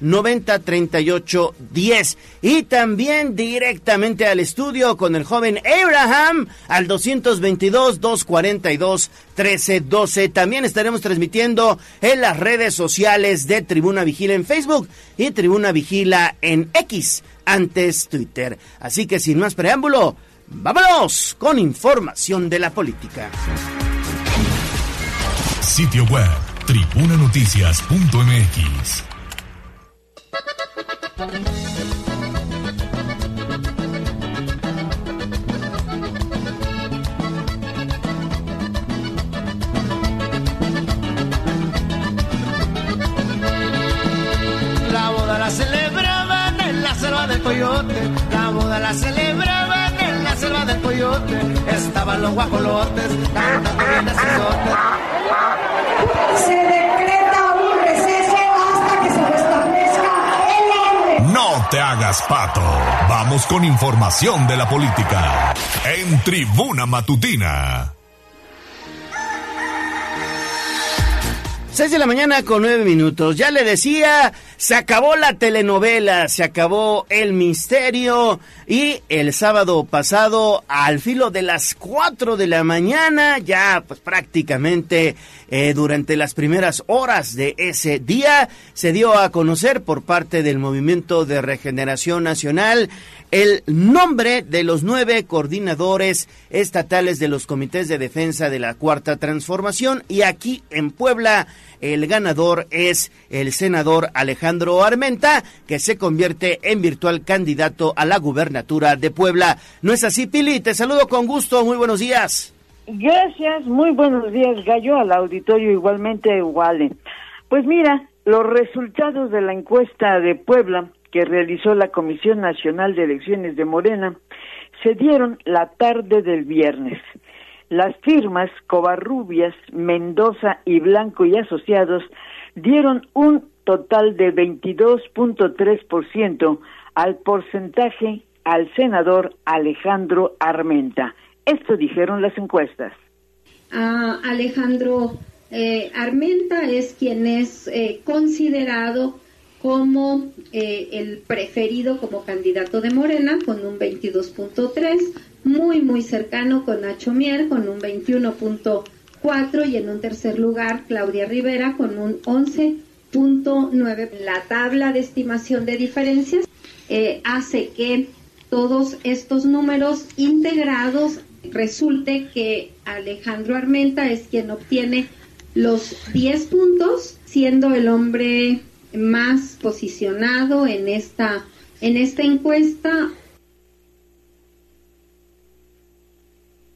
90 38 10. Y también directamente al estudio con el joven Abraham al 222 242 13 12. También estaremos transmitiendo en las redes sociales de Tribuna Vigila en Facebook y Tribuna Vigila en X, antes Twitter. Así que sin más preámbulo, vámonos con información de la política. Sitio web tribunanoticias.mx La boda la celebraban en la selva del coyote. La boda la celebraban en la selva del coyote. Estaban los guajolotes cantando bien de No te hagas pato. Vamos con información de la política. En Tribuna Matutina. 6 de la mañana con 9 minutos. Ya le decía, se acabó la telenovela, se acabó el misterio y el sábado pasado al filo de las 4 de la mañana, ya pues prácticamente eh, durante las primeras horas de ese día, se dio a conocer por parte del Movimiento de Regeneración Nacional el nombre de los nueve coordinadores estatales de los comités de defensa de la Cuarta Transformación y aquí en Puebla el ganador es el senador Alejandro Armenta, que se convierte en virtual candidato a la gubernatura de Puebla. ¿No es así, Pili? Te saludo con gusto. Muy buenos días. Gracias, muy buenos días, Gallo, al auditorio igualmente igual. Pues mira, los resultados de la encuesta de Puebla que realizó la Comisión Nacional de Elecciones de Morena se dieron la tarde del viernes. Las firmas Covarrubias, Mendoza y Blanco y Asociados dieron un total de 22.3% al porcentaje al senador Alejandro Armenta. Esto dijeron las encuestas. Ah, Alejandro eh, Armenta es quien es eh, considerado como eh, el preferido como candidato de Morena con un 22.3, muy muy cercano con Nacho Mier con un 21.4 y en un tercer lugar Claudia Rivera con un 11.9. La tabla de estimación de diferencias eh, hace que todos estos números integrados resulte que Alejandro Armenta es quien obtiene los 10 puntos, siendo el hombre más posicionado en esta, en esta encuesta.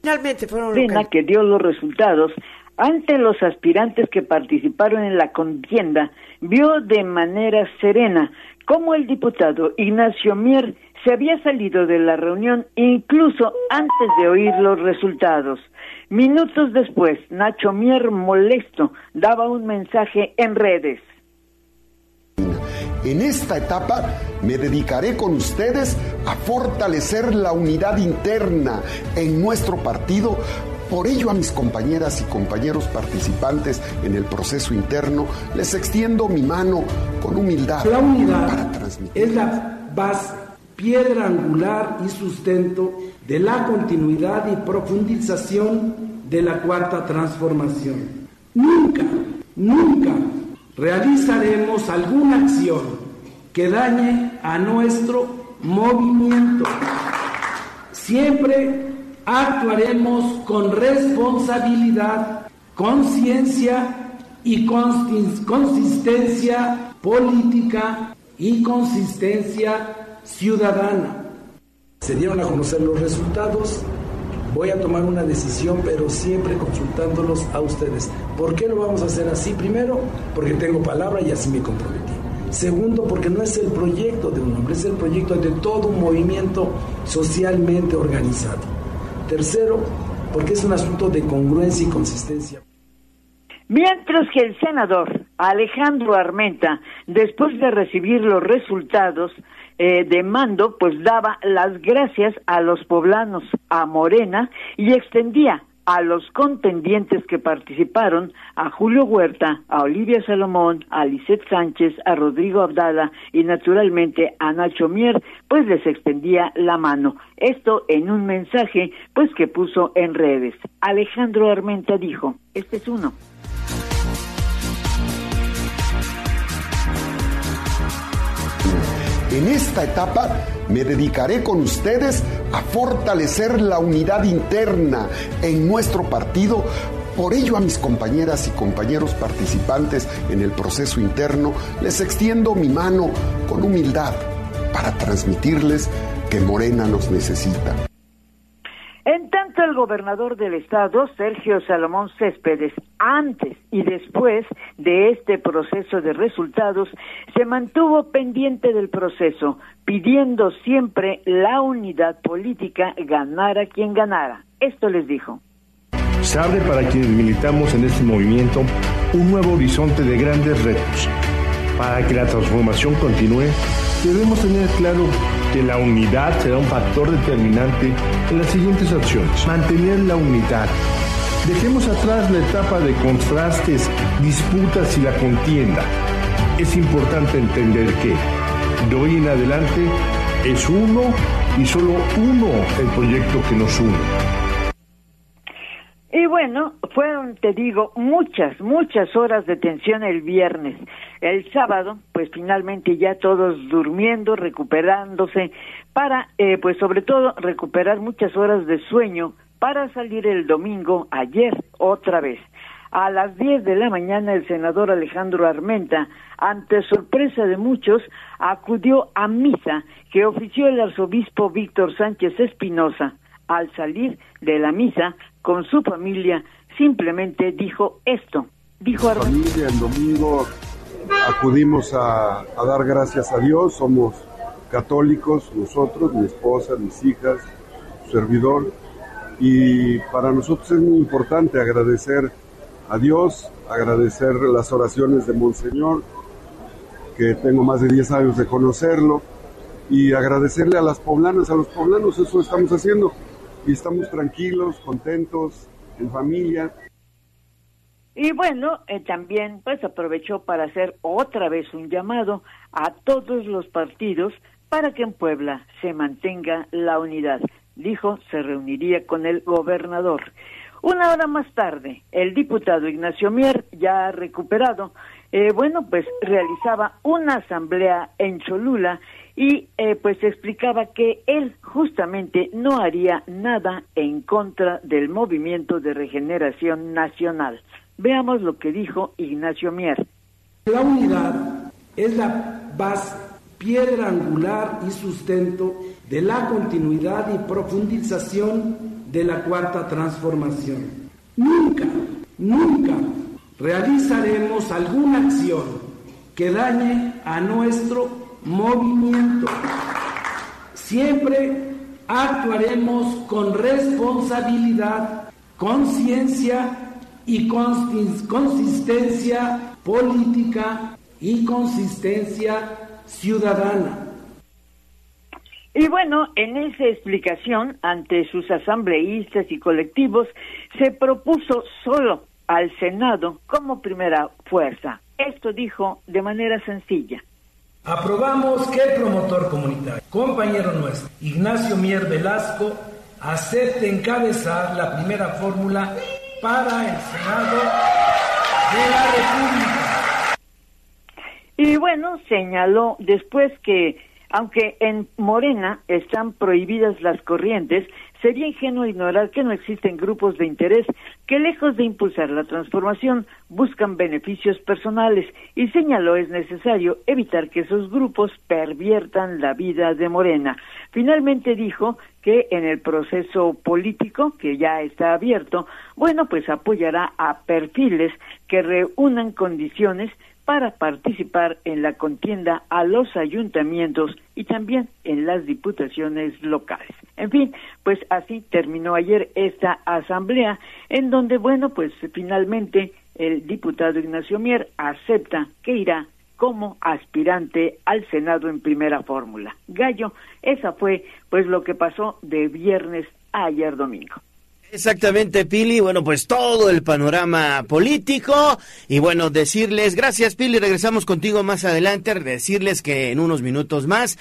Finalmente fueron que dio los resultados ante los aspirantes que participaron en la contienda, vio de manera serena cómo el diputado Ignacio Mier se había salido de la reunión incluso antes de oír los resultados. Minutos después, Nacho Mier, molesto, daba un mensaje en redes. En esta etapa me dedicaré con ustedes a fortalecer la unidad interna en nuestro partido. Por ello a mis compañeras y compañeros participantes en el proceso interno les extiendo mi mano con humildad. La unidad es la base, piedra angular y sustento de la continuidad y profundización de la cuarta transformación. Nunca, nunca realizaremos alguna acción que dañe a nuestro movimiento. Siempre actuaremos con responsabilidad, conciencia y consistencia política y consistencia ciudadana. Se dieron a conocer los resultados voy a tomar una decisión, pero siempre consultándolos a ustedes. ¿Por qué lo vamos a hacer así? Primero, porque tengo palabra y así me comprometí. Segundo, porque no es el proyecto de un hombre, es el proyecto de todo un movimiento socialmente organizado. Tercero, porque es un asunto de congruencia y consistencia. Mientras que el senador Alejandro Armenta, después de recibir los resultados, eh, de mando, pues daba las gracias a los poblanos, a Morena, y extendía a los contendientes que participaron, a Julio Huerta, a Olivia Salomón, a Lisette Sánchez, a Rodrigo Abdala y naturalmente a Nacho Mier, pues les extendía la mano. Esto en un mensaje pues que puso en redes. Alejandro Armenta dijo, este es uno. En esta etapa me dedicaré con ustedes a fortalecer la unidad interna en nuestro partido. Por ello a mis compañeras y compañeros participantes en el proceso interno les extiendo mi mano con humildad para transmitirles que Morena nos necesita. En tanto, el gobernador del estado, Sergio Salomón Céspedes, antes y después de este proceso de resultados, se mantuvo pendiente del proceso, pidiendo siempre la unidad política, ganara quien ganara. Esto les dijo. Se abre para quienes militamos en este movimiento un nuevo horizonte de grandes retos. Para que la transformación continúe, debemos tener claro que la unidad será un factor determinante en las siguientes acciones. Mantener la unidad. Dejemos atrás la etapa de contrastes, disputas y la contienda. Es importante entender que de hoy en adelante es uno y solo uno el proyecto que nos une. Y bueno, fueron, te digo, muchas, muchas horas de tensión el viernes. El sábado, pues finalmente ya todos durmiendo, recuperándose, para, eh, pues sobre todo, recuperar muchas horas de sueño para salir el domingo, ayer, otra vez. A las 10 de la mañana el senador Alejandro Armenta, ante sorpresa de muchos, acudió a misa que ofició el arzobispo Víctor Sánchez Espinosa. Al salir de la misa, con su familia, simplemente dijo esto. Dijo a familia el domingo acudimos a, a, dar gracias a Dios, somos católicos nosotros, mi esposa, mis hijas, su servidor, y para nosotros es muy importante agradecer a Dios, agradecer las oraciones de Monseñor, que tengo más de 10 años de conocerlo, y agradecerle a las poblanas, a los poblanos, eso estamos haciendo y estamos tranquilos, contentos, en familia. Y bueno, eh, también pues aprovechó para hacer otra vez un llamado a todos los partidos para que en Puebla se mantenga la unidad. Dijo, se reuniría con el gobernador. Una hora más tarde, el diputado Ignacio Mier, ya recuperado, eh, bueno, pues realizaba una asamblea en Cholula y eh, pues explicaba que él justamente no haría nada en contra del movimiento de regeneración nacional. Veamos lo que dijo Ignacio Mier. La unidad es la base, piedra angular y sustento de la continuidad y profundización de la cuarta transformación. Nunca, nunca realizaremos alguna acción que dañe a nuestro movimiento. Siempre actuaremos con responsabilidad, conciencia y consistencia política y consistencia ciudadana. Y bueno, en esa explicación ante sus asambleístas y colectivos se propuso solo al Senado como primera fuerza. Esto dijo de manera sencilla. Aprobamos que el promotor comunitario, compañero nuestro, Ignacio Mier Velasco, acepte encabezar la primera fórmula para el Senado de la República. Y bueno, señaló después que aunque en Morena están prohibidas las corrientes, sería ingenuo ignorar que no existen grupos de interés que lejos de impulsar la transformación buscan beneficios personales y señaló es necesario evitar que esos grupos perviertan la vida de Morena. Finalmente dijo que en el proceso político que ya está abierto, bueno, pues apoyará a perfiles que reúnan condiciones para participar en la contienda a los ayuntamientos y también en las diputaciones locales. En fin, pues así terminó ayer esta asamblea en donde, bueno, pues finalmente el diputado Ignacio Mier acepta que irá como aspirante al Senado en primera fórmula. Gallo, esa fue pues lo que pasó de viernes a ayer domingo. Exactamente, Pili. Bueno, pues todo el panorama político. Y bueno, decirles, gracias, Pili. Regresamos contigo más adelante. Decirles que en unos minutos más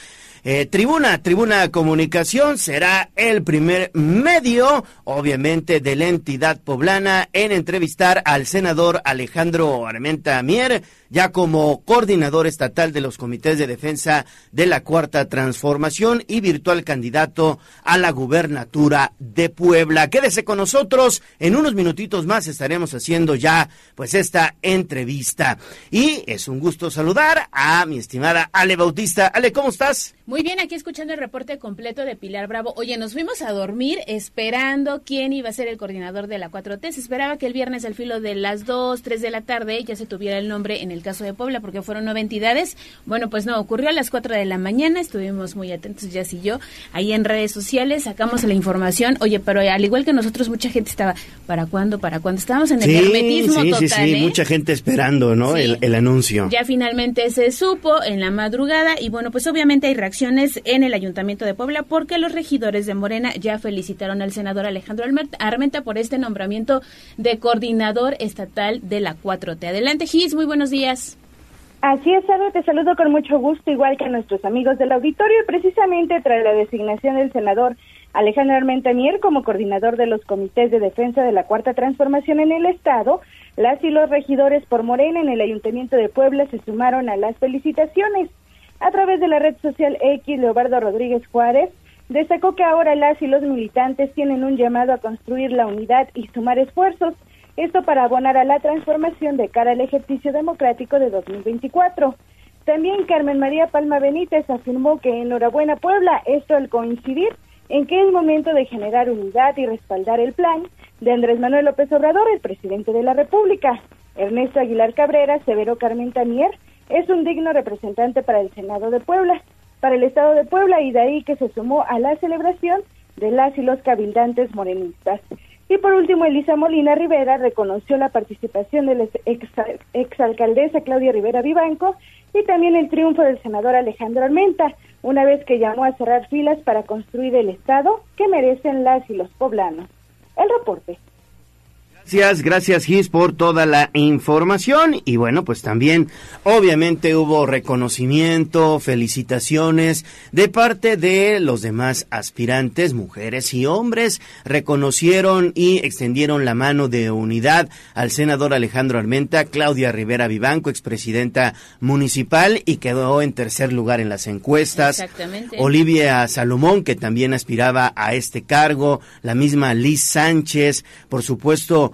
eh, Tribuna, Tribuna Comunicación será el primer medio, obviamente, de la entidad poblana en entrevistar al senador Alejandro Armenta Mier, ya como coordinador estatal de los comités de defensa de la Cuarta Transformación y virtual candidato a la gubernatura de Puebla. Quédese con nosotros, en unos minutitos más estaremos haciendo ya pues esta entrevista. Y es un gusto saludar a mi estimada Ale Bautista. Ale, ¿cómo estás? Bien, aquí escuchando el reporte completo de Pilar Bravo. Oye, nos fuimos a dormir esperando quién iba a ser el coordinador de la 4T. Se esperaba que el viernes al filo de las 2, 3 de la tarde ya se tuviera el nombre en el caso de Puebla porque fueron nueve entidades. Bueno, pues no, ocurrió a las 4 de la mañana, estuvimos muy atentos, ya y yo, ahí en redes sociales, sacamos la información. Oye, pero al igual que nosotros, mucha gente estaba, ¿para cuándo? ¿Para cuándo? Estábamos en el hermetismo sí, total. Sí, sí, ¿eh? mucha gente esperando, ¿no? El, el anuncio. Ya finalmente se supo en la madrugada y bueno, pues obviamente hay reacciones en el Ayuntamiento de Puebla porque los regidores de Morena ya felicitaron al senador Alejandro Armenta por este nombramiento de coordinador estatal de la 4T. Adelante, Gis, muy buenos días. Así es, Sara, te saludo con mucho gusto, igual que a nuestros amigos del auditorio, precisamente tras la designación del senador Alejandro Armenta Mier como coordinador de los comités de defensa de la Cuarta Transformación en el Estado, las y los regidores por Morena en el Ayuntamiento de Puebla se sumaron a las felicitaciones. A través de la red social X, Leobardo Rodríguez Juárez destacó que ahora las y los militantes tienen un llamado a construir la unidad y sumar esfuerzos, esto para abonar a la transformación de cara al ejercicio democrático de 2024. También Carmen María Palma Benítez afirmó que enhorabuena Puebla, esto al coincidir en que es momento de generar unidad y respaldar el plan de Andrés Manuel López Obrador, el presidente de la República. Ernesto Aguilar Cabrera, Severo Carmen Tamier, es un digno representante para el Senado de Puebla, para el Estado de Puebla y de ahí que se sumó a la celebración de las y los cabildantes morenistas. Y por último, Elisa Molina Rivera reconoció la participación de la ex, exalcaldesa Claudia Rivera Vivanco y también el triunfo del senador Alejandro Armenta, una vez que llamó a cerrar filas para construir el Estado que merecen las y los poblanos. El reporte. Gracias, gracias Gis por toda la información y bueno, pues también obviamente hubo reconocimiento, felicitaciones de parte de los demás aspirantes, mujeres y hombres, reconocieron y extendieron la mano de unidad al senador Alejandro Armenta, Claudia Rivera Vivanco, expresidenta municipal y quedó en tercer lugar en las encuestas. Exactamente. Olivia Salomón, que también aspiraba a este cargo, la misma Liz Sánchez, por supuesto,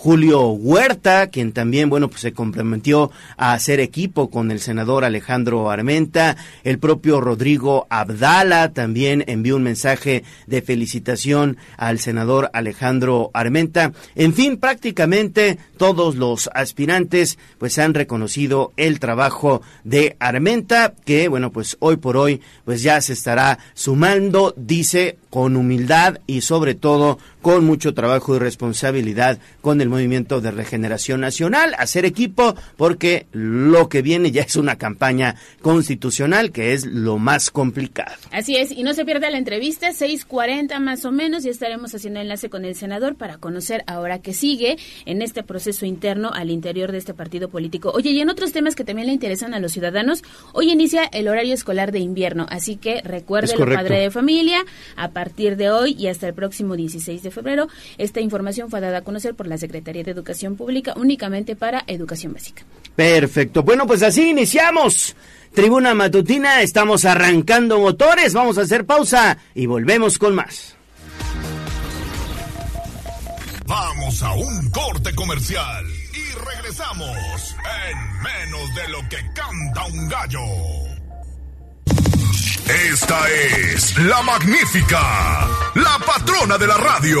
Julio Huerta, quien también, bueno, pues se comprometió a hacer equipo con el senador Alejandro Armenta, el propio Rodrigo Abdala también envió un mensaje de felicitación al senador Alejandro Armenta. En fin, prácticamente todos los aspirantes pues han reconocido el trabajo de Armenta, que bueno, pues hoy por hoy pues ya se estará sumando, dice, con humildad y sobre todo con mucho trabajo y responsabilidad con el movimiento de regeneración nacional, hacer equipo porque lo que viene ya es una campaña constitucional que es lo más complicado. Así es, y no se pierda la entrevista, 6.40 más o menos, y estaremos haciendo enlace con el senador para conocer ahora que sigue en este proceso interno al interior de este partido político. Oye, y en otros temas que también le interesan a los ciudadanos, hoy inicia el horario escolar de invierno, así que recuerde lo padre de familia, a partir de hoy y hasta el próximo 16 de febrero, esta información fue dada a conocer por la Secretaría de Educación Pública únicamente para educación básica. Perfecto, bueno, pues así iniciamos. Tribuna Matutina, estamos arrancando motores, vamos a hacer pausa y volvemos con más. Vamos a un corte comercial y regresamos en menos de lo que canta un gallo. Esta es la magnífica, la patrona de la radio.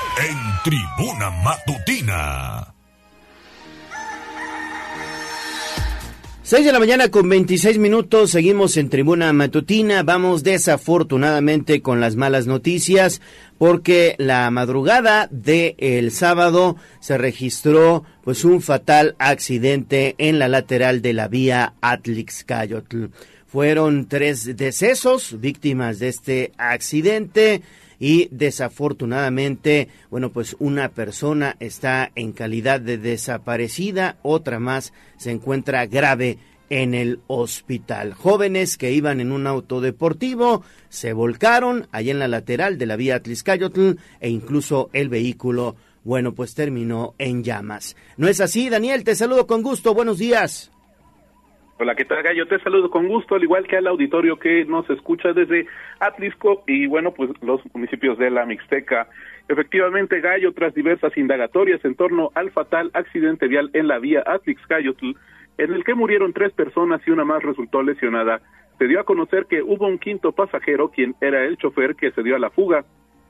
en tribuna matutina. 6 de la mañana con 26 minutos, seguimos en tribuna matutina, vamos desafortunadamente con las malas noticias porque la madrugada del el sábado se registró pues un fatal accidente en la lateral de la vía Atlixcayotl. Fueron tres decesos víctimas de este accidente y desafortunadamente, bueno, pues una persona está en calidad de desaparecida, otra más se encuentra grave en el hospital. Jóvenes que iban en un auto deportivo se volcaron allí en la lateral de la vía Atliscayotl e incluso el vehículo, bueno, pues terminó en llamas. ¿No es así, Daniel? Te saludo con gusto. Buenos días. Hola, ¿qué tal, Gallo? Te saludo con gusto, al igual que al auditorio que nos escucha desde Atlisco y, bueno, pues los municipios de la Mixteca. Efectivamente, Gallo, tras diversas indagatorias en torno al fatal accidente vial en la vía Atlixcayotl, en el que murieron tres personas y una más resultó lesionada, se dio a conocer que hubo un quinto pasajero, quien era el chofer, que se dio a la fuga.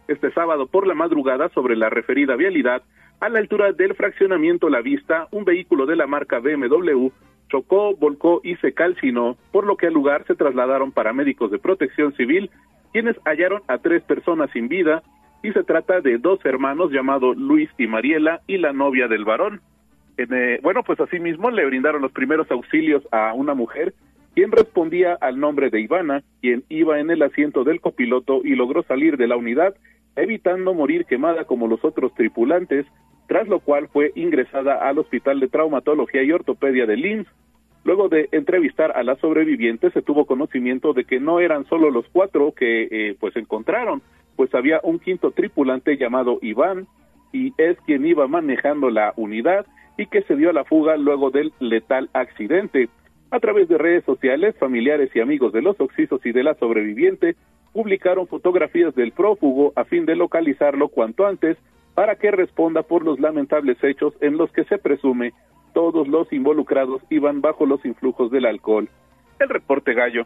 Este sábado por la madrugada, sobre la referida vialidad, a la altura del fraccionamiento La Vista, un vehículo de la marca BMW chocó, volcó y se calcinó, por lo que al lugar se trasladaron paramédicos de protección civil, quienes hallaron a tres personas sin vida, y se trata de dos hermanos llamados Luis y Mariela y la novia del varón. En, eh, bueno, pues asimismo le brindaron los primeros auxilios a una mujer, quien respondía al nombre de Ivana, quien iba en el asiento del copiloto y logró salir de la unidad, evitando morir quemada como los otros tripulantes, tras lo cual fue ingresada al Hospital de Traumatología y Ortopedia de Linz. Luego de entrevistar a las sobrevivientes, se tuvo conocimiento de que no eran solo los cuatro que eh, pues encontraron, pues había un quinto tripulante llamado Iván y es quien iba manejando la unidad y que se dio a la fuga luego del letal accidente. A través de redes sociales, familiares y amigos de los oxisos y de la sobreviviente publicaron fotografías del prófugo a fin de localizarlo cuanto antes para que responda por los lamentables hechos en los que se presume todos los involucrados iban bajo los influjos del alcohol. El reporte gallo.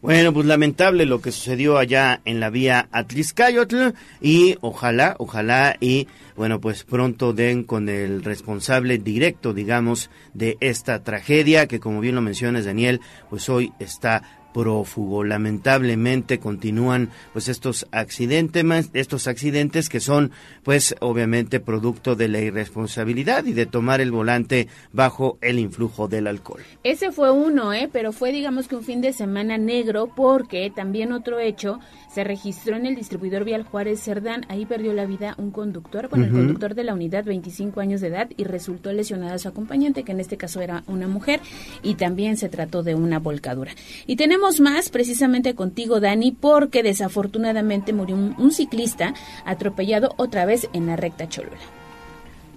Bueno, pues lamentable lo que sucedió allá en la vía Atliscayotl y ojalá, ojalá y bueno, pues pronto den con el responsable directo, digamos, de esta tragedia que como bien lo mencionas Daniel, pues hoy está prófugo. Lamentablemente continúan pues estos accidentes, estos accidentes que son pues obviamente producto de la irresponsabilidad y de tomar el volante bajo el influjo del alcohol. Ese fue uno, ¿eh? pero fue digamos que un fin de semana negro porque también otro hecho se registró en el distribuidor vial Juárez Cerdán. Ahí perdió la vida un conductor, bueno, el Ujú. conductor de la unidad, 25 años de edad, y resultó lesionada su acompañante, que en este caso era una mujer, y también se trató de una volcadura. Y tenemos más precisamente contigo, Dani, porque desafortunadamente murió un, un ciclista atropellado otra vez en la recta Cholula.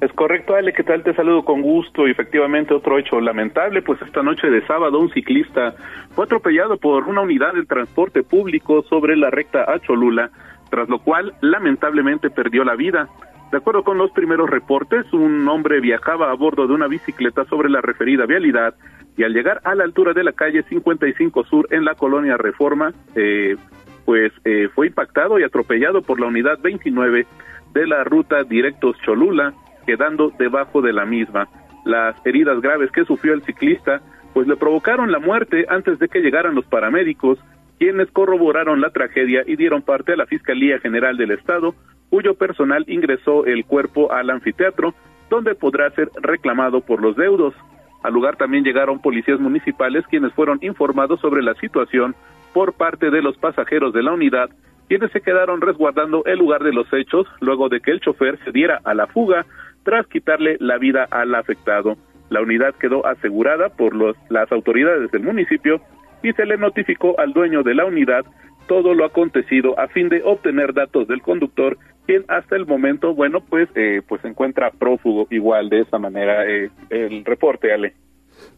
Es correcto, Ale, ¿qué tal? Te saludo con gusto. Y efectivamente, otro hecho lamentable, pues esta noche de sábado un ciclista fue atropellado por una unidad de transporte público sobre la recta a Cholula, tras lo cual lamentablemente perdió la vida. De acuerdo con los primeros reportes, un hombre viajaba a bordo de una bicicleta sobre la referida vialidad y al llegar a la altura de la calle 55 Sur en la colonia Reforma, eh, pues eh, fue impactado y atropellado por la unidad 29 de la ruta Directos Cholula, quedando debajo de la misma. Las heridas graves que sufrió el ciclista, pues le provocaron la muerte antes de que llegaran los paramédicos, quienes corroboraron la tragedia y dieron parte a la Fiscalía General del Estado, cuyo personal ingresó el cuerpo al anfiteatro, donde podrá ser reclamado por los deudos. Al lugar también llegaron policías municipales quienes fueron informados sobre la situación por parte de los pasajeros de la unidad, quienes se quedaron resguardando el lugar de los hechos luego de que el chofer se diera a la fuga tras quitarle la vida al afectado. La unidad quedó asegurada por los, las autoridades del municipio y se le notificó al dueño de la unidad todo lo acontecido a fin de obtener datos del conductor, quien hasta el momento, bueno, pues, eh, pues se encuentra prófugo igual de esa manera eh, el reporte, Ale.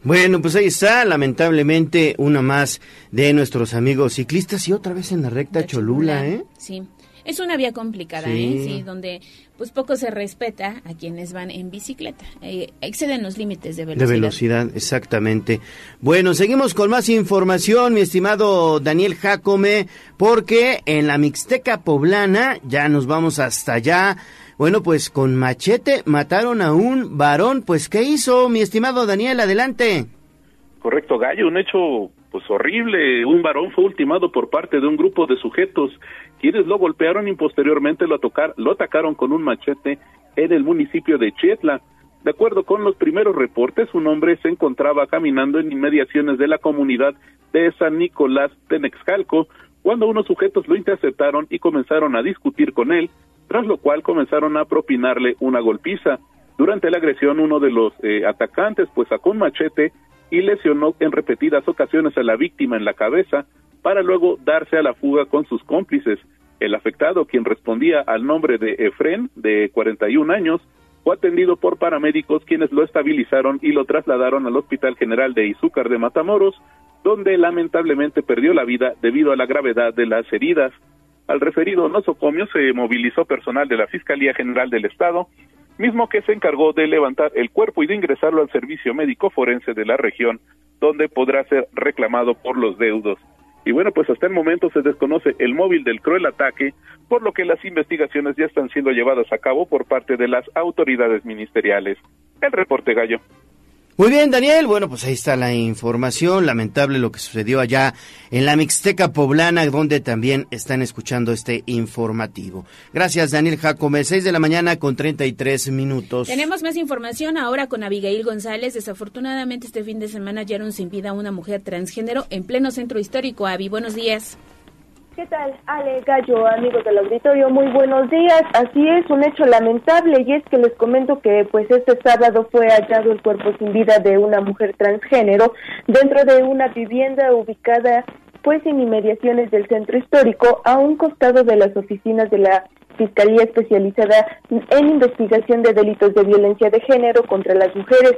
Bueno, pues ahí está, lamentablemente, una más de nuestros amigos ciclistas y otra vez en la recta Cholula, ¿eh? Sí. Es una vía complicada, Sí. ¿eh? Sí, donde pues poco se respeta a quienes van en bicicleta. Eh, exceden los límites de De velocidad. velocidad, exactamente. Bueno, seguimos con más información, mi estimado Daniel Jacome, porque en la Mixteca Poblana, ya nos vamos hasta allá. Bueno, pues con machete mataron a un varón. Pues, ¿qué hizo, mi estimado Daniel? Adelante. Correcto, Gallo, un hecho pues horrible. Un varón fue ultimado por parte de un grupo de sujetos quienes lo golpearon y posteriormente lo, tocar, lo atacaron con un machete en el municipio de Chietla. De acuerdo con los primeros reportes, un hombre se encontraba caminando en inmediaciones de la comunidad de San Nicolás Tenexcalco cuando unos sujetos lo interceptaron y comenzaron a discutir con él, tras lo cual comenzaron a propinarle una golpiza. Durante la agresión, uno de los eh, atacantes pues sacó un machete y lesionó en repetidas ocasiones a la víctima en la cabeza para luego darse a la fuga con sus cómplices. El afectado, quien respondía al nombre de Efren, de 41 años, fue atendido por paramédicos quienes lo estabilizaron y lo trasladaron al Hospital General de Izúcar de Matamoros, donde lamentablemente perdió la vida debido a la gravedad de las heridas. Al referido nosocomio se movilizó personal de la Fiscalía General del Estado, mismo que se encargó de levantar el cuerpo y de ingresarlo al servicio médico forense de la región, donde podrá ser reclamado por los deudos. Y bueno, pues hasta el momento se desconoce el móvil del cruel ataque, por lo que las investigaciones ya están siendo llevadas a cabo por parte de las autoridades ministeriales. El reporte gallo. Muy bien, Daniel. Bueno, pues ahí está la información. Lamentable lo que sucedió allá en la Mixteca Poblana, donde también están escuchando este informativo. Gracias, Daniel Jacome. 6 de la mañana con 33 minutos. Tenemos más información ahora con Abigail González. Desafortunadamente este fin de semana hallaron sin vida a una mujer transgénero en pleno centro histórico. Avi, buenos días. ¿Qué tal, Ale Gallo, amigos del auditorio? Muy buenos días. Así es, un hecho lamentable y es que les comento que pues este sábado fue hallado el cuerpo sin vida de una mujer transgénero dentro de una vivienda ubicada pues en inmediaciones del centro histórico a un costado de las oficinas de la Fiscalía especializada en investigación de delitos de violencia de género contra las mujeres.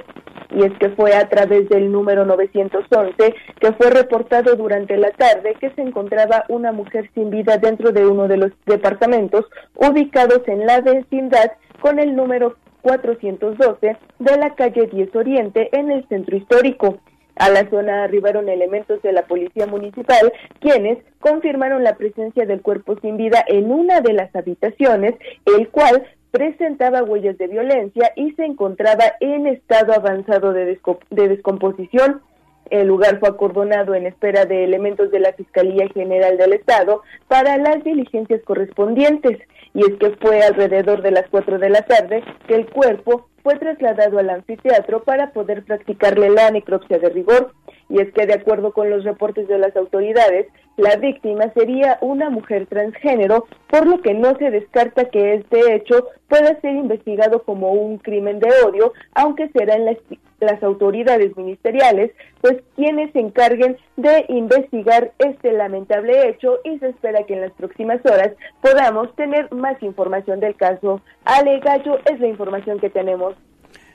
Y es que fue a través del número 911 que fue reportado durante la tarde que se encontraba una mujer sin vida dentro de uno de los departamentos ubicados en la vecindad con el número 412 de la calle 10 Oriente en el centro histórico. A la zona arribaron elementos de la policía municipal, quienes confirmaron la presencia del cuerpo sin vida en una de las habitaciones, el cual presentaba huellas de violencia y se encontraba en estado avanzado de, desco- de descomposición. El lugar fue acordonado en espera de elementos de la Fiscalía General del Estado para las diligencias correspondientes. Y es que fue alrededor de las 4 de la tarde que el cuerpo fue trasladado al anfiteatro para poder practicarle la necropsia de rigor. Y es que de acuerdo con los reportes de las autoridades, la víctima sería una mujer transgénero, por lo que no se descarta que este hecho pueda ser investigado como un crimen de odio, aunque serán las, las autoridades ministeriales, pues quienes se encarguen de investigar este lamentable hecho y se espera que en las próximas horas podamos tener más información del caso. Ale Gallo es la información que tenemos.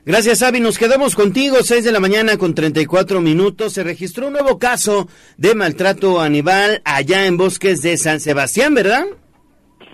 Gracias, Avi. Nos quedamos contigo, 6 de la mañana con 34 minutos. Se registró un nuevo caso de maltrato animal allá en Bosques de San Sebastián, ¿verdad?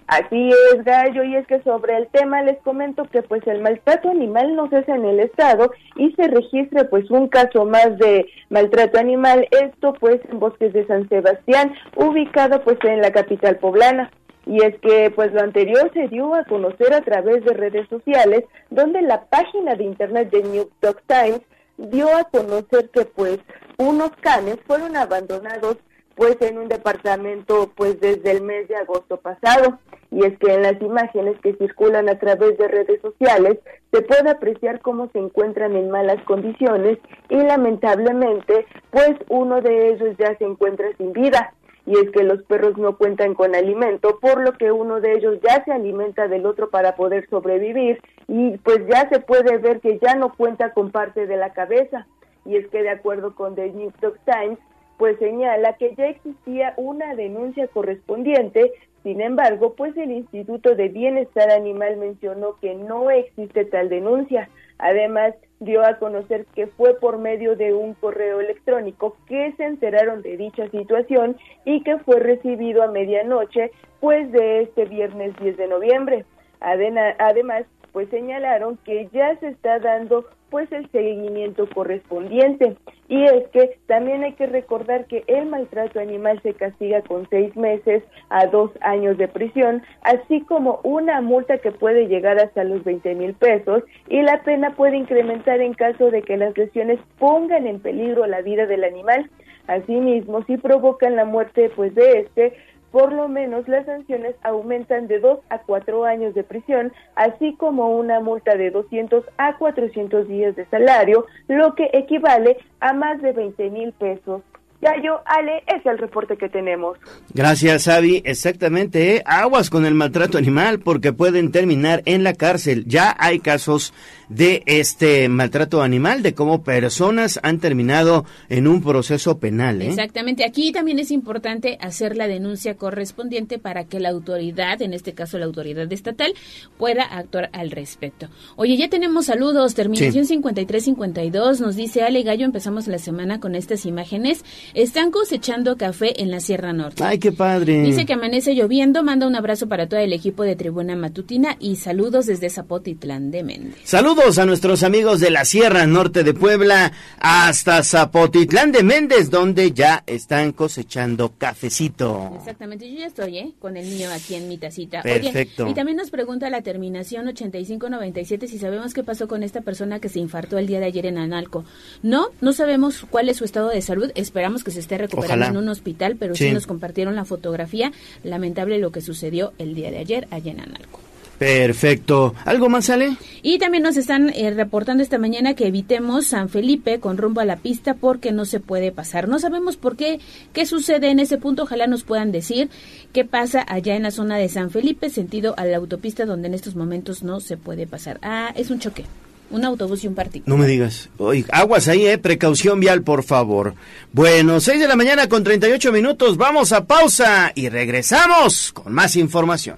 Así es, Gallo, y es que sobre el tema les comento que pues el maltrato animal no cesa en el estado y se registra pues un caso más de maltrato animal, esto pues en Bosques de San Sebastián, ubicado pues en la capital poblana. Y es que pues lo anterior se dio a conocer a través de redes sociales, donde la página de internet de New York Times dio a conocer que pues unos canes fueron abandonados pues en un departamento pues desde el mes de agosto pasado y es que en las imágenes que circulan a través de redes sociales se puede apreciar cómo se encuentran en malas condiciones y lamentablemente pues uno de ellos ya se encuentra sin vida y es que los perros no cuentan con alimento, por lo que uno de ellos ya se alimenta del otro para poder sobrevivir y pues ya se puede ver que ya no cuenta con parte de la cabeza. Y es que de acuerdo con The New York Times, pues señala que ya existía una denuncia correspondiente, sin embargo, pues el Instituto de Bienestar Animal mencionó que no existe tal denuncia. Además, dio a conocer que fue por medio de un correo electrónico que se enteraron de dicha situación y que fue recibido a medianoche, pues de este viernes 10 de noviembre. Además, pues señalaron que ya se está dando pues el seguimiento correspondiente. Y es que también hay que recordar que el maltrato animal se castiga con seis meses a dos años de prisión, así como una multa que puede llegar hasta los 20 mil pesos y la pena puede incrementar en caso de que las lesiones pongan en peligro la vida del animal. Asimismo, si provocan la muerte pues de este, por lo menos las sanciones aumentan de 2 a 4 años de prisión, así como una multa de 200 a 400 días de salario, lo que equivale a más de 20 mil pesos. Yayo, Ale, es el reporte que tenemos. Gracias, Avi. Exactamente, ¿eh? aguas con el maltrato animal porque pueden terminar en la cárcel. Ya hay casos de este maltrato animal, de cómo personas han terminado en un proceso penal. ¿eh? Exactamente. Aquí también es importante hacer la denuncia correspondiente para que la autoridad, en este caso la autoridad estatal, pueda actuar al respecto. Oye, ya tenemos saludos. Terminación 5352 nos dice Ale Gallo. Empezamos la semana con estas imágenes. Están cosechando café en la Sierra Norte. Ay, qué padre. Dice que amanece lloviendo. Manda un abrazo para todo el equipo de Tribuna Matutina y saludos desde Zapotitlán de Méndez. Saludos a nuestros amigos de la Sierra Norte de Puebla hasta Zapotitlán de Méndez, donde ya están cosechando cafecito. Exactamente, yo ya estoy, ¿eh? Con el niño aquí en mi tacita. Perfecto. Oye, y también nos pregunta la terminación 8597 si sabemos qué pasó con esta persona que se infartó el día de ayer en Analco. No, no sabemos cuál es su estado de salud. Esperamos que se esté recuperando Ojalá. en un hospital, pero sí. Sí. nos compartieron la fotografía. Lamentable lo que sucedió el día de ayer allá en Analco. Perfecto. ¿Algo más sale? Y también nos están eh, reportando esta mañana que evitemos San Felipe con rumbo a la pista porque no se puede pasar. No sabemos por qué, qué sucede en ese punto. Ojalá nos puedan decir qué pasa allá en la zona de San Felipe, sentido a la autopista donde en estos momentos no se puede pasar. Ah, es un choque. Un autobús y un particular. No me digas. Oye, aguas ahí, eh. Precaución vial, por favor. Bueno, 6 de la mañana con 38 minutos. Vamos a pausa y regresamos con más información.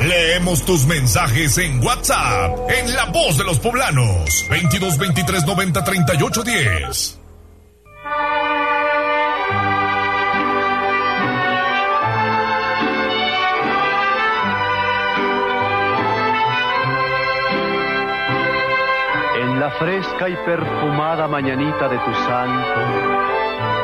Leemos tus mensajes en WhatsApp, en La Voz de los Poblanos, 22 23 90 38 10. En la fresca y perfumada mañanita de tu santo,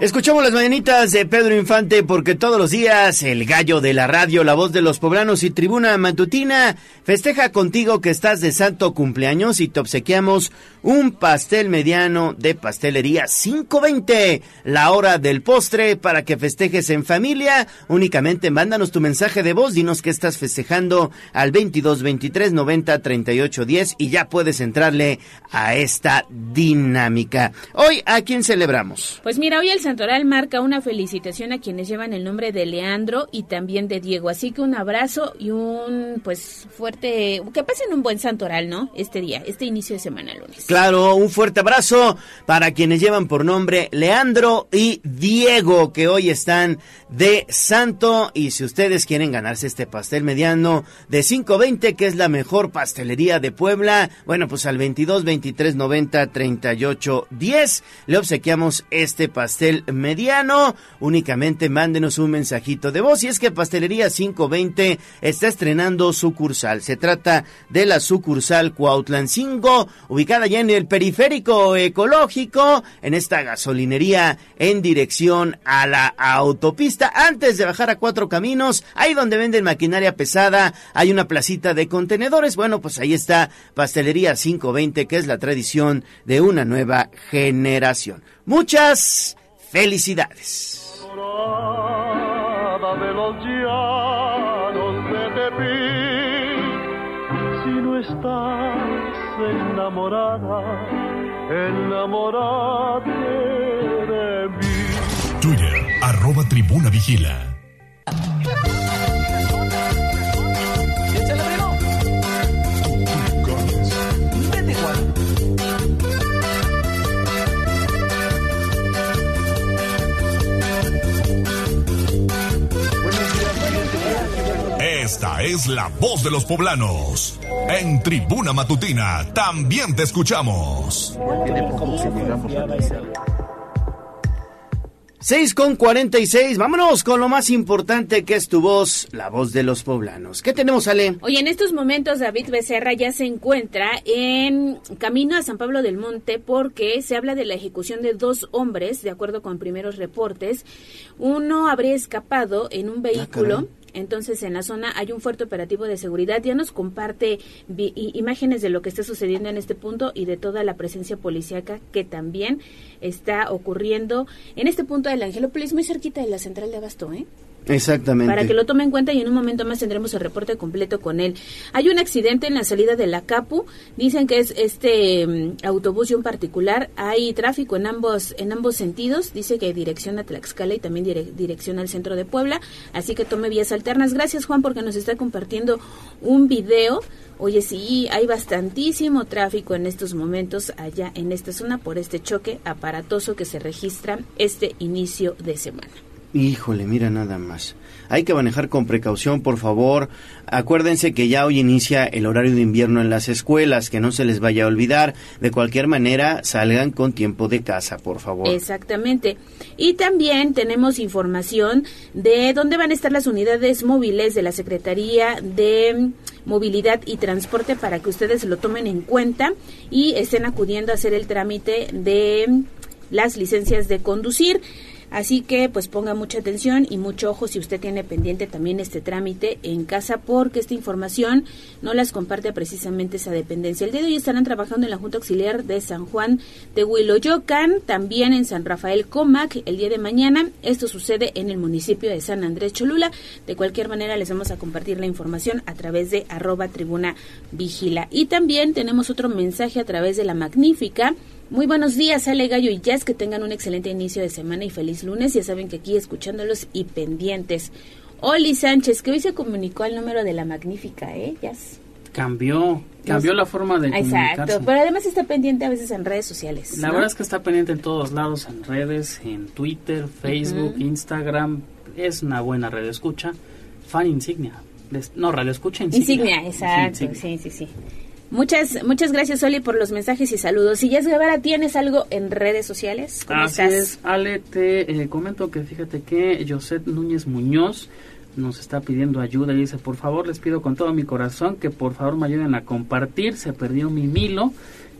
Escuchamos las mañanitas de Pedro Infante porque todos los días el gallo de la radio, la voz de los poblanos y tribuna matutina festeja contigo que estás de santo cumpleaños y te obsequiamos un pastel mediano de pastelería 520, la hora del postre para que festejes en familia. Únicamente mándanos tu mensaje de voz, dinos que estás festejando al 22 23 90 38 10 y ya puedes entrarle a esta dinámica. Hoy, ¿a quién celebramos? Pues mira, hoy el Santoral marca una felicitación a quienes llevan el nombre de Leandro y también de Diego. Así que un abrazo y un pues fuerte, que pasen un buen Santoral, ¿no? Este día, este inicio de semana lunes. Claro, un fuerte abrazo para quienes llevan por nombre Leandro y Diego, que hoy están de santo. Y si ustedes quieren ganarse este pastel mediano de 520, que es la mejor pastelería de Puebla, bueno, pues al 22 23 90 38 10 le obsequiamos este pastel mediano. Únicamente mándenos un mensajito de voz y es que Pastelería 520 está estrenando sucursal. Se trata de la sucursal Cuautlancingo, ubicada ya en el periférico ecológico, en esta gasolinería en dirección a la autopista. Antes de bajar a Cuatro Caminos, ahí donde venden maquinaria pesada, hay una placita de contenedores. Bueno, pues ahí está Pastelería 520, que es la tradición de una nueva generación. Muchas felicidades. de los llanos de Tepic. Si no estás enamorada, enamorate de mí. Twitter, arroba tribuna vigila. Esta es la voz de los poblanos. En Tribuna Matutina también te escuchamos. 6 con 46, vámonos con lo más importante que es tu voz, la voz de los poblanos. ¿Qué tenemos, Ale? Oye, en estos momentos David Becerra ya se encuentra en camino a San Pablo del Monte porque se habla de la ejecución de dos hombres, de acuerdo con primeros reportes. Uno habría escapado en un vehículo. Entonces, en la zona hay un fuerte operativo de seguridad. Ya nos comparte imágenes de lo que está sucediendo en este punto y de toda la presencia policíaca que también está ocurriendo en este punto del Angelópolis, muy cerquita de la central de Abasto, ¿eh? Exactamente. Para que lo tome en cuenta y en un momento más tendremos el reporte completo con él. Hay un accidente en la salida de la Capu. Dicen que es este mm, autobús y un particular. Hay tráfico en ambos en ambos sentidos. Dice que dirección a Tlaxcala y también dire- dirección al centro de Puebla. Así que tome vías alternas. Gracias Juan porque nos está compartiendo un video. Oye, sí, hay bastantísimo tráfico en estos momentos allá en esta zona por este choque aparatoso que se registra este inicio de semana. Híjole, mira nada más. Hay que manejar con precaución, por favor. Acuérdense que ya hoy inicia el horario de invierno en las escuelas, que no se les vaya a olvidar. De cualquier manera, salgan con tiempo de casa, por favor. Exactamente. Y también tenemos información de dónde van a estar las unidades móviles de la Secretaría de Movilidad y Transporte para que ustedes lo tomen en cuenta y estén acudiendo a hacer el trámite de las licencias de conducir. Así que pues ponga mucha atención y mucho ojo si usted tiene pendiente también este trámite en casa porque esta información no las comparte precisamente esa dependencia. El día de hoy estarán trabajando en la Junta Auxiliar de San Juan de Huiloyocan, también en San Rafael Comac el día de mañana. Esto sucede en el municipio de San Andrés Cholula. De cualquier manera les vamos a compartir la información a través de arroba tribuna vigila. Y también tenemos otro mensaje a través de la magnífica muy buenos días, Ale Gallo y Jazz, que tengan un excelente inicio de semana y feliz lunes. Ya saben que aquí escuchándolos y pendientes. Oli Sánchez, que hoy se comunicó al número de la magnífica, ¿eh? Jazz. Cambió, cambió la forma de comunicarse. Exacto, pero además está pendiente a veces en redes sociales. La ¿no? verdad es que está pendiente en todos lados, en redes, en Twitter, Facebook, Ujú. Instagram. Es una buena red escucha. Fan insignia. No, radio escucha insignia. Insignia, exacto, Insignia. sí, sí, sí. Muchas, muchas gracias, Oli, por los mensajes y saludos. Y Jazz Guevara, ¿tienes algo en redes sociales? ¿Cómo Así estás? es, Ale, te eh, comento que fíjate que José Núñez Muñoz nos está pidiendo ayuda y dice, por favor, les pido con todo mi corazón que por favor me ayuden a compartir, se perdió mi Milo,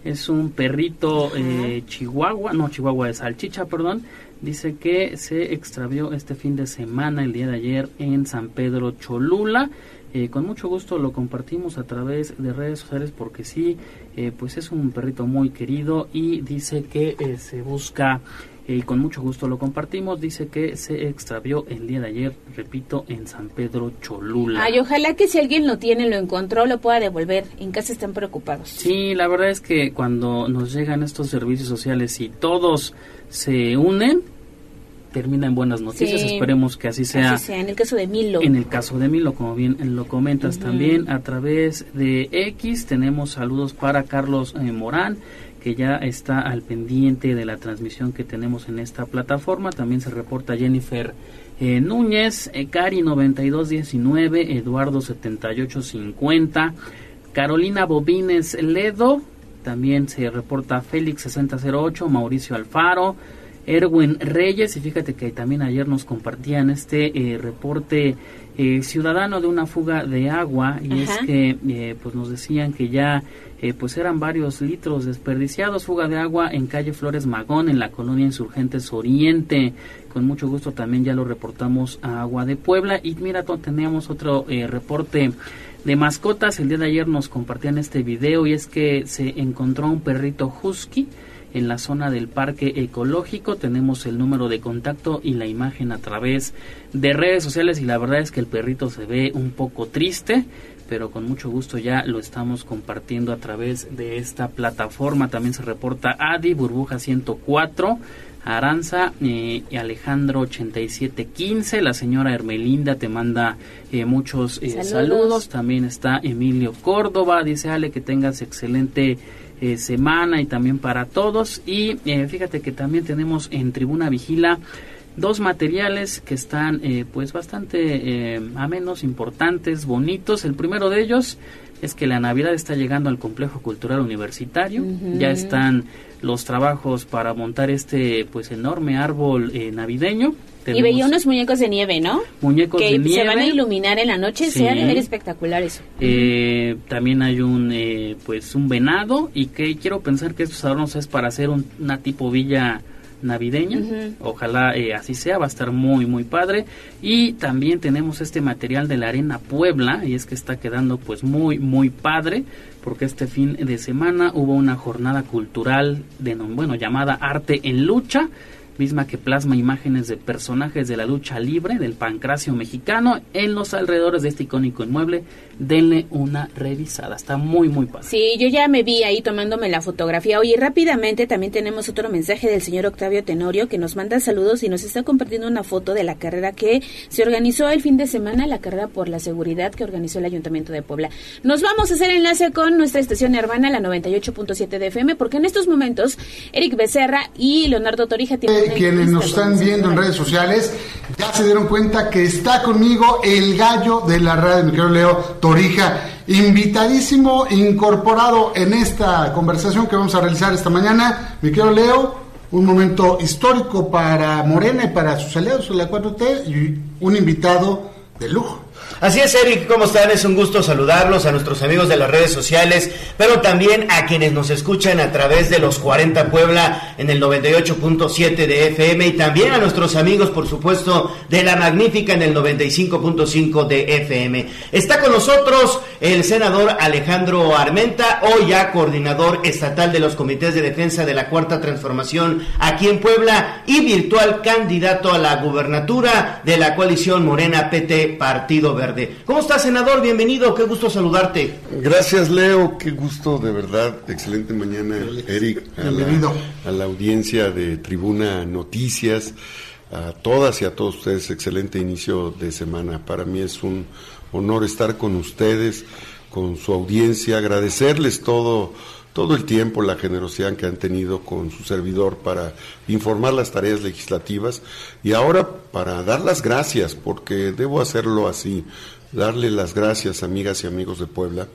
es un perrito eh, chihuahua, no, chihuahua de salchicha, perdón, dice que se extravió este fin de semana, el día de ayer, en San Pedro Cholula. Eh, con mucho gusto lo compartimos a través de redes sociales porque sí, eh, pues es un perrito muy querido y dice que eh, se busca eh, y con mucho gusto lo compartimos. Dice que se extravió el día de ayer, repito, en San Pedro Cholula. Ay, ojalá que si alguien lo tiene, lo encontró, lo pueda devolver. En casa están preocupados. Sí, la verdad es que cuando nos llegan estos servicios sociales y todos se unen, termina en buenas noticias. Sí. Esperemos que así sea. Así sea, en el caso de Milo. En el caso de Milo, como bien lo comentas también, a través de X tenemos saludos para Carlos eh, Morán, que ya está al pendiente de la transmisión que tenemos en esta plataforma. También se reporta Jennifer eh, Núñez, eh, Cari 9219, Eduardo 7850, Carolina Bobines Ledo, también se reporta Félix 6008, Mauricio Alfaro, Erwin Reyes y fíjate que también ayer nos compartían este eh, reporte eh, ciudadano de una fuga de agua y es que eh, pues nos decían que ya eh, pues eran varios litros desperdiciados fuga de agua en calle Flores Magón en la colonia Insurgentes Oriente. Con mucho gusto también ya lo reportamos a Agua de Puebla. Y mira teníamos otro reporte de mascotas. El día de ayer nos compartían este video y es que se encontró un perrito husky en la zona del parque ecológico. Tenemos el número de contacto y la imagen a través de redes sociales y la verdad es que el perrito se ve un poco triste, pero con mucho gusto ya lo estamos compartiendo a través de esta plataforma. También se reporta Adi, Burbuja 104. Aranza eh, y Alejandro 8715, la señora Hermelinda te manda eh, muchos eh, Saludos. saludos. también está Emilio Córdoba, dice Ale que tengas excelente eh, semana y también para todos. Y eh, fíjate que también tenemos en Tribuna Vigila dos materiales que están eh, pues bastante eh, amenos, importantes, bonitos. El primero de ellos es que la Navidad está llegando al complejo cultural universitario. Ya están los trabajos para montar este pues enorme árbol eh, navideño. Y veía unos muñecos de nieve, ¿no? muñecos que de nieve. se van a iluminar en la noche, Sí. se ha de ver espectacular eso. Eh, también hay un eh, pues un venado y que quiero pensar que estos adornos es para hacer un- una tipo villa navideña ojalá eh, así sea va a estar muy muy padre y también tenemos este material de la arena Puebla y es que está quedando pues muy muy padre porque este fin de semana hubo una jornada cultural de bueno llamada arte en lucha misma que plasma imágenes de personajes de la lucha libre del pancracio mexicano en los alrededores de este icónico inmueble. Denle una revisada, está muy muy padre. Sí, yo ya me vi ahí tomándome la fotografía. Oye, rápidamente también tenemos otro mensaje del señor Octavio Tenorio que nos manda saludos y nos está compartiendo una foto de la carrera que se organizó el fin de semana, la carrera por la seguridad que organizó el Ayuntamiento de Puebla. Nos vamos a hacer enlace con nuestra estación hermana, la 98.7 de FM, porque en estos momentos Eric Becerra y Leonardo Torija tienen Eh, quienes nos están el viendo en redes sociales ya se dieron cuenta que está conmigo el gallo de la radio, mi querido Leo Torija, invitadísimo, incorporado en esta conversación que vamos a realizar esta mañana. Mi querido Leo, un momento histórico para Morena y para sus aliados de la 4T y un invitado de lujo. Así es, Eric, ¿cómo están? Es un gusto saludarlos a nuestros amigos de las redes sociales, pero también a quienes nos escuchan a través de los 40 Puebla en el 98.7 de FM y también a nuestros amigos, por supuesto, de la Magnífica en el 95.5 de FM. Está con nosotros el senador Alejandro Armenta, hoy ya coordinador estatal de los comités de defensa de la Cuarta Transformación aquí en Puebla y virtual candidato a la gubernatura de la coalición Morena PT Partido Verde. ¿Cómo estás, senador? Bienvenido, qué gusto saludarte. Gracias, Leo. Qué gusto, de verdad. Excelente mañana, Eric. A Bienvenido. La, a la audiencia de Tribuna Noticias, a todas y a todos ustedes. Excelente inicio de semana. Para mí es un honor estar con ustedes, con su audiencia, agradecerles todo. Todo el tiempo, la generosidad que han tenido con su servidor para informar las tareas legislativas y ahora para dar las gracias, porque debo hacerlo así, darle las gracias, amigas y amigos de Puebla,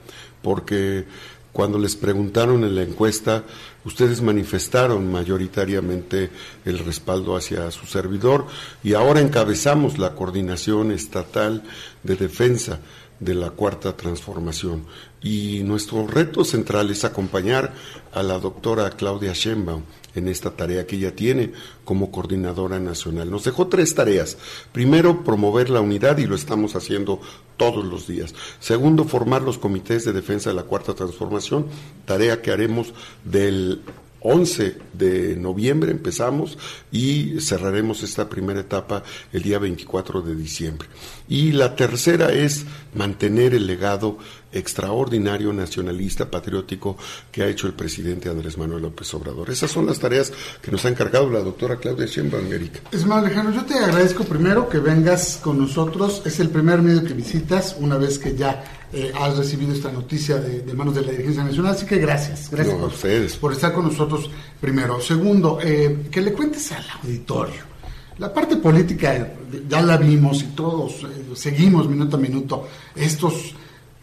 porque cuando les preguntaron en la encuesta, ustedes manifestaron mayoritariamente el respaldo hacia su servidor y ahora encabezamos la coordinación estatal de defensa de la cuarta transformación. Y nuestro reto central es acompañar a la doctora Claudia Sheinbaum en esta tarea que ella tiene como coordinadora nacional. Nos dejó tres tareas. Primero, promover la unidad y lo estamos haciendo todos los días. Segundo, formar los comités de defensa de la cuarta transformación, tarea que haremos del 11 de noviembre empezamos y cerraremos esta primera etapa el día 24 de diciembre. Y la tercera es mantener el legado extraordinario nacionalista patriótico que ha hecho el presidente Andrés Manuel López Obrador. Esas son las tareas que nos ha encargado la doctora Claudia Sheinbaum, Erika. Es más, Alejandro, yo te agradezco primero que vengas con nosotros. Es el primer medio que visitas una vez que ya eh, has recibido esta noticia de, de manos de la dirigencia nacional. Así que gracias, gracias No, a por, ustedes. por estar con nosotros primero. Segundo, eh, que le cuentes al auditorio. La parte política ya la vimos y todos eh, seguimos minuto a minuto estos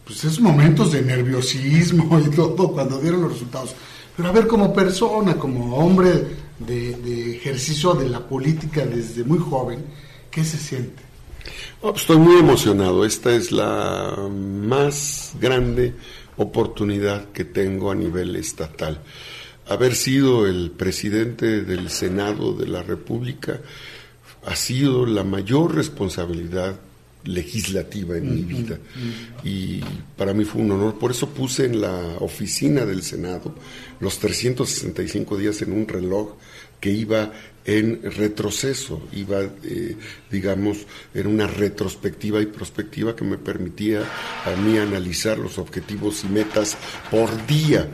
pues, esos momentos de nerviosismo y todo cuando dieron los resultados. Pero a ver, como persona, como hombre de, de ejercicio de la política desde muy joven, ¿qué se siente? Oh, pues estoy muy emocionado. Esta es la más grande oportunidad que tengo a nivel estatal. Haber sido el presidente del Senado de la República ha sido la mayor responsabilidad legislativa en mi vida y para mí fue un honor. Por eso puse en la oficina del Senado los 365 días en un reloj que iba en retroceso, iba, eh, digamos, en una retrospectiva y prospectiva que me permitía a mí analizar los objetivos y metas por día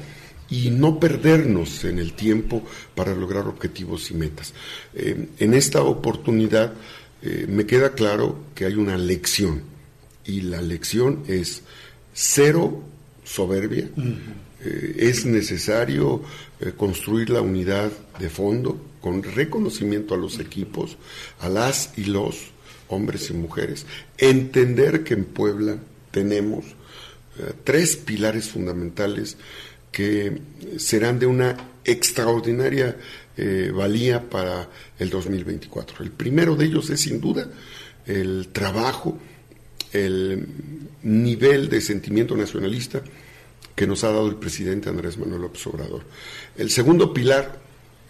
y no perdernos en el tiempo para lograr objetivos y metas. Eh, en esta oportunidad eh, me queda claro que hay una lección y la lección es cero soberbia, eh, es necesario construir la unidad de fondo con reconocimiento a los equipos, a las y los hombres y mujeres, entender que en Puebla tenemos tres pilares fundamentales que serán de una extraordinaria eh, valía para el 2024. El primero de ellos es sin duda el trabajo, el nivel de sentimiento nacionalista que nos ha dado el presidente Andrés Manuel López Obrador. El segundo pilar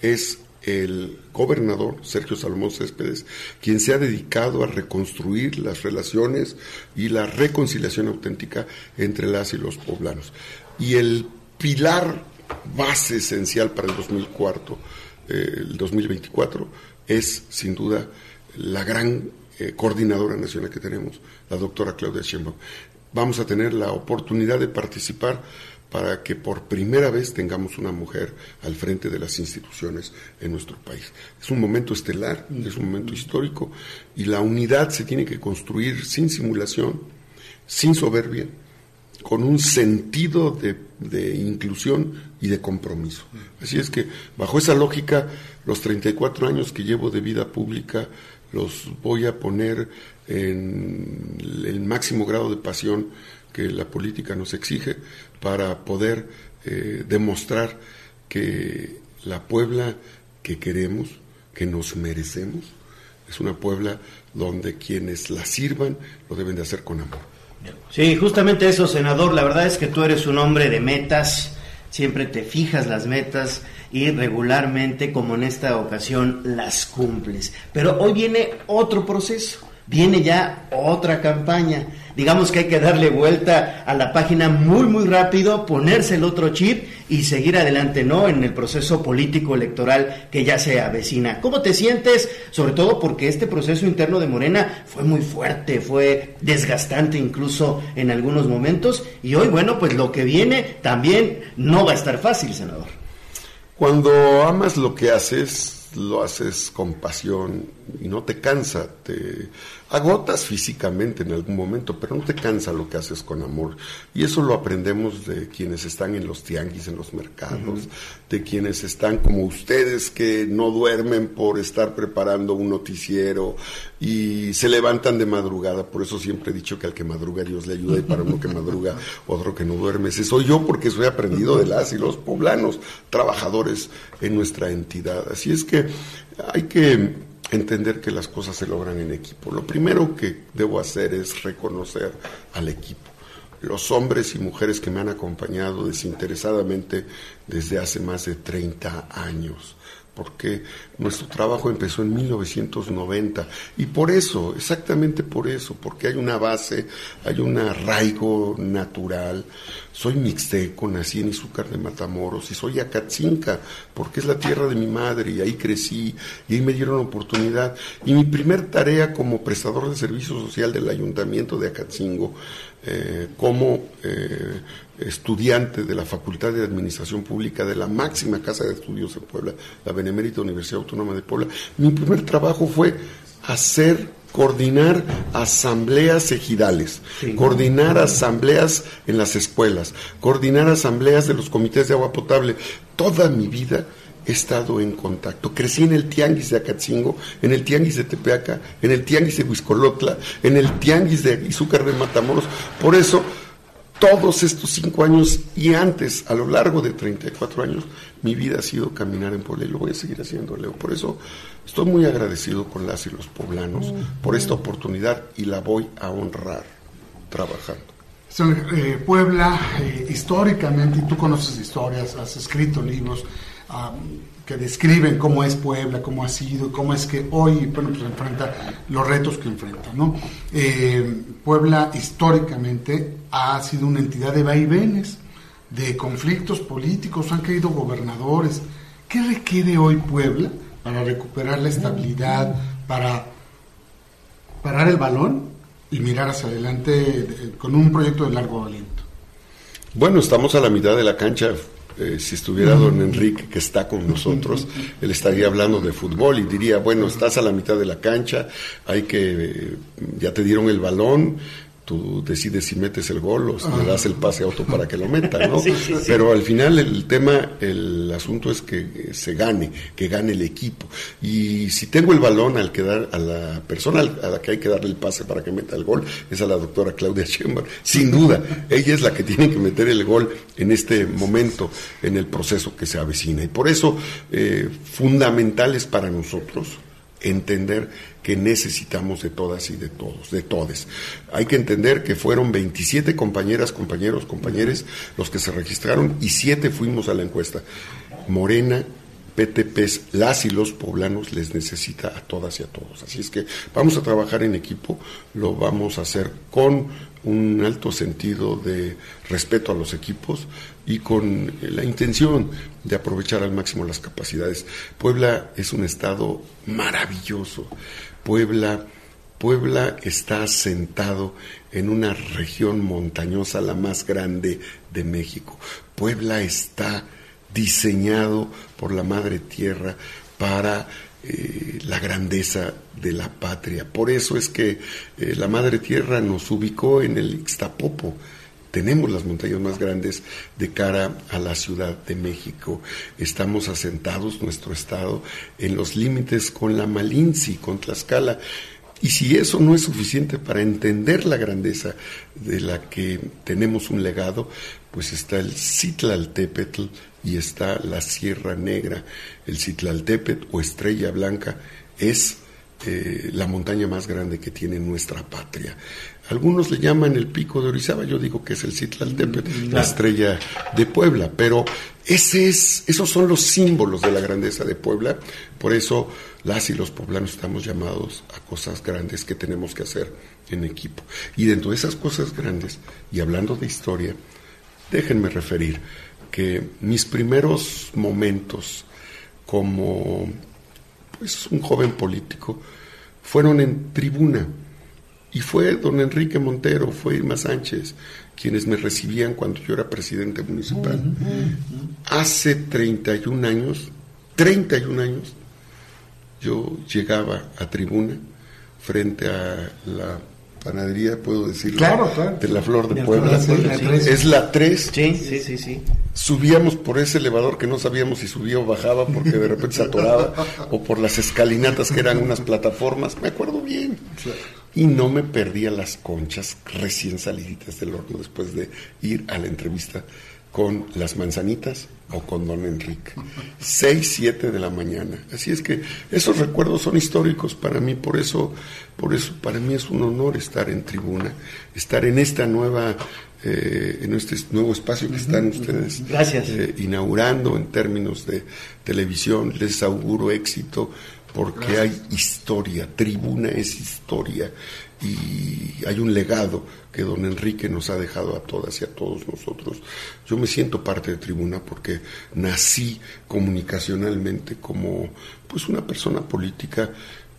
es el gobernador Sergio Salomón Céspedes, quien se ha dedicado a reconstruir las relaciones y la reconciliación auténtica entre las y los poblanos. Y el pilar base esencial para el 2004, eh, el 2024 es sin duda la gran eh, coordinadora nacional que tenemos, la doctora Claudia Sheinbaum. Vamos a tener la oportunidad de participar para que por primera vez tengamos una mujer al frente de las instituciones en nuestro país. Es un momento estelar, es un momento histórico y la unidad se tiene que construir sin simulación, sin soberbia, con un sentido de, inclusión y de compromiso. Así es que, bajo esa lógica, los 34 años que llevo de vida pública los voy a poner en el máximo grado de pasión que la política nos exige para poder eh, demostrar que la Puebla que queremos, que nos merecemos, es una Puebla donde quienes la sirvan lo deben de hacer con amor. Sí, justamente eso, senador. La verdad es que tú eres un hombre de metas, siempre te fijas las metas y regularmente, como en esta ocasión, las cumples. Pero hoy viene otro proceso, viene ya otra campaña. Digamos que hay que darle vuelta a la página muy, muy rápido, ponerse el otro chip y seguir adelante, ¿no? En el proceso político electoral que ya se avecina. ¿Cómo te sientes? Sobre todo porque este proceso interno de Morena fue muy fuerte, fue desgastante incluso en algunos momentos. Y hoy, bueno, pues lo que viene también no va a estar fácil, senador. Cuando amas lo que haces, lo haces con pasión y no te cansa, te agotas físicamente en algún momento, pero no te cansa lo que haces con amor. Y eso lo aprendemos de quienes están en los tianguis, en los mercados, de quienes están como ustedes que no duermen por estar preparando un noticiero y se levantan de madrugada. Por eso siempre he dicho que al que madruga Dios le ayuda y para uno que madruga otro que no duerme. Ese soy yo porque soy aprendido de las y los poblanos, trabajadores en nuestra entidad. Así es que hay que entender que las cosas se logran en equipo. Lo primero que debo hacer es reconocer al equipo. Los hombres y mujeres que me han acompañado desinteresadamente desde hace más de 30 años, porque nuestro trabajo empezó en 1990 y por eso, exactamente por eso, porque hay una base, hay un arraigo natural. Soy mixteco, nací en Izúcar de Matamoros y soy acatzinca, porque es la tierra de mi madre y ahí crecí y ahí me dieron oportunidad. Y mi primer tarea como prestador de servicio social del ayuntamiento de Acatzingo, eh, como eh, estudiante de la Facultad de Administración Pública de la máxima casa de estudios en Puebla, la Benemérita Universidad Autónoma de Puebla, mi primer trabajo fue hacer coordinar asambleas ejidales, coordinar asambleas en las escuelas, coordinar asambleas de los comités de agua potable. Toda mi vida he estado en contacto. Crecí en el tianguis de Acatzingo, en el tianguis de Tepeaca, en el tianguis de Huiscolotla, en el tianguis de Izúcar de Matamoros. Por eso todos estos cinco años y antes, a lo largo de 34 años, mi vida ha sido caminar en Puebla y lo voy a seguir haciendo, Leo. Por eso estoy muy agradecido con las y los poblanos por esta oportunidad y la voy a honrar trabajando. Eh, Puebla, eh, históricamente, y tú conoces historias, has escrito libros que describen cómo es Puebla, cómo ha sido, cómo es que hoy bueno, pues enfrenta los retos que enfrenta. Eh, Puebla históricamente ha sido una entidad de vaivenes, de conflictos políticos, han caído gobernadores. ¿Qué requiere hoy Puebla para recuperar la estabilidad, para parar el balón y mirar hacia adelante eh, con un proyecto de largo aliento? Bueno, estamos a la mitad de la cancha. Eh, si estuviera don Enrique, que está con nosotros, él estaría hablando de fútbol y diría, bueno, estás a la mitad de la cancha, hay que, eh, ya te dieron el balón, tú decides si metes el gol o si le das el pase a otro para que lo meta, ¿no? Sí, sí, sí. Pero al final el tema, el asunto es que se gane, que gane el equipo. Y si tengo el balón al que dar, a la persona a la que hay que darle el pase para que meta el gol, es a la doctora Claudia Sheinbaum. Sin duda, ella es la que tiene que meter el gol en este momento, en el proceso que se avecina. Y por eso, eh, fundamental es para nosotros entender que necesitamos de todas y de todos, de todes. Hay que entender que fueron 27 compañeras, compañeros, compañeres los que se registraron y 7 fuimos a la encuesta. Morena, PTPs, las y los poblanos les necesita a todas y a todos. Así es que vamos a trabajar en equipo, lo vamos a hacer con un alto sentido de respeto a los equipos y con la intención de aprovechar al máximo las capacidades. Puebla es un estado maravilloso. Puebla Puebla está asentado en una región montañosa, la más grande de México. Puebla está diseñado por la Madre Tierra para eh, la grandeza de la patria. Por eso es que eh, la Madre Tierra nos ubicó en el Ixtapopo. Tenemos las montañas más grandes de cara a la Ciudad de México. Estamos asentados, nuestro estado, en los límites con la Malinci, con Tlaxcala. Y si eso no es suficiente para entender la grandeza de la que tenemos un legado, pues está el Citlaltépetl y está la Sierra Negra. El Citlaltépetl o Estrella Blanca es eh, la montaña más grande que tiene nuestra patria. Algunos le llaman el pico de Orizaba, yo digo que es el Citlaltépetl, la estrella de Puebla, pero ese es, esos son los símbolos de la grandeza de Puebla, por eso las y los poblanos estamos llamados a cosas grandes que tenemos que hacer en equipo. Y dentro de esas cosas grandes, y hablando de historia, déjenme referir que mis primeros momentos como pues un joven político fueron en tribuna y fue don Enrique Montero, fue Irma Sánchez quienes me recibían cuando yo era presidente municipal. Hace 31 años, 31 años, yo llegaba a tribuna frente a la panadería, puedo decirlo, Claro, claro. de la Flor de De Puebla. la Flor de Puebla, sí. Es la 3. Sí, sí, sí, sí. Subíamos por ese elevador que no sabíamos si subía o bajaba porque de repente se atoraba, o por las escalinatas que eran unas plataformas, me acuerdo bien. Y no me perdía las conchas recién saliditas del horno después de ir a la entrevista con las manzanitas o con don Enrique. 6, 7 de la mañana. Así es que esos recuerdos son históricos para mí, por eso, por eso para mí es un honor estar en tribuna, estar en esta nueva, eh, en este nuevo espacio que están ustedes Gracias. eh, inaugurando en términos de televisión. Les auguro éxito porque hay historia, tribuna es historia y hay un legado que don Enrique nos ha dejado a todas y a todos nosotros. Yo me siento parte de tribuna porque nací comunicacionalmente como pues una persona política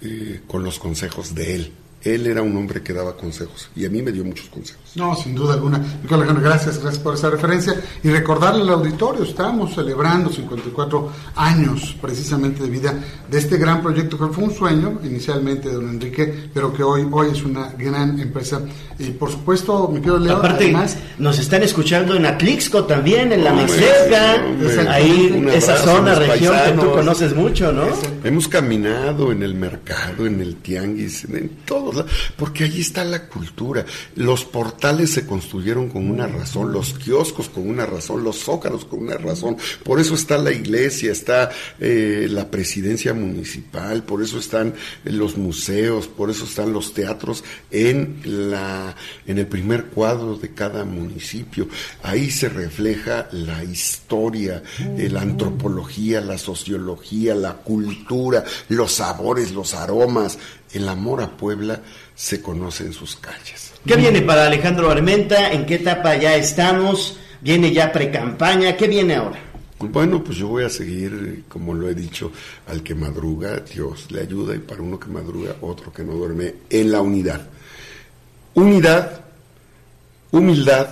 eh, con los consejos de él. Él era un hombre que daba consejos y a mí me dio muchos consejos. No, sin duda alguna. Nicolás Alejandro, gracias, gracias por esa referencia. Y recordarle al auditorio, estamos celebrando 54 años precisamente de vida de este gran proyecto que fue un sueño inicialmente de don Enrique, pero que hoy, hoy es una gran empresa. Y por supuesto, mi querido Leo, Aparte, además, nos están escuchando en Atlixco también, en la Mixteca, ahí esa zona, región que tú conoces mucho, ¿no? Hemos caminado en el mercado, en el tianguis, en todos porque ahí está la cultura. Los portales se construyeron con una razón, los kioscos con una razón, los zócalos con una razón. Por eso está la iglesia, está eh, la presidencia municipal, por eso están los museos, por eso están los teatros en la en el primer cuadro de cada municipio. Ahí se refleja la historia, eh, la antropología, la sociología, la cultura, los sabores, los aromas. El amor a Puebla se conoce en sus calles. ¿Qué viene para Alejandro Armenta? ¿En qué etapa ya estamos? ¿Viene ya pre-campaña? ¿Qué viene ahora? Bueno, pues yo voy a seguir, como lo he dicho, al que madruga, Dios le ayuda, y para uno que madruga, otro que no duerme, en la unidad. Unidad, humildad,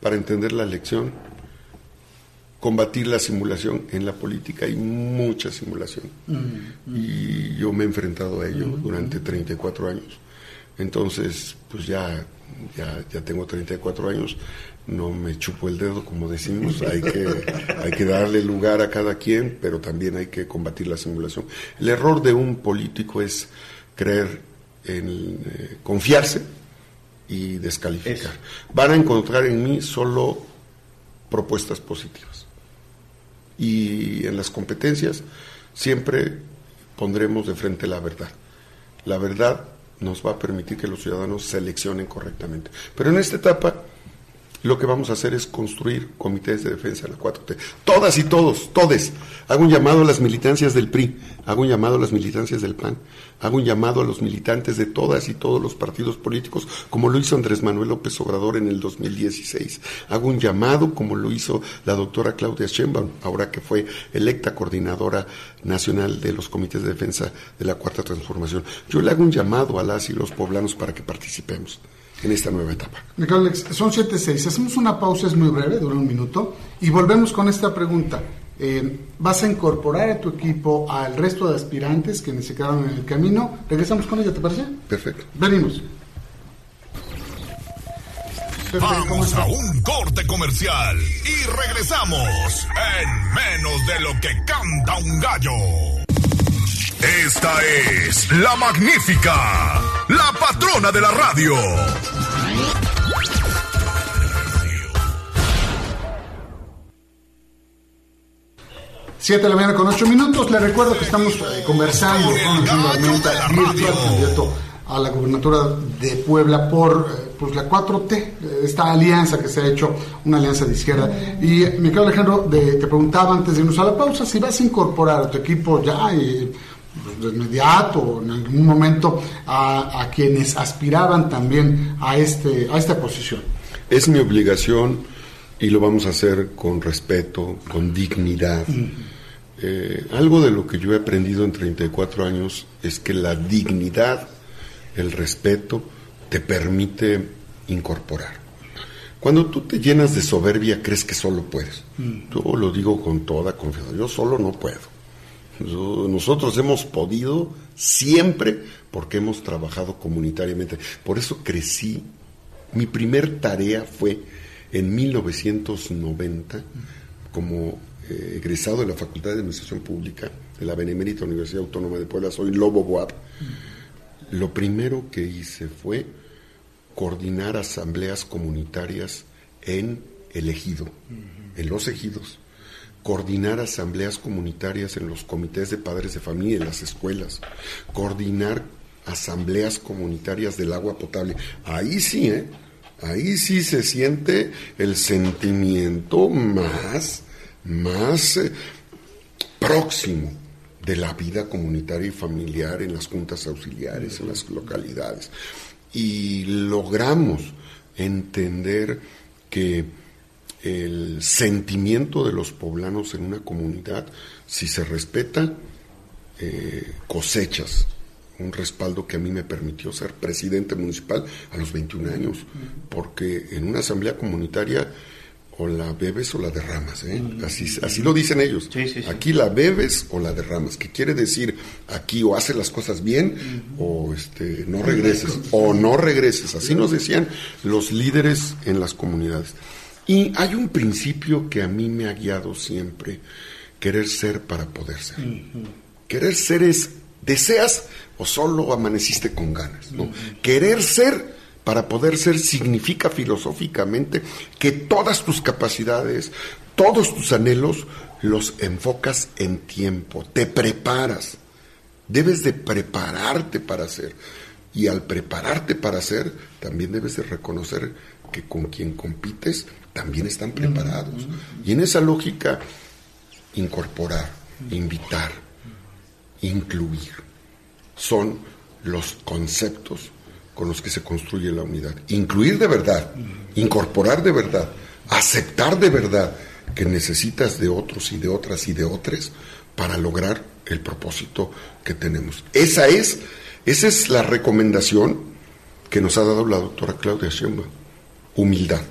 para entender la lección, combatir la simulación en la política, hay mucha simulación. Y yo me he enfrentado a ello durante 34 años. Entonces, pues ya, ya, ya tengo 34 años, no me chupo el dedo, como decimos, hay que, hay que darle lugar a cada quien, pero también hay que combatir la simulación. El error de un político es creer en eh, confiarse y descalificar. Van a encontrar en mí solo propuestas positivas. Y en las competencias siempre pondremos de frente la verdad. La verdad nos va a permitir que los ciudadanos seleccionen correctamente. Pero en esta etapa lo que vamos a hacer es construir comités de defensa de la 4T. Todas y todos, todes. Hago un llamado a las militancias del PRI, hago un llamado a las militancias del PAN, hago un llamado a los militantes de todas y todos los partidos políticos, como lo hizo Andrés Manuel López Obrador en el 2016. Hago un llamado, como lo hizo la doctora Claudia Sheinbaum, ahora que fue electa coordinadora nacional de los comités de defensa de la Cuarta Transformación. Yo le hago un llamado a las y los poblanos para que participemos en esta nueva etapa. Son 7.6. Hacemos una pausa, es muy breve, dura un minuto, y volvemos con esta pregunta. Eh, ¿Vas a incorporar a tu equipo al resto de aspirantes que se quedaron en el camino? Regresamos con ella, ¿te parece? Perfecto. Venimos. Vamos a un corte comercial y regresamos en menos de lo que canta un gallo. Esta es la magnífica, la patrona de la radio. Siete de la mañana con ocho minutos. Le recuerdo que estamos eh, conversando con Alejandro Armenta, virtual candidato a la gubernatura de Puebla por eh, pues, la 4T, eh, esta alianza que se ha hecho, una alianza de izquierda. Y mi querido Alejandro, de- te preguntaba antes de irnos a la pausa si vas a incorporar a tu equipo ya eh, pues, de inmediato o en algún momento a, a quienes aspiraban también a, este, a esta posición. Es mi obligación y lo vamos a hacer con respeto, con dignidad. Eh, algo de lo que yo he aprendido en 34 años es que la dignidad, el respeto, te permite incorporar. Cuando tú te llenas de soberbia, crees que solo puedes. Yo lo digo con toda confianza, yo solo no puedo. Nosotros hemos podido siempre porque hemos trabajado comunitariamente. Por eso crecí. Mi primer tarea fue en 1990 como eh, egresado de la Facultad de Administración Pública de la Benemérita Universidad Autónoma de Puebla. Soy Lobo Guap. Lo primero que hice fue coordinar asambleas comunitarias en el ejido, en los ejidos, coordinar asambleas comunitarias en los comités de padres de familia, en las escuelas, coordinar asambleas comunitarias del agua potable. Ahí sí, ¿eh? Ahí sí se siente el sentimiento más, más eh, próximo de la vida comunitaria y familiar en las juntas auxiliares, en las localidades. Y logramos entender que el sentimiento de los poblanos en una comunidad, si se respeta, eh, cosechas un respaldo que a mí me permitió ser presidente municipal a los 21 años, porque en una asamblea comunitaria o la bebes o la derramas, ¿eh? así, así lo dicen ellos. Aquí la bebes o la derramas, que quiere decir aquí o haces las cosas bien o este, no regreses, o no regreses, así nos decían los líderes en las comunidades. Y hay un principio que a mí me ha guiado siempre, querer ser para poder ser. Querer ser es deseas o solo amaneciste con ganas. ¿no? Querer ser para poder ser significa filosóficamente que todas tus capacidades, todos tus anhelos los enfocas en tiempo, te preparas. Debes de prepararte para ser. Y al prepararte para ser, también debes de reconocer que con quien compites también están preparados. Y en esa lógica, incorporar, invitar, incluir, son los conceptos con los que se construye la unidad. Incluir de verdad, incorporar de verdad, aceptar de verdad que necesitas de otros y de otras y de otros para lograr el propósito que tenemos. Esa es, esa es la recomendación que nos ha dado la doctora Claudia Sheinbaum. Humildad,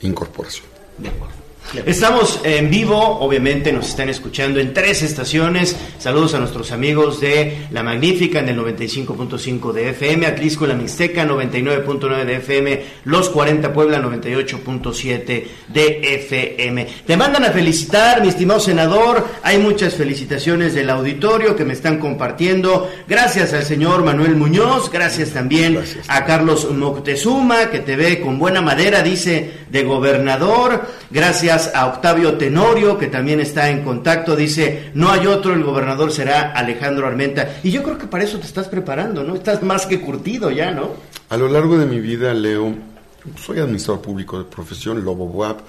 incorporación. De acuerdo. Estamos en vivo, obviamente nos están escuchando en tres estaciones. Saludos a nuestros amigos de La Magnífica en el 95.5 de FM, Atlisco La Mixteca 99.9 de FM, Los 40 Puebla 98.7 de FM. Te mandan a felicitar, mi estimado senador. Hay muchas felicitaciones del auditorio que me están compartiendo. Gracias al señor Manuel Muñoz, gracias también a Carlos Moctezuma, que te ve con buena madera, dice, de gobernador. Gracias a Octavio Tenorio, que también está en contacto, dice, no hay otro, el gobernador será Alejandro Armenta. Y yo creo que para eso te estás preparando, ¿no? Estás más que curtido ya, ¿no? A lo largo de mi vida, Leo, soy administrador público de profesión, Lobo WAP,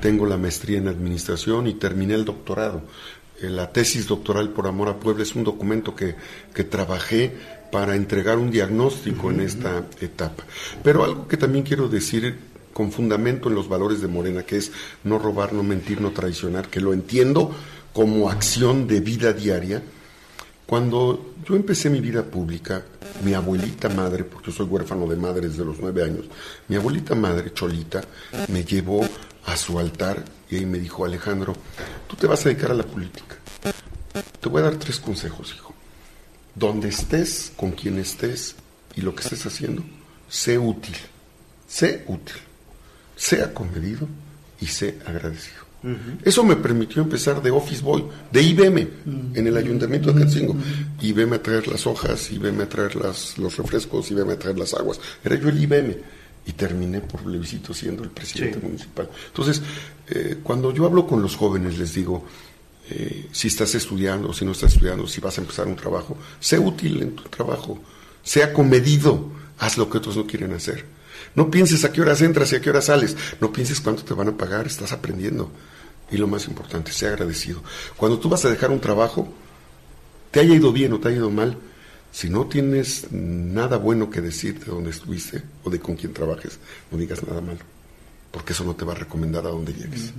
tengo la maestría en administración y terminé el doctorado. Eh, La tesis doctoral por amor a Puebla es un documento que, que trabajé para entregar un diagnóstico en esta etapa. Pero algo que también quiero decir con fundamento en los valores de Morena, que es no robar, no mentir, no traicionar, que lo entiendo como acción de vida diaria. Cuando yo empecé mi vida pública, mi abuelita madre, porque yo soy huérfano de madre desde los nueve años, mi abuelita madre, Cholita, me llevó a su altar y ahí me dijo, Alejandro, tú te vas a dedicar a la política. Te voy a dar tres consejos, hijo. Donde estés, con quien estés y lo que estés haciendo, sé útil. Sé útil. Sea comedido y sé agradecido. Eso me permitió empezar de Office Boy, de IBM, en el ayuntamiento de Catzingo. IBM a traer las hojas, IBM a traer las, los refrescos, IBM a traer las aguas. Era yo el IBM. Y terminé por plebiscito siendo el presidente Sí. municipal. Entonces, eh, cuando yo hablo con los jóvenes, les digo, eh, si estás estudiando, si no estás estudiando, si vas a empezar un trabajo, sé útil en tu trabajo, sea comedido, haz lo que otros no quieren hacer. No pienses a qué horas entras y a qué horas sales, no pienses cuánto te van a pagar, estás aprendiendo. Y lo más importante, sea agradecido. Cuando tú vas a dejar un trabajo, te haya ido bien o te haya ido mal, si no tienes nada bueno que decir de dónde estuviste o de con quién trabajes, no digas nada malo, porque eso no te va a recomendar a dónde llegues.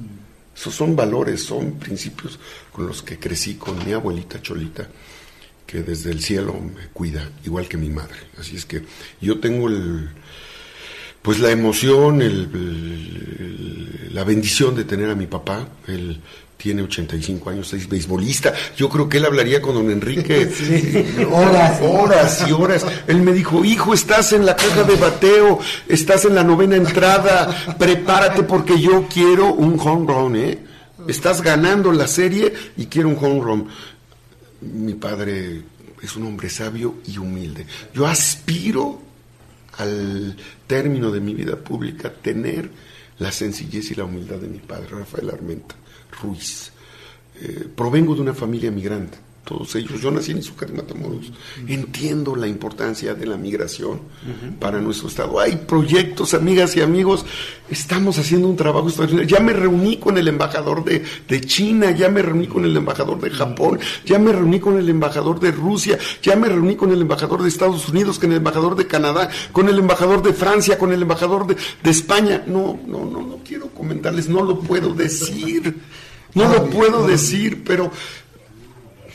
Esos son valores, son principios con los que crecí con mi abuelita Cholita, que desde el cielo me cuida, igual que mi madre. Así es que yo tengo el, pues la emoción, el- el- la bendición de tener a mi papá. Él tiene 85 años, es beisbolista. Yo creo que él hablaría con don Enrique horas, horas y horas. Él me dijo, hijo, estás en la caja de bateo, estás en la novena entrada, prepárate porque yo quiero un home run, ¿eh? Estás ganando la serie y quiero un home run. Mi padre es un hombre sabio y humilde. Yo aspiro al término de mi vida pública tener la sencillez y la humildad de mi padre, Rafael Armenta Ruiz. Eh, provengo de una familia migrante, todos ellos. Yo nací en Izúcar, Matamoros. Entiendo la importancia de la migración para nuestro Estado. Hay proyectos, amigas y amigos. Estamos haciendo un trabajo extraordinario. Ya me reuní con el embajador de, de China, ya me reuní con el embajador de Japón, ya me reuní con el embajador de Rusia, ya me reuní con el embajador de Estados Unidos, con el embajador de Canadá, con el embajador de Francia, con el embajador de, de España. No, no, no, no quiero comentarles, no lo puedo decir. No lo puedo decir, pero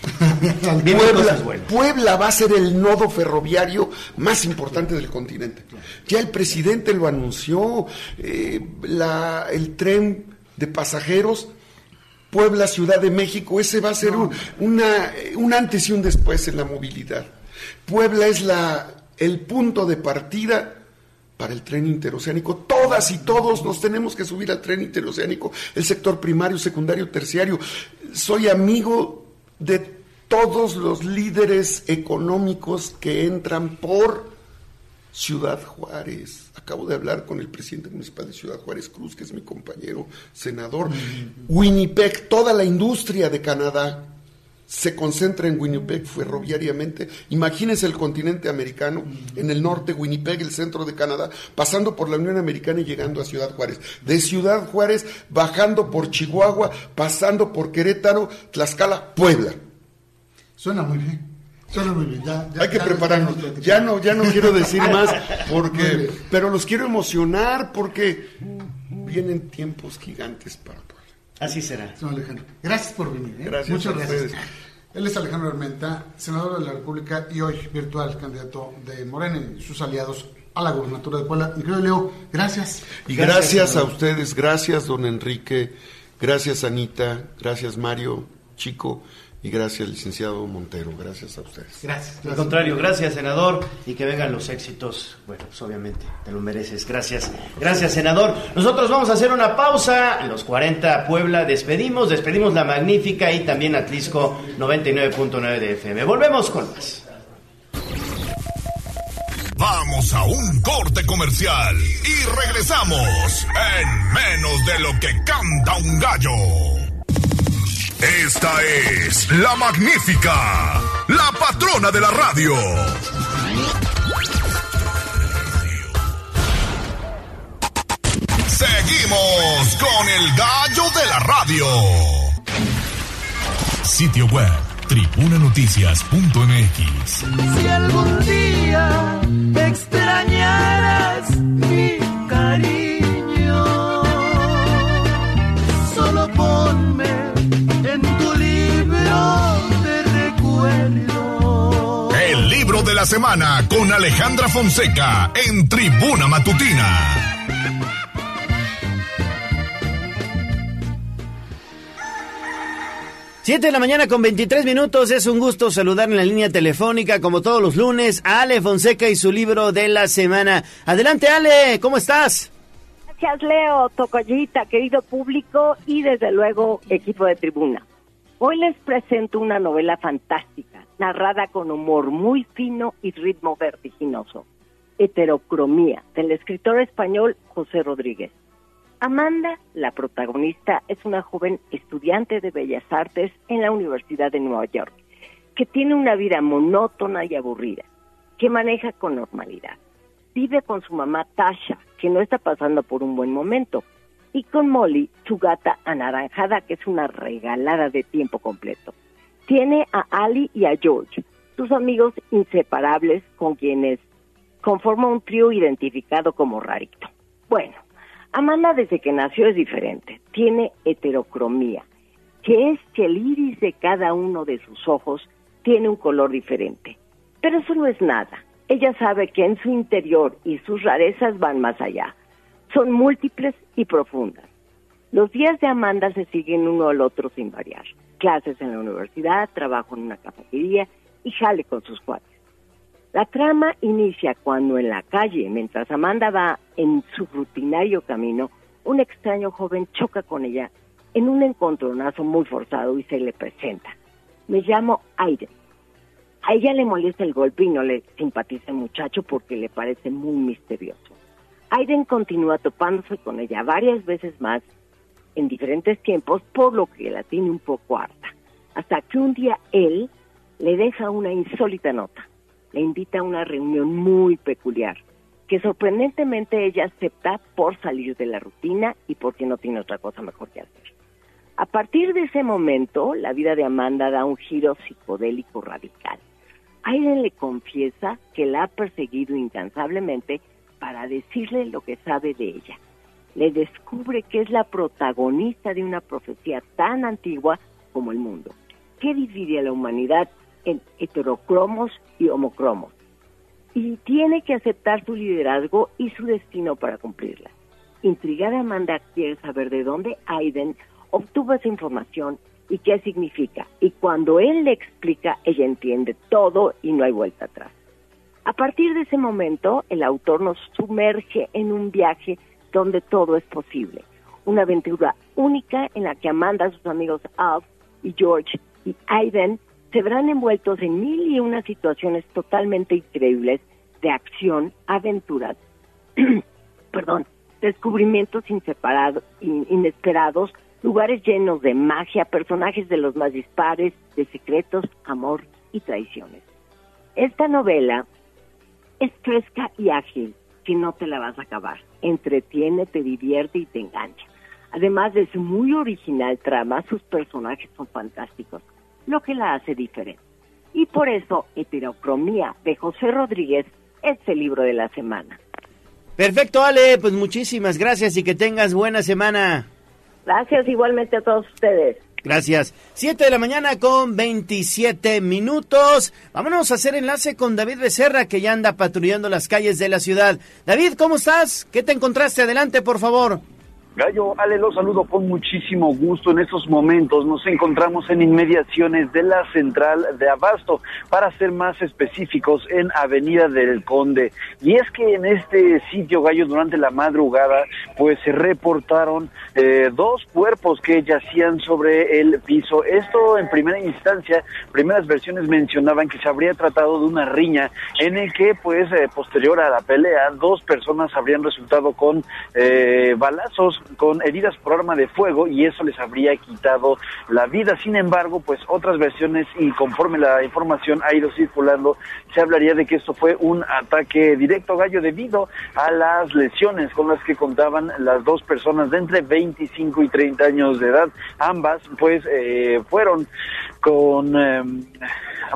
Puebla, va a ser el nodo ferroviario más importante del continente. Ya el presidente lo anunció, eh, la- el tren de pasajeros Puebla, Ciudad de México, ese va a ser un, una- un antes y un después en la movilidad. Puebla es la, el punto de partida para el tren interoceánico. Todas y todos nos tenemos que subir al tren interoceánico, el sector primario, secundario, terciario. Soy amigo de todos los líderes económicos que entran por Ciudad Juárez. Acabo de hablar con el presidente municipal de Ciudad Juárez Cruz, que es mi compañero senador. Winnipeg, toda la industria de Canadá se concentra en Winnipeg ferroviariamente. Imagínense el continente americano, en el norte, Winnipeg, el centro de Canadá, pasando por la Unión Americana y llegando a Ciudad Juárez. De Ciudad Juárez, bajando por Chihuahua, pasando por Querétaro, Tlaxcala, Puebla. Suena muy bien. Suena muy bien. Ya, ya- Hay que ya prepararnos. Ya no, ya no quiero decir más, porque, pero los quiero emocionar porque vienen tiempos gigantes para Puebla. Así será. Señor Alejandro, gracias por venir. ¿eh? Gracias Muchas gracias. ustedes. Él es Alejandro Armenta, senador de la República y hoy virtual candidato de Morena y sus aliados a la gobernatura de Puebla. Mi querido Leo, gracias. Y gracias, a ustedes, gracias don Enrique, gracias Anita, gracias Mario Chico y gracias licenciado Montero, gracias a ustedes. Gracias. Al contrario, gracias, senador, y que vengan los éxitos. Bueno, pues obviamente te lo mereces. Gracias, gracias, senador. Nosotros vamos a hacer una pausa. En los 40 Puebla despedimos, despedimos la Magnífica y también Atlisco 99.9 de FM. Volvemos con más. Vamos a un corte comercial y regresamos en menos de lo que canta un gallo. Esta es la magnífica, la patrona de la radio. Seguimos con el gallo de la radio. Sitio web, tribunanoticias.mx. Si algún día extrañaras mi la semana con Alejandra Fonseca en Tribuna Matutina. Siete de la mañana con 23 minutos. Es un gusto saludar en la línea telefónica, como todos los lunes, a Ale Fonseca y su libro de la semana. Adelante, Ale, ¿cómo estás? Gracias, Leo, Tocollita, querido público y desde luego equipo de tribuna. Hoy les presento una novela fantástica, narrada con humor muy fino y ritmo vertiginoso. Heterocromía, del escritor español José Rodríguez. Amanda, la protagonista, es una joven estudiante de Bellas Artes en la Universidad de Nueva York, que tiene una vida monótona y aburrida, que maneja con normalidad. Vive con su mamá Tasha, que no está pasando por un buen momento, y con Molly, su gata anaranjada, que es una regalada de tiempo completo. Tiene a Ali y a George, sus amigos inseparables con quienes conforma un trío identificado como rarito. Bueno, Amanda desde que nació es diferente, tiene heterocromía, que es que el iris de cada uno de sus ojos tiene un color diferente. Pero eso no es nada. Ella sabe que en su interior y sus rarezas van más allá. Son múltiples y profundas. Los días de Amanda se siguen uno al otro sin variar. Clases en la universidad, trabajo en una cafetería y jale con sus cuates. La trama inicia cuando en la calle, mientras Amanda va en su rutinario camino, un extraño joven choca con ella en un encontronazo muy forzado y se le presenta. Me llamo Aiden. A ella le molesta el golpe y no le simpatiza el muchacho porque le parece muy misterioso. Aiden continúa topándose con ella varias veces más en diferentes tiempos, por lo que la tiene un poco harta. Hasta que un día él le deja una insólita nota. Le invita a una reunión muy peculiar, que sorprendentemente ella acepta por salir de la rutina y porque no tiene otra cosa mejor que hacer. A partir de ese momento, la vida de Amanda da un giro psicodélico radical. Aiden le confiesa que la ha perseguido incansablemente para decirle lo que sabe de ella. Le descubre que es la protagonista de una profecía tan antigua como el mundo, que divide a la humanidad en heterocromos y homocromos. Y tiene que aceptar su liderazgo y su destino para cumplirla. Intrigada Amanda quiere saber de dónde Aiden obtuvo esa información y qué significa. Y cuando él le explica, ella entiende todo y no hay vuelta atrás. A partir de ese momento, el autor nos sumerge en un viaje donde todo es posible. Una aventura única en la que Amanda, sus amigos Alf y George y Aiden se verán envueltos en mil y una situaciones totalmente increíbles de acción, aventuras, perdón, descubrimientos inesperados, lugares llenos de magia, personajes de los más dispares, de secretos, amor y traiciones. Esta novela es fresca y ágil, si no te la vas a acabar. Entretiene, te divierte y te engancha. Además de su muy original trama, sus personajes son fantásticos, lo que la hace diferente. Y por eso, Heterocromía de José Rodríguez es el libro de la semana. Perfecto, Ale, pues muchísimas gracias y que tengas buena semana. Gracias igualmente a todos ustedes. Gracias. 7 de la mañana con 27 minutos. Vámonos a hacer enlace con David Becerra, que ya anda patrullando las calles de la ciudad. David, ¿cómo estás? ¿Qué te encontraste? Adelante, por favor. Gallo, Ale, los saludo con muchísimo gusto. En estos momentos nos encontramos en inmediaciones de la central de Abasto, para ser más específicos, en Avenida del Conde. Y es que en este sitio, Gallo, durante la madrugada, pues se reportaron eh, dos cuerpos que yacían sobre el piso. Esto en primera instancia, primeras versiones mencionaban que se habría tratado de una riña en el que, pues, eh, posterior a la pelea, dos personas habrían resultado con eh, balazos, con heridas por arma de fuego y eso les habría quitado la vida. Sin embargo, pues otras versiones y conforme la información ha ido circulando, se hablaría de que esto fue un ataque directo gallo debido a las lesiones con las que contaban las dos personas de entre 25 y 30 años de edad. Ambas, pues, eh, fueron con eh,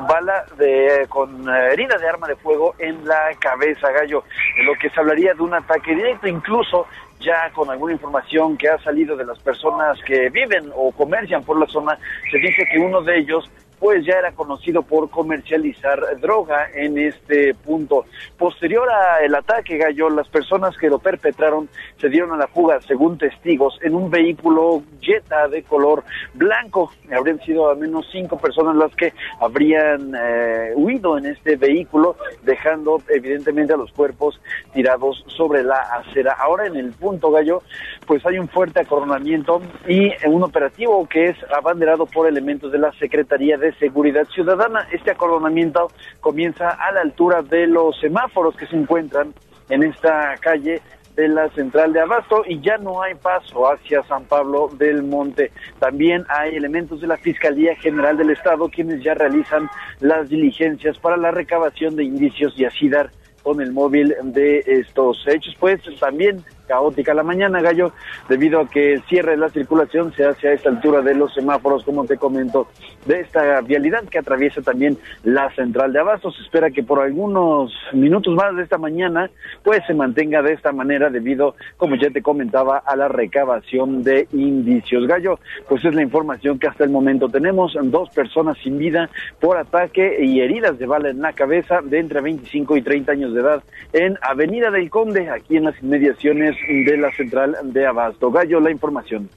bala de con eh, herida de arma de fuego en la cabeza gallo lo que se hablaría de un ataque directo incluso ya con alguna información que ha salido de las personas que viven o comercian por la zona se dice que uno de ellos pues ya era conocido por comercializar droga en este punto. Posterior al ataque, Gallo, las personas que lo perpetraron se dieron a la fuga, según testigos, en un vehículo Jetta de color blanco. Habrían sido al menos cinco personas las que habrían eh, huido en este vehículo, dejando evidentemente a los cuerpos tirados sobre la acera. Ahora en el punto, Gallo, pues hay un fuerte acoronamiento y un operativo que es abanderado por elementos de la Secretaría de Seguridad Ciudadana. Este acordonamiento comienza a la altura de los semáforos que se encuentran en esta calle de la central de Abasto y ya no hay paso hacia San Pablo del Monte. También hay elementos de la Fiscalía General del Estado quienes ya realizan las diligencias para la recabación de indicios y así dar con el móvil de estos hechos. Pues también caótica la mañana, Gallo, debido a que cierre la circulación se hace a esta altura de los semáforos, como te comento, de esta vialidad que atraviesa también la central de Abasto. Se espera que por algunos minutos más de esta mañana, pues se mantenga de esta manera debido, como ya te comentaba, a la recabación de indicios. Gallo, pues es la información que hasta el momento tenemos. Dos personas sin vida por ataque y heridas de bala en la cabeza de entre 25 y 30 años de edad en Avenida del Conde, aquí en las inmediaciones de la central de Abasto. Gallo, la información.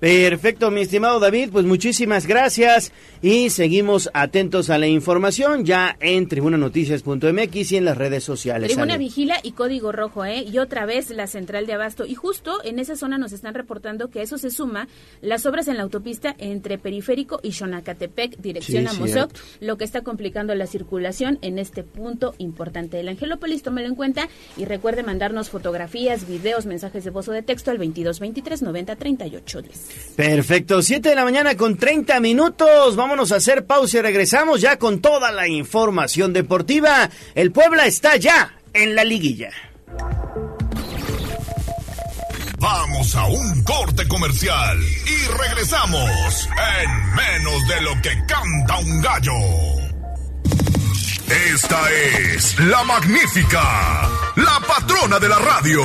Perfecto, mi estimado David, pues muchísimas gracias y seguimos atentos a la información ya en tribunanoticias.mx y en las redes sociales. Tribuna Ale. Vigila y Código Rojo, ¿eh? Y otra vez la central de Abasto. Y justo en esa zona nos están reportando que eso se suma las obras en la autopista entre Periférico y Xonacatepec, dirección Sí, a Mozoc, lo que está complicando la circulación en este punto importante del Angelópolis. Tómelo en cuenta y recuerde mandarnos fotografías, videos, mensajes de voz o de texto al 22 23 90 38 10. Perfecto, 7 de la mañana con 30 minutos. Vámonos a hacer pausa y regresamos ya con toda la información deportiva. El Puebla está ya en la liguilla. Vamos a un corte comercial y regresamos en menos de lo que canta un gallo. Esta es la magnífica, la patrona de la radio.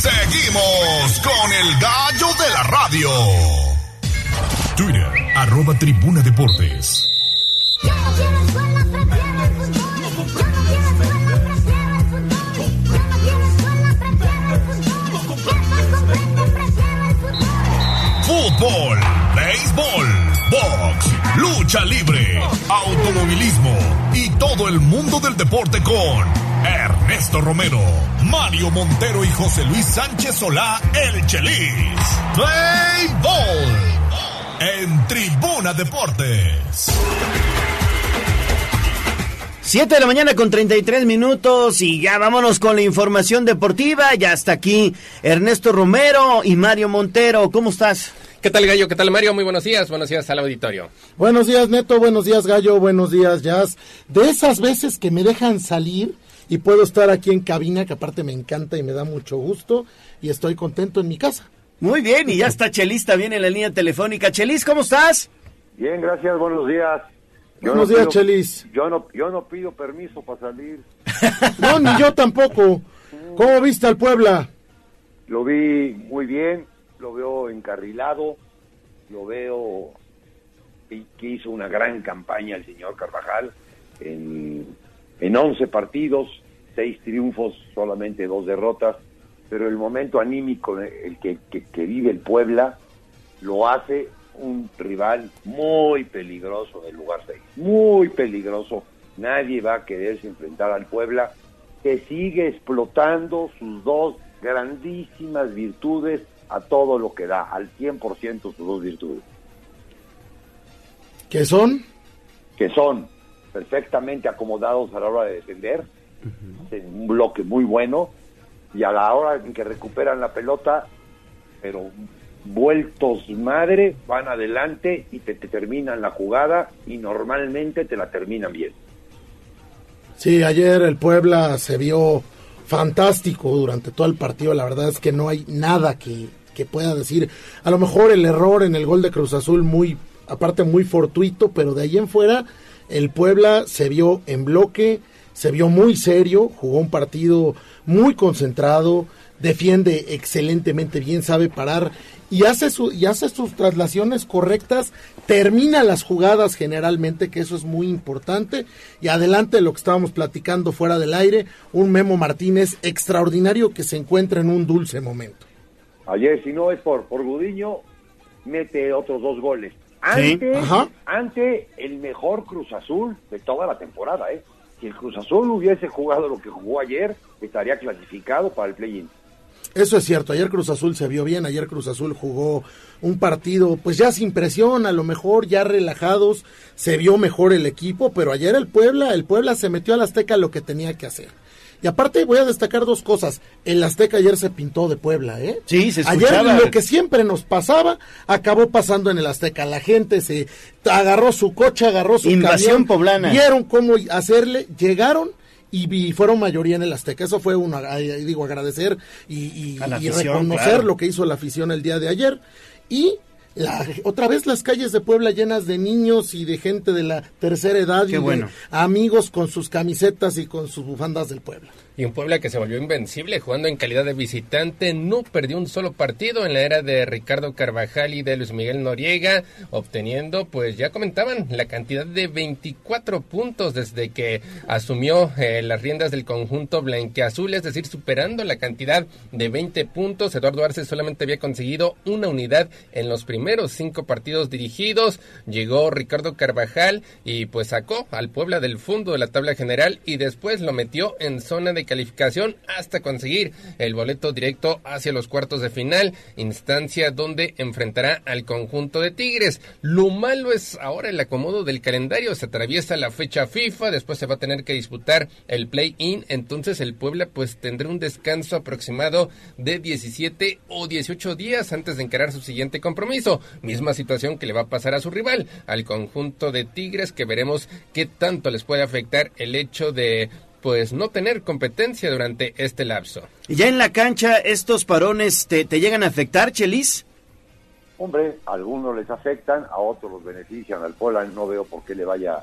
Seguimos con el gallo de la radio. Twitter, arroba tribuna deportes. Fútbol, béisbol, box, lucha libre, automovilismo y todo el mundo del deporte con Ernesto Romero, Mario Montero y José Luis Sánchez Solá, el Chelis. Play Ball. En Tribuna Deportes. 7 de la mañana con 33 minutos y ya vámonos con la información deportiva. Ya está aquí Ernesto Romero y Mario Montero. ¿Cómo estás? ¿Qué tal, Gallo? ¿Qué tal, Mario? Muy buenos días. Buenos días al auditorio. Buenos días, Neto. Buenos días, Gallo. Buenos días, Jazz. De esas veces que me dejan salir y puedo estar aquí en cabina, que aparte me encanta y me da mucho gusto, y estoy contento en mi casa. Muy bien, y ya está Chelis también en la línea telefónica. Chelis, ¿cómo estás? Bien, gracias, buenos días. Buenos días, Chelis. Yo no, yo no pido permiso para salir. No, ni yo tampoco. ¿Cómo viste al Puebla? Lo vi muy bien, lo veo encarrilado, lo veo que que hizo una gran campaña el señor Carvajal en, en 11 partidos, 6 triunfos, solamente dos derrotas, pero el momento anímico el que, que, que vive el Puebla lo hace un rival muy peligroso del lugar 6, muy peligroso. Nadie va a quererse enfrentar al Puebla, que sigue explotando sus dos grandísimas virtudes a todo lo que da, al 100% sus dos virtudes, ¿Qué son? que son perfectamente acomodados a la hora de defender, en un bloque muy bueno, y a la hora en que recuperan la pelota, pero vueltos madre, van adelante y te, te terminan la jugada y normalmente te la terminan bien. Sí, ayer el Puebla se vio fantástico durante todo el partido. La verdad es que no hay nada que, que pueda decir. A lo mejor el error en el gol de Cruz Azul muy, aparte muy fortuito, pero de ahí en fuera el Puebla se vio en bloque, se vio muy serio, jugó un partido muy concentrado, defiende excelentemente bien, sabe parar y hace, su, y hace sus traslaciones correctas, termina las jugadas generalmente, que eso es muy importante, y adelante lo que estábamos platicando fuera del aire, un Memo Martínez extraordinario que se encuentra en un dulce momento. Ayer, si no es por, por Gudiño, mete otros dos goles. Sí, Ante, ajá. ante el mejor Cruz Azul de toda la temporada, ¿eh? Si el Cruz Azul hubiese jugado lo que jugó ayer, estaría clasificado para el play-in. Eso es cierto, ayer Cruz Azul se vio bien, ayer Cruz Azul jugó un partido pues ya sin presión, a lo mejor ya relajados, se vio mejor el equipo, pero ayer el Puebla, el Puebla se metió al Azteca lo que tenía que hacer. Y aparte voy a destacar dos cosas, el Azteca ayer se pintó de Puebla, ¿eh? Sí, se Ayer escuchaba. lo que siempre nos pasaba acabó pasando en el Azteca. La gente se agarró su coche, agarró su Invasión camión, poblana. Vieron cómo hacerle, llegaron y, fueron mayoría en el Azteca. Eso fue uno, a- digo, agradecer y, y- A la y afición, reconocer claro. lo que hizo la afición el día de ayer. Y la- otra vez las calles de Puebla llenas de niños y de gente de la tercera edad Qué y de amigos con sus camisetas y con sus bufandas del Puebla. Y un Puebla que se volvió invencible jugando en calidad de visitante, no perdió un solo partido en la era de Ricardo Carvajal y de Luis Miguel Noriega, obteniendo, pues ya comentaban, la cantidad de 24 puntos desde que asumió eh, las riendas del conjunto blanqueazul, es decir, superando la cantidad de 20 puntos. Eduardo Arce solamente había conseguido una unidad en los primeros cinco partidos dirigidos. Llegó Ricardo Carvajal y pues sacó al Puebla del fondo de la tabla general y después lo metió en zona de calificación hasta conseguir el boleto directo hacia los cuartos de final, instancia donde enfrentará al conjunto de Tigres. Lo malo es ahora el acomodo del calendario, se atraviesa la fecha FIFA, después se va a tener que disputar el play-in, entonces el Puebla pues tendrá un descanso aproximado de 17 o 18 días antes de encarar su siguiente compromiso. Misma situación que le va a pasar a su rival, al conjunto de Tigres, que veremos qué tanto les puede afectar el hecho de pues no tener competencia durante este lapso. Y ya en la cancha, estos parones te, te llegan a afectar, Chelis. Hombre, a algunos les afectan, a otros los benefician. Al Puebla no veo por qué le vaya,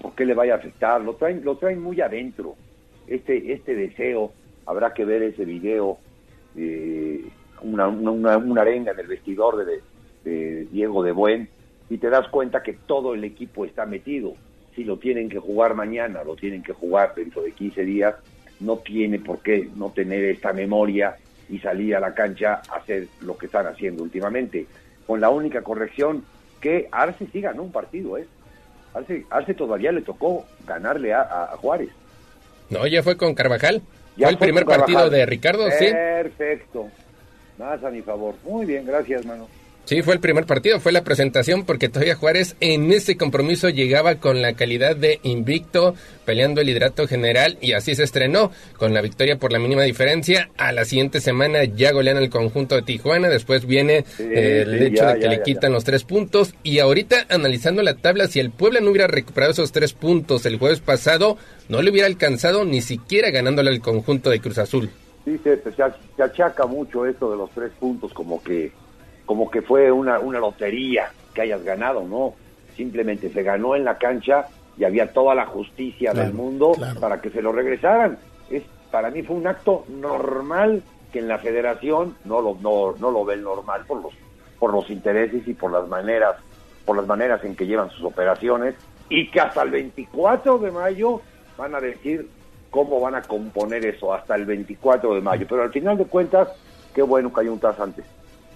por qué le vaya a afectar. Lo traen, lo traen muy adentro. Este, este deseo, habrá que ver ese video, de una, una, una- una arenga en el vestidor de, de Diego de Buen, y te das cuenta que todo el equipo está metido. Si lo tienen que jugar mañana, lo tienen que jugar dentro de 15 días, no tiene por qué no tener esta memoria y salir a la cancha a hacer lo que están haciendo últimamente. Con la única corrección que Arce sí ganó un partido, ¿eh? Arce, Arce todavía le tocó ganarle a, Juárez. No, ya fue con Carvajal. Ya fue el primer partido de Ricardo, sí. Perfecto. Más a mi favor. Muy bien, gracias, mano. Sí, fue el primer partido, fue la presentación porque todavía Juárez en ese compromiso llegaba con la calidad de invicto, peleando el liderato general y así se estrenó con la victoria por la mínima diferencia. A la siguiente semana ya golean el conjunto de Tijuana, después viene eh, el sí, hecho ya, de que ya, le ya, quitan los tres puntos y ahorita analizando la tabla, si el Puebla no hubiera recuperado esos tres puntos el jueves pasado, no le hubiera alcanzado ni siquiera ganándole al conjunto de Cruz Azul. Sí, se, se achaca mucho esto de los tres puntos como que como que fue una, una lotería que hayas ganado, no. Simplemente se ganó en la cancha y había toda la justicia Claro, del mundo claro. para que se lo regresaran. Es para mí fue un acto normal que en la federación no lo no, no lo ven normal por los por los intereses y por las maneras por las maneras en que llevan sus operaciones y que hasta el 24 de mayo van a decir cómo van a componer eso hasta el 24 de mayo, pero al final de cuentas qué bueno que hay un TAS antes.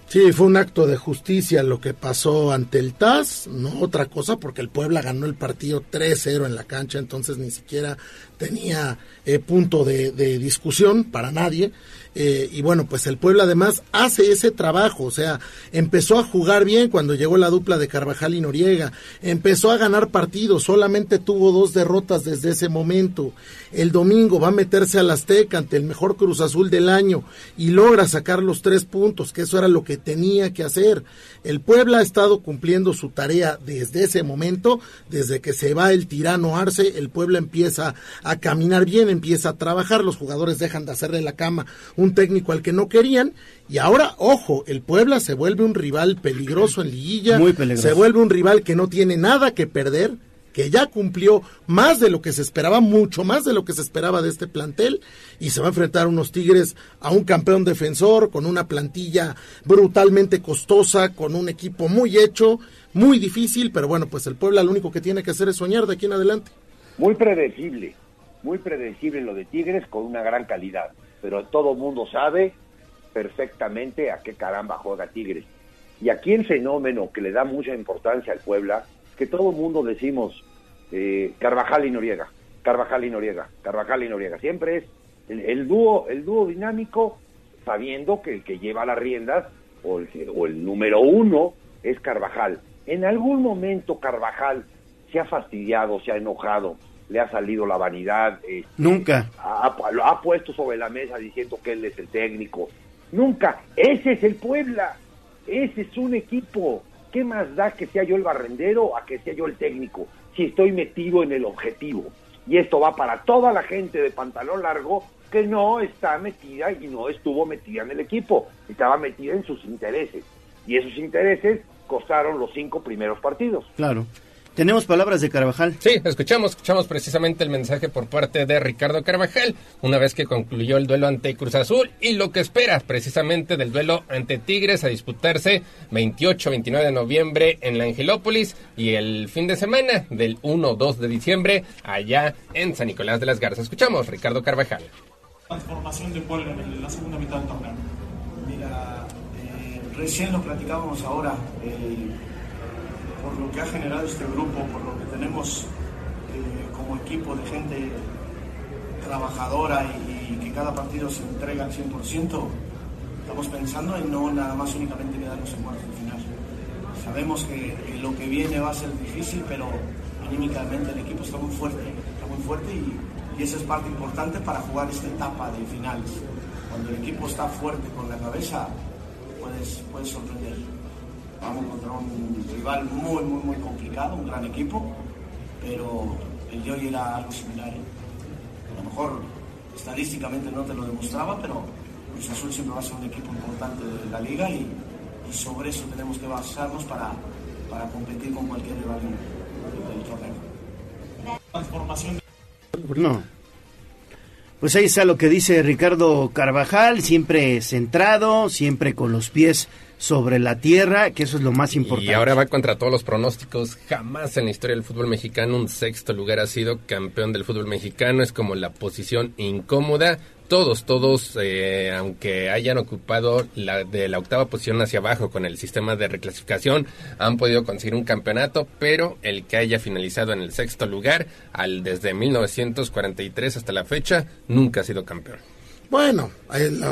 Sí, fue un acto de justicia lo que pasó ante el TAS, no otra cosa, porque el Puebla ganó el partido 3-0 en la cancha, entonces ni siquiera tenía eh, punto de, de discusión para nadie. Eh, y bueno, pues el Puebla además hace ese trabajo, o sea, empezó a jugar bien cuando llegó la dupla de Carvajal y Noriega, empezó a ganar partidos, solamente tuvo dos derrotas desde ese momento. El domingo va a meterse al Azteca ante el mejor Cruz Azul del año y logra sacar los tres puntos, que eso era lo que tenía que hacer. El Puebla ha estado cumpliendo su tarea desde ese momento, desde que se va el tirano Arce, el Puebla empieza a caminar bien, empieza a trabajar, los jugadores dejan de hacerle la cama un técnico al que no querían y ahora, ojo, el Puebla se vuelve un rival peligroso en liguilla, Muy peligroso. se vuelve un rival que no tiene nada que perder, que ya cumplió más de lo que se esperaba, mucho más de lo que se esperaba de este plantel, y se va a enfrentar unos Tigres a un campeón defensor, con una plantilla brutalmente costosa, con un equipo muy hecho, muy difícil, pero bueno, pues el Puebla lo único que tiene que hacer es soñar de aquí en adelante. Muy predecible, muy predecible lo de Tigres con una gran calidad, pero todo mundo sabe perfectamente a qué caramba juega Tigres. Y aquí el fenómeno que le da mucha importancia al Puebla, que todo mundo decimos eh, Carvajal y Noriega, Carvajal y Noriega, Carvajal y Noriega, siempre es el, el dúo, el dúo dinámico, sabiendo que el que lleva las riendas o el, o el número uno es Carvajal. En algún momento Carvajal se ha fastidiado, se ha enojado, le ha salido la vanidad, eh, Nunca. ha, lo ha puesto sobre la mesa diciendo que él es el técnico. Nunca. Ese es el Puebla. Ese es un equipo. ¿Qué más da que sea yo el barrendero a que sea yo el técnico? Si estoy metido en el objetivo. Y esto va para toda la gente de pantalón largo que no está metida y no estuvo metida en el equipo. Estaba metida en sus intereses. Y esos intereses costaron los cinco primeros partidos. Claro. Tenemos palabras de Carvajal. Sí, escuchamos, escuchamos precisamente el mensaje por parte de Ricardo Carvajal, una vez que concluyó el duelo ante Cruz Azul y lo que espera precisamente del duelo ante Tigres a disputarse 28-29 de noviembre en la Angelópolis y el fin de semana del 1-2 de diciembre allá en San Nicolás de las Garzas. Escuchamos Ricardo Carvajal. transformación de Puebla en la segunda mitad del torneo? Mira, eh, recién lo platicábamos ahora, eh, por lo que ha generado este grupo, por lo que tenemos eh, como equipo de gente trabajadora y, que cada partido se entrega al 100%, estamos pensando en no nada más únicamente quedarnos en cuartos de final. Sabemos que, que lo que viene va a ser difícil, pero anímicamente el equipo está muy fuerte, está muy fuerte y, y esa es parte importante para jugar esta etapa de finales. Cuando el equipo está fuerte con la cabeza, puedes, puedes sorprender. Vamos contra un rival muy, muy, muy complicado, un gran equipo, pero el de hoy era algo similar. ¿eh? A lo mejor estadísticamente no te lo demostraba, pero Cruz Azul siempre va a ser un equipo importante de la liga y, y sobre eso tenemos que basarnos para, para competir con cualquier rival del, del torneo. Transformación No. Pues ahí está lo que dice Ricardo Carvajal, siempre centrado, siempre con los pies sobre la tierra, que eso es lo más importante. Y ahora va contra todos los pronósticos. Jamás en la historia del fútbol mexicano un sexto lugar ha sido campeón del fútbol mexicano. Es como la posición incómoda. todos, todos, eh, aunque hayan ocupado la de la octava posición hacia abajo con el sistema de reclasificación, han podido conseguir un campeonato, pero el que haya finalizado en el sexto lugar, al desde 1943 hasta la fecha, nunca ha sido campeón. Bueno,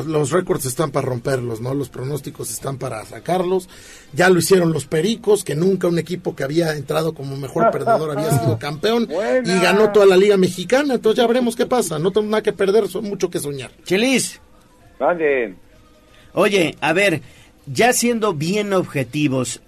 los récords están para romperlos, ¿no? Los pronósticos están para sacarlos. Ya lo hicieron los Pericos, que nunca un equipo que había entrado como mejor perdedor había sido campeón y ganó toda la Liga Mexicana. Entonces ya veremos qué pasa. No tenemos nada que perder, son mucho que soñar. Chelis. Grande. Oye, a ver, ya siendo bien objetivos,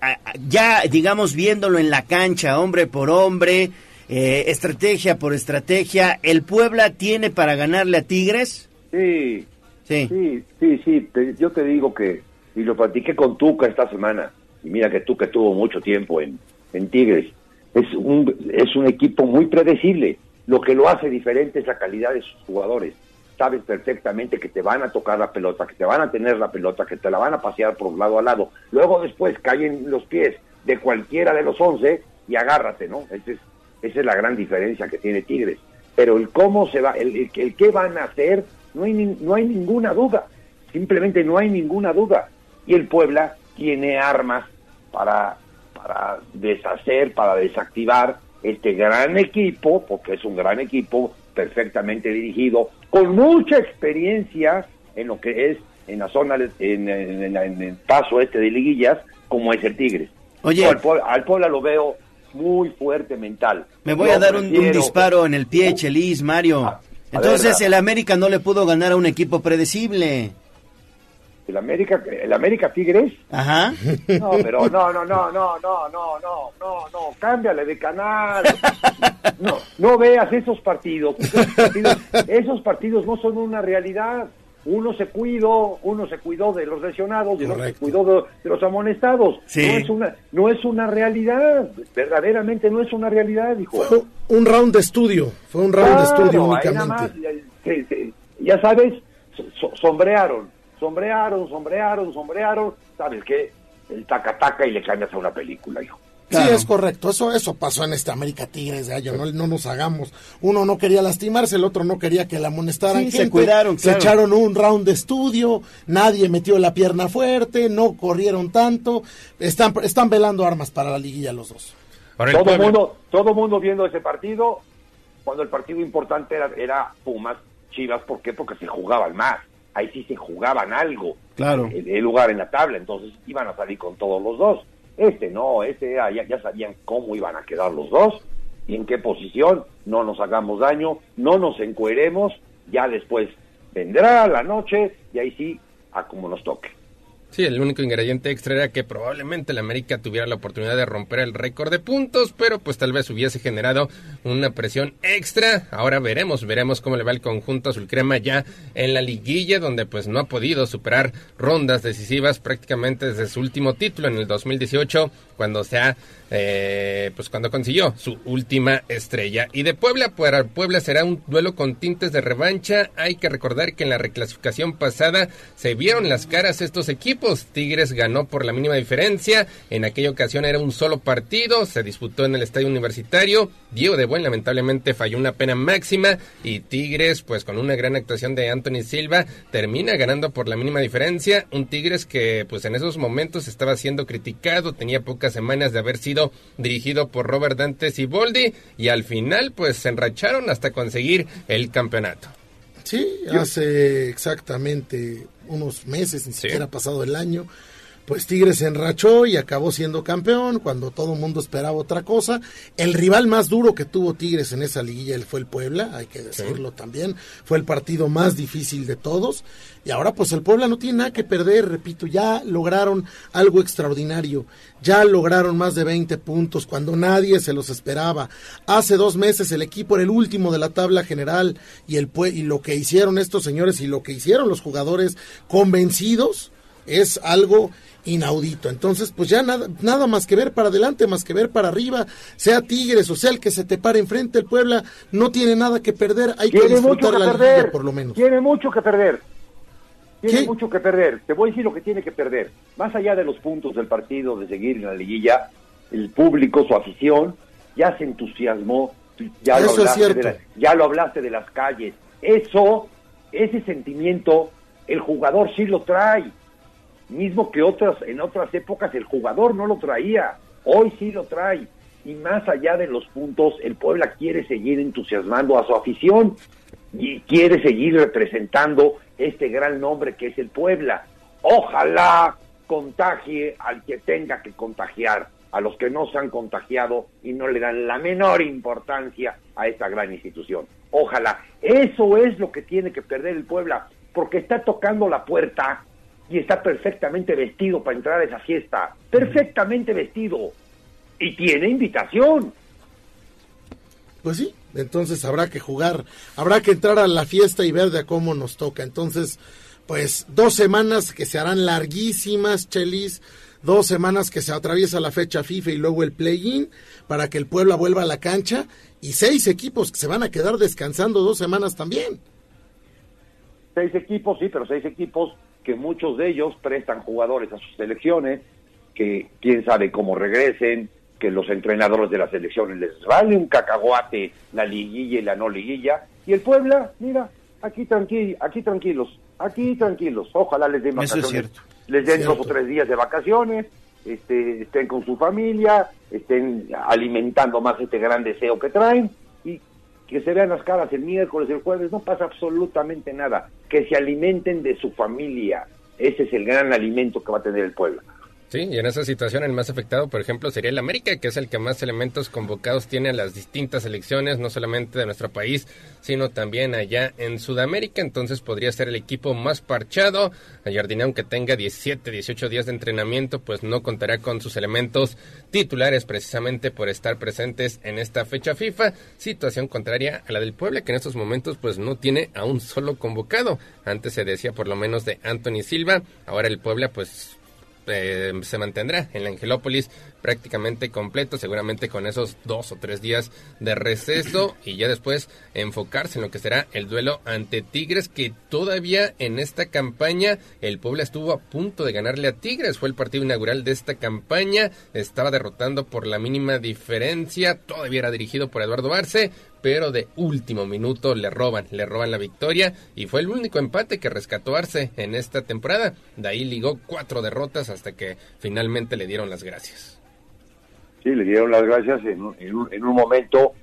ya digamos viéndolo en la cancha, hombre por hombre, eh, estrategia por estrategia, ¿el Puebla tiene para ganarle a Tigres? Sí. Sí. Sí, sí, sí. te- yo te digo que, y lo platiqué con Tuca esta semana, y mira que Tuca estuvo mucho tiempo en, en Tigres, es un, es un equipo muy predecible. Lo que lo hace diferente es la calidad de sus jugadores. Sabes perfectamente que te van a tocar la pelota, que te van a tener la pelota, que te la van a pasear por lado a lado. Luego después caen los pies de cualquiera de los once y agárrate, ¿no? Esa es, esa es la gran diferencia que tiene Tigres. Pero el cómo se va, el, el, el qué van a hacer, no hay, ni- no hay ninguna duda. Simplemente no hay ninguna duda. Y el Puebla tiene armas para, para deshacer, para desactivar este gran equipo, porque es un gran equipo perfectamente dirigido, con mucha experiencia en lo que es en la zona, en, en- en- el paso este de liguillas, como es el Tigres. Oye. Al, Puebla, al Puebla lo veo muy fuerte mental. Me voy a dar un, disparo en el pie, Chelis, Mario. Entonces ver, el América no le pudo ganar a un equipo predecible. ¿El América, el América Tigres? Ajá. No, pero no, no, no, no, no, no, no, no, no, cámbiale de canal. No, no veas esos partidos. Esos partidos, esos partidos no son una realidad. Uno se cuidó, uno se cuidó de los lesionados y otro se cuidó de, de los amonestados. Sí. No es una, no es una realidad. Verdaderamente no es una realidad, hijo. Un round de estudio, fue un round de estudio únicamente. más, ya- sabes, so- so- sombrearon, sombrearon, sombrearon, sombrearon. ¿Sabes qué? El taca-taca y le cambias a una película, hijo. Sí, es correcto. Eso eso pasó en este América Tigres Gallo. No, no nos hagamos. Uno no quería lastimarse, el otro no quería que la amonestaran. Sí, se cuidaron, Se echaron un round de estudio. Nadie metió la pierna fuerte. No corrieron tanto. Están, están velando armas para la liguilla los dos. todo mundo, todo mundo viendo ese partido, cuando el partido importante era, era Pumas, Chivas, ¿por qué? Porque se jugaban más. Ahí sí se jugaban algo. Claro. El, el lugar en la tabla, entonces iban a salir con todos los dos. Este no, este ya sabían cómo iban a quedar los dos y en qué posición. No nos hagamos daño, no nos encueremos. Ya después vendrá la noche y ahí sí, a como nos toque. Sí, el único ingrediente extra era que probablemente el América tuviera la oportunidad de romper el récord de puntos, pero pues tal vez hubiese generado una presión extra. Ahora veremos, veremos cómo le va el conjunto azul crema ya en la liguilla, donde pues no ha podido superar rondas decisivas prácticamente desde su último título en el 2018, cuando se ha, eh, pues cuando consiguió su última estrella. Y de Puebla para Puebla será un duelo con tintes de revancha. Hay que recordar que en la reclasificación pasada se vieron las caras estos equipos. Tigres ganó por la mínima diferencia. En aquella ocasión era un solo partido. Se disputó en el estadio universitario. Diego de Buen lamentablemente falló una pena máxima. Y Tigres, pues con una gran actuación de Anthony Silva, termina ganando por la mínima diferencia. Un Tigres que pues en esos momentos estaba siendo criticado. Tenía pocas semanas de haber sido dirigido por Robert Dante Siboldi. Y al final pues se enracharon hasta conseguir el campeonato. Sí, hace exactamente unos meses, ni siquiera ha pasado el año. Pues Tigres se enrachó y acabó siendo campeón cuando todo el mundo esperaba otra cosa. El rival más duro que tuvo Tigres en esa liguilla fue el Puebla, hay que decirlo también. Fue el partido más difícil de todos. Y ahora pues el Puebla no tiene nada que perder, repito, ya lograron algo extraordinario. Ya lograron más de 20 puntos cuando nadie se los esperaba. Hace dos meses el equipo era el último de la tabla general y, el, y lo que hicieron estos señores y lo que hicieron los jugadores convencidos es algo inaudito. Entonces, pues ya nada, nada más que ver para adelante, más que ver para arriba, sea Tigres o sea el que se te pare enfrente, el Puebla no tiene nada que perder, hay que Tiene mucho disfrutar que la perder. liguilla por lo menos. Tiene mucho que perder. Tiene ¿Qué? mucho que perder. Te voy a decir lo que tiene que perder. Más allá de los puntos del partido, de seguir en la liguilla, el público, su afición, ya se entusiasmó. Ya, lo Eso hablaste, de cierto. la- ya lo hablaste de las calles. Eso ese sentimiento el jugador sí lo trae, mismo que otras en otras épocas el jugador no lo traía, hoy sí lo trae y más allá de los puntos, el Puebla quiere seguir entusiasmando a su afición y quiere seguir representando este gran nombre que es el Puebla. Ojalá contagie al que tenga que contagiar, a los que no se han contagiado y no le dan la menor importancia a esta gran institución. Ojalá. Eso es lo que tiene que perder el Puebla, porque está tocando la puerta y está perfectamente vestido para entrar a esa fiesta. Perfectamente vestido. Y tiene invitación. Pues sí, entonces habrá que jugar, habrá que entrar a la fiesta y ver de cómo nos toca. Entonces, pues dos semanas que se harán larguísimas, Chelis, dos semanas que se atraviesa la fecha FIFA y luego el play-in para que el Puebla vuelva a la cancha y seis equipos que se van a quedar descansando dos semanas también. Seis equipos, sí, pero seis equipos que muchos de ellos prestan jugadores a sus selecciones, que quién sabe cómo regresen, que los entrenadores de las selecciones les vale un cacahuate la liguilla y la no liguilla. Y el Puebla, mira, aquí tranqui aquí tranquilos, aquí tranquilos. Ojalá les den Eso es vacaciones, cierto. les den Cierto. dos o tres días de vacaciones, este, estén con su familia, estén alimentando más este gran deseo que traen y que se vean las caras el miércoles, el jueves, no pasa absolutamente nada. Que se alimenten de su familia. Ese es el gran alimento que va a tener el Puebla. Sí, y en esa situación el más afectado, por ejemplo, sería el América, que es el que más elementos convocados tiene a las distintas selecciones, no solamente de nuestro país, sino también allá en Sudamérica. Entonces podría ser el equipo más parchado. Jardine, aunque tenga 17, 18 días de entrenamiento, pues no contará con sus elementos titulares precisamente por estar presentes en esta fecha FIFA. Situación contraria a la del Puebla, que en estos momentos pues no tiene a un solo convocado. Antes se decía por lo menos de Anthony Silva, ahora el Puebla pues eh, se mantendrá en la Angelópolis prácticamente completo, seguramente con esos dos o tres días de receso y ya después enfocarse en lo que será el duelo ante Tigres, que todavía en esta campaña el Puebla estuvo a punto de ganarle a Tigres, fue el partido inaugural de esta campaña, estaba derrotando por la mínima diferencia, todavía era dirigido por Eduardo Arce, pero de último minuto le roban, le roban la victoria y fue el único empate que rescató Arce en esta temporada. De ahí ligó cuatro derrotas hasta que finalmente le dieron las gracias. Sí, le dieron las gracias en un, en un- en un momento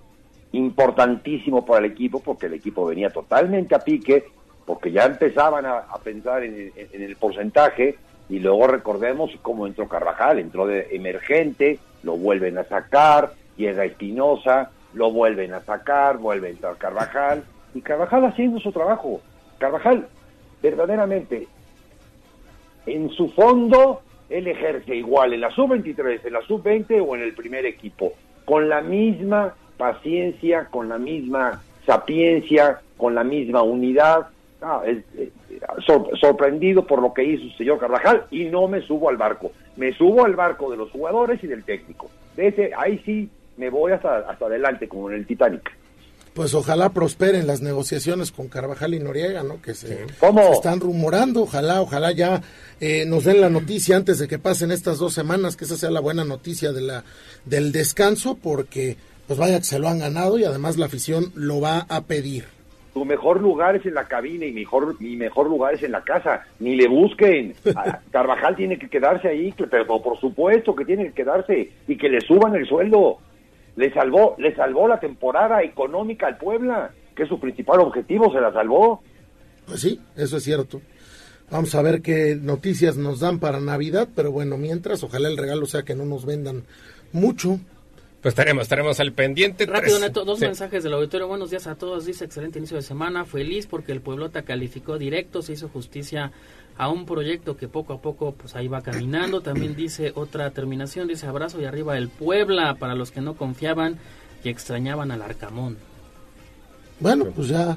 importantísimo para el equipo, porque el equipo venía totalmente a pique, porque ya empezaban a, pensar en, el- en el porcentaje, y luego recordemos cómo entró Carvajal, entró de emergente, lo vuelven a sacar, llega Espinosa, lo vuelven a sacar, vuelve a entrar Carvajal, y Carvajal haciendo su trabajo. Carvajal, verdaderamente, en su fondo, él ejerce igual en la sub-23, en la sub-20 o en el primer equipo, con la misma paciencia, con la misma sapiencia, con la misma unidad. Ah, eh, sor- sorprendido por lo que hizo el señor Carvajal y no me subo al barco. Me subo al barco de los jugadores y del técnico. De ese, ahí sí me voy hasta, hasta adelante, como en el Titanic. Pues ojalá prosperen las negociaciones con Carvajal y Noriega, ¿no? Que se, ¿Cómo? se están rumorando. Ojalá, ojalá ya eh, nos den la noticia antes de que pasen estas dos semanas, que esa sea la buena noticia de la del descanso, porque pues vaya que se lo han ganado y además la afición lo va a pedir. Tu mejor lugar es en la cabina y mejor, mi mejor lugar es en la casa. Ni le busquen. A- Carvajal tiene que quedarse ahí, pero por supuesto que tiene que quedarse y que le suban el sueldo. Le salvó, le salvó la temporada económica al Puebla, que es su principal objetivo, se la salvó. Pues sí, eso es cierto. Vamos a ver qué noticias nos dan para Navidad, pero bueno, mientras, ojalá el regalo sea que no nos vendan mucho. Pues estaremos, estaremos al pendiente. Rápido, Neto, dos sí. mensajes del auditorio. Buenos días a todos. Dice, excelente inicio de semana. Feliz porque el Pueblota calificó directo, se hizo justicia a un proyecto que poco a poco pues ahí va caminando. También dice otra terminación, dice abrazo y arriba el Puebla para los que no confiaban y extrañaban al Arcamón. Bueno, pues ya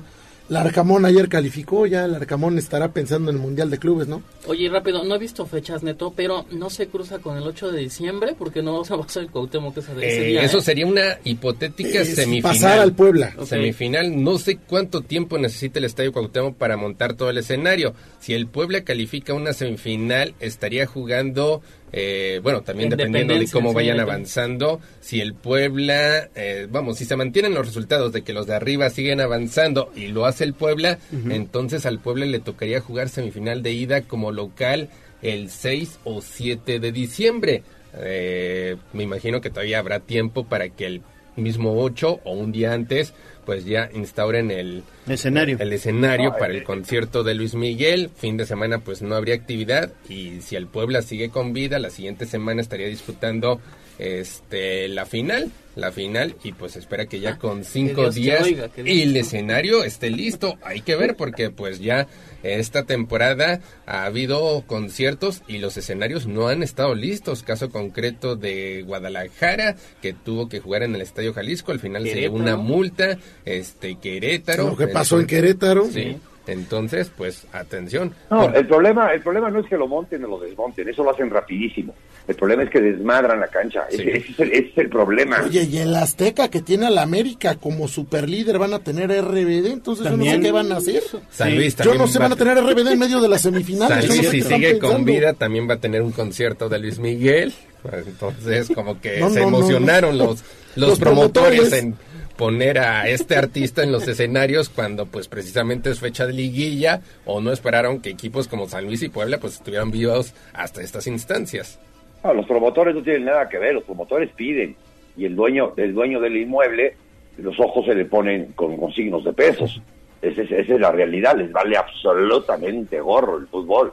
la Arcamón ayer calificó, ya el Arcamón estará pensando en el Mundial de Clubes, ¿no? Oye, rápido, no he visto fechas, Neto, pero no se cruza con el 8 de diciembre porque no se va a hacer el Cuauhtémoc ese, Eh, día. eso ¿eh? sería una hipotética Eh, semifinal. pasara al Puebla. Semifinal, no sé cuánto tiempo necesita el Estadio Cuauhtémoc para montar todo el escenario. Si el Puebla califica una semifinal, estaría jugando eh, bueno, también En dependiendo de cómo vayan avanzando, si el Puebla, eh, vamos, si se mantienen los resultados de que los de arriba siguen avanzando y lo hace el Puebla, entonces al Puebla le tocaría jugar semifinal de ida como local el 6 o 7 de diciembre. Eh, me imagino que todavía habrá tiempo para que el mismo 8 o un día antes pues ya instauren el escenario, el escenario para el concierto de Luis Miguel. Fin de semana pues no habría actividad y si el Puebla sigue con vida, la siguiente semana estaría disputando este la final, la final y pues espera que ya con cinco días oiga, y el escenario esté listo. Hay que ver porque pues ya esta temporada ha habido conciertos y los escenarios no han estado listos. Caso concreto de Guadalajara que tuvo que jugar en el Estadio Jalisco, al final se llevó una multa, este Querétaro. Lo que pasó en Querétaro. Sí. Entonces, pues atención. No, el problema, el problema no es que lo monten o lo desmonten, eso lo hacen rapidísimo. El problema es que desmadran la cancha, ese, ese es el, ese es el problema. Oye, y el Azteca que tiene a la América como superlíder van a tener RBD, entonces yo no También. sé qué van a hacer. San Luis yo también no sé, va van a tener RBD en medio de las semifinales. San no sé si sigue con vida, también va a tener un concierto de Luis Miguel. Pues, Entonces, como que No, se no, no, emocionaron no. los, los, Los promotores, promotores. en poner a este artista en los escenarios cuando pues precisamente es fecha de liguilla o no esperaron que equipos como San Luis y Puebla pues estuvieran vivos hasta estas instancias. No, los promotores no tienen nada que ver, los promotores piden y el dueño, el dueño del inmueble, los ojos se le ponen con, signos de pesos. Esa es, esa es la realidad, les vale absolutamente gorro el fútbol.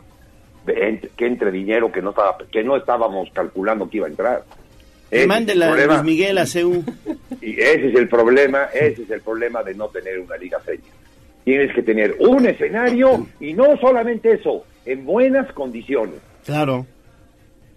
Que entre dinero que no estaba, que no estábamos calculando que iba a entrar. Ese Mándela a. Luis Miguel a CEU. Y ese es el problema, ese es el problema de no tener una liga seria. Tienes que tener un escenario y no solamente eso, en buenas condiciones. Claro,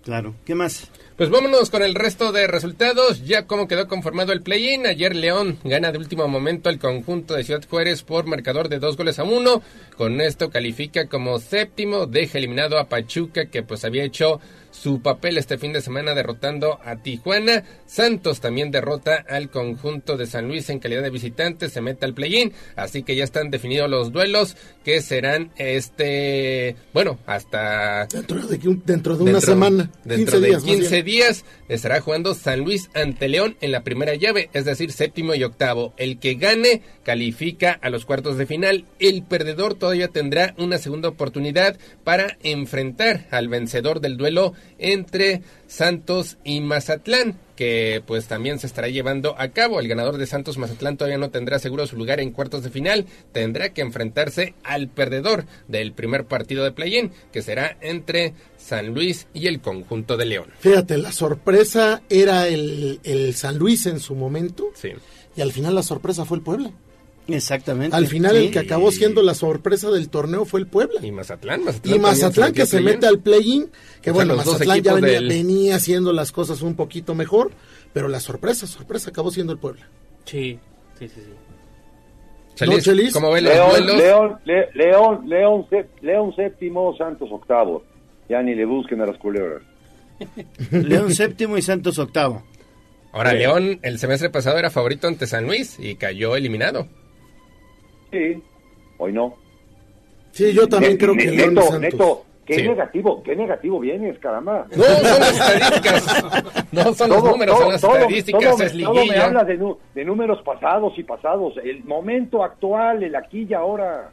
claro. ¿Qué más? Pues vámonos con el resto de resultados. Ya como quedó conformado el play-in. Ayer León gana de último momento al conjunto de Ciudad Juárez por marcador de dos goles a uno. Con esto califica como séptimo. Deja eliminado a Pachuca que pues había hecho su papel este fin de semana derrotando a Tijuana. Santos también derrota al conjunto de San Luis en calidad de visitante. Se mete al play-in. Así que ya están definidos los duelos que serán este... Bueno, hasta... Dentro de, un- dentro de una Dentro- semana. Dentro 15 de días. más 15 bien. Días estará jugando San Luis ante León en la primera llave, es decir, séptimo y octavo. El que gane califica a los cuartos de final. El perdedor todavía tendrá una segunda oportunidad para enfrentar al vencedor del duelo entre Santos y Mazatlán que pues también se estará llevando a cabo. El ganador de Santos Mazatlán todavía no tendrá seguro su lugar en cuartos de final. Tendrá que enfrentarse al perdedor del primer partido de play-in, que será entre San Luis y el conjunto de León. Fíjate, la sorpresa era el, el San Luis en su momento. Sí. Y al final la sorpresa fue el Puebla. Exactamente. Al final Sí. el que acabó siendo la sorpresa del torneo fue el Puebla. Y Mazatlán, Mazatlán Y Mazatlán que se mete al play-in, que O bueno, Mazatlán ya venía, del- venía haciendo las cosas un poquito mejor, pero la sorpresa, sorpresa acabó siendo el Puebla. Sí, sí, sí. sí. Chelis, ¿No, Chelis? ¿cómo ven los León? León, Le- León, León, sé- León séptimo, Santos octavo. Ya ni le busquen a las culebras. León séptimo y Santos octavo. Ahora, Sí. León el semestre pasado era favorito ante San Luis y cayó eliminado. Sí, hoy no. Sí, yo también Ne- creo que León Neto, Santos. Neto, qué Sí. negativo, qué negativo vienes, caramba. No, son las estadísticas. No son los números, todo- son las todo- estadísticas, todo me- es todo me habla de, de números pasados y pasados. El momento actual, el aquí y ahora.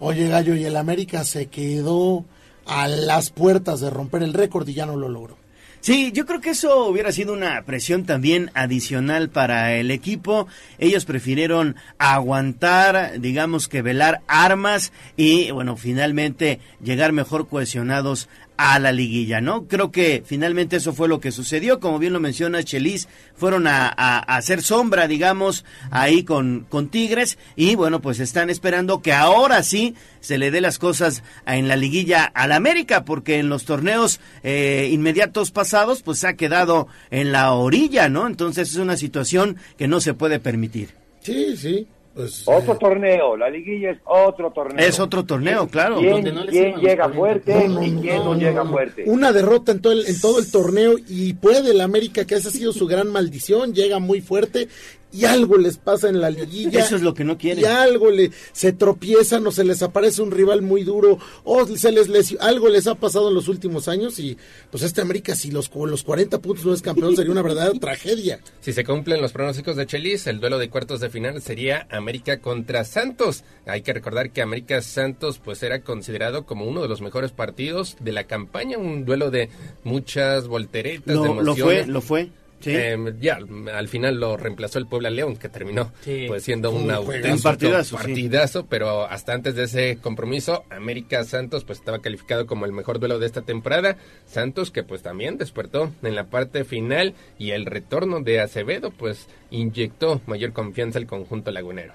Oye, Gallo, y el América se quedó a las puertas de romper el récord y ya no lo logró. Sí, yo creo que eso hubiera sido una presión también adicional para el equipo. Ellos prefirieron aguantar, digamos que velar armas y, bueno, finalmente llegar mejor cohesionados a la liguilla, ¿no? Creo que finalmente eso fue lo que sucedió. Como bien lo menciona Chelis, fueron a, a- hacer sombra, digamos, ahí con, con Tigres y, bueno, pues están esperando que ahora sí se le dé las cosas en la liguilla al América, porque en los torneos eh, inmediatos pasados, pues se ha quedado en la orilla, ¿no? Entonces es una situación que no se puede permitir. Sí, sí. Pues, Otro torneo, la liguilla es otro torneo. Es otro torneo, claro. ¿Quién, Donde no quién llega 40 fuerte No, no, y quién no, no, llega no. fuerte? Una derrota en todo, el, en todo el torneo y puede el América, que esa ha sido su gran maldición, llega muy fuerte y algo les pasa en la liguilla. Eso es lo que no quieren. Y algo le, se tropiezan o se les aparece un rival muy duro o se les algo les ha pasado en los últimos años y pues este América si los, los 40 puntos no es campeón sería una verdadera tragedia. Si se cumplen los pronósticos de Chelis, el duelo de cuartos de final sería América contra Santos. Hay que recordar que América Santos pues era considerado como uno de los mejores partidos de la campaña, un duelo de muchas volteretas, de emociones. lo fue, lo fue. Sí. Eh, ya, al final lo reemplazó el Puebla León, que terminó Sí. pues siendo un un auténtico partidazo, sí. pero hasta antes de ese compromiso, América Santos pues estaba calificado como el mejor duelo de esta temporada. Santos que pues también despertó en la parte final y el retorno de Acevedo pues inyectó mayor confianza al conjunto lagunero.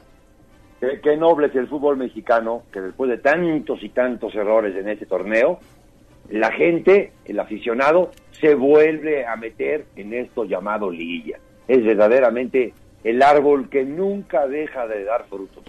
Qué, qué noble es el fútbol mexicano, que después de tantos y tantos errores en ese torneo, la gente, el aficionado, se vuelve a meter en esto llamado liguilla. Es verdaderamente el árbol que nunca deja de dar frutos.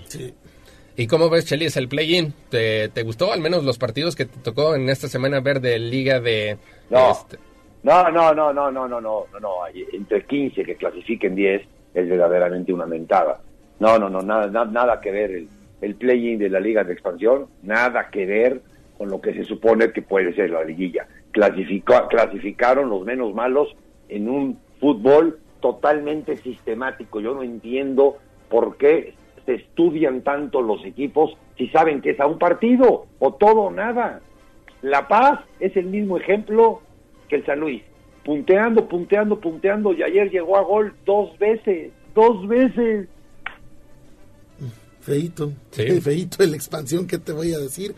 ¿Y cómo ves, Chelis, el play-in? ¿Te, te gustó al menos los partidos que te tocó en esta semana ver de Liga de... No. este, No, no, no, no, no, no, no, no, Entre 15 que clasifiquen 10 es verdaderamente una mentada. No, no, no, nada, na- nada que ver el, el play-in de la Liga de Expansión, nada que ver con lo que se supone que puede ser la liguilla. Clasificó, clasificaron los menos malos en un fútbol totalmente sistemático. Yo no entiendo por qué se estudian tanto los equipos si saben que es a un partido o todo o nada. La Paz es el mismo ejemplo que el San Luis. Punteando, punteando, punteando y ayer llegó a gol dos veces, dos veces. Feito, Sí. feito en la expansión, ¿qué te voy a decir?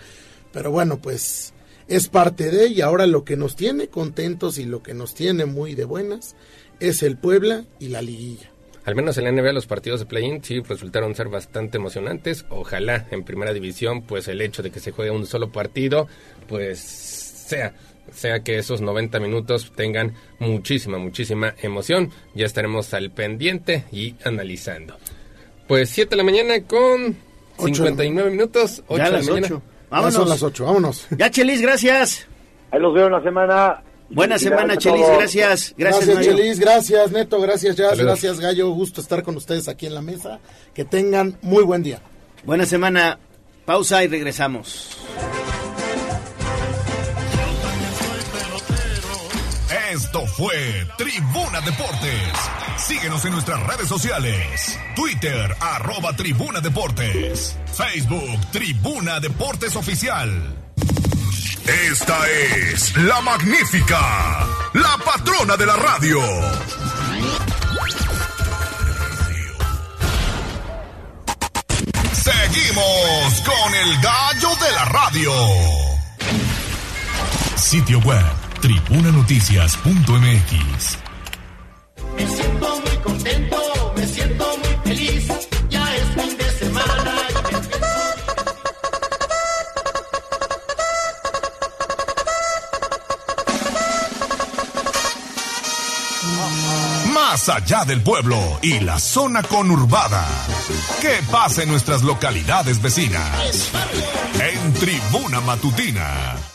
Pero bueno, pues es parte de y ahora lo que nos tiene contentos y lo que nos tiene muy de buenas es el Puebla y la liguilla. Al menos en la NBA los partidos de play-in sí resultaron ser bastante emocionantes. Ojalá en primera división pues el hecho de que se juegue un solo partido pues sea sea que esos 90 minutos tengan muchísima, muchísima emoción. Ya estaremos al pendiente y analizando. Pues 7 de la mañana con Ocho. 59 minutos. 8 Ya a de la mañana. ocho. Ya Vámonos. son las 8, vámonos. Ya, Chelis, gracias. Ahí los veo en la semana. Buena semana, Chelis, gracias. Gracias, Gracias. Chelis, gracias, Neto, gracias, Jazz, Saludos. gracias, Gallo. Gusto estar con ustedes aquí en la mesa. Que tengan muy buen día. Buena semana. Pausa y regresamos. Fue Tribuna Deportes. Síguenos en nuestras redes sociales. Twitter, arroba Tribuna Deportes. Facebook, Tribuna Deportes Oficial. Esta es la magnífica, la patrona de la radio. Seguimos con el gallo de la radio. Sitio web, tribunanoticias.mx. Me siento muy contento, me siento muy feliz. Ya es fin de semana y me Más allá del pueblo y la zona conurbada. ¿Qué pasa en nuestras localidades vecinas? En Tribuna Matutina.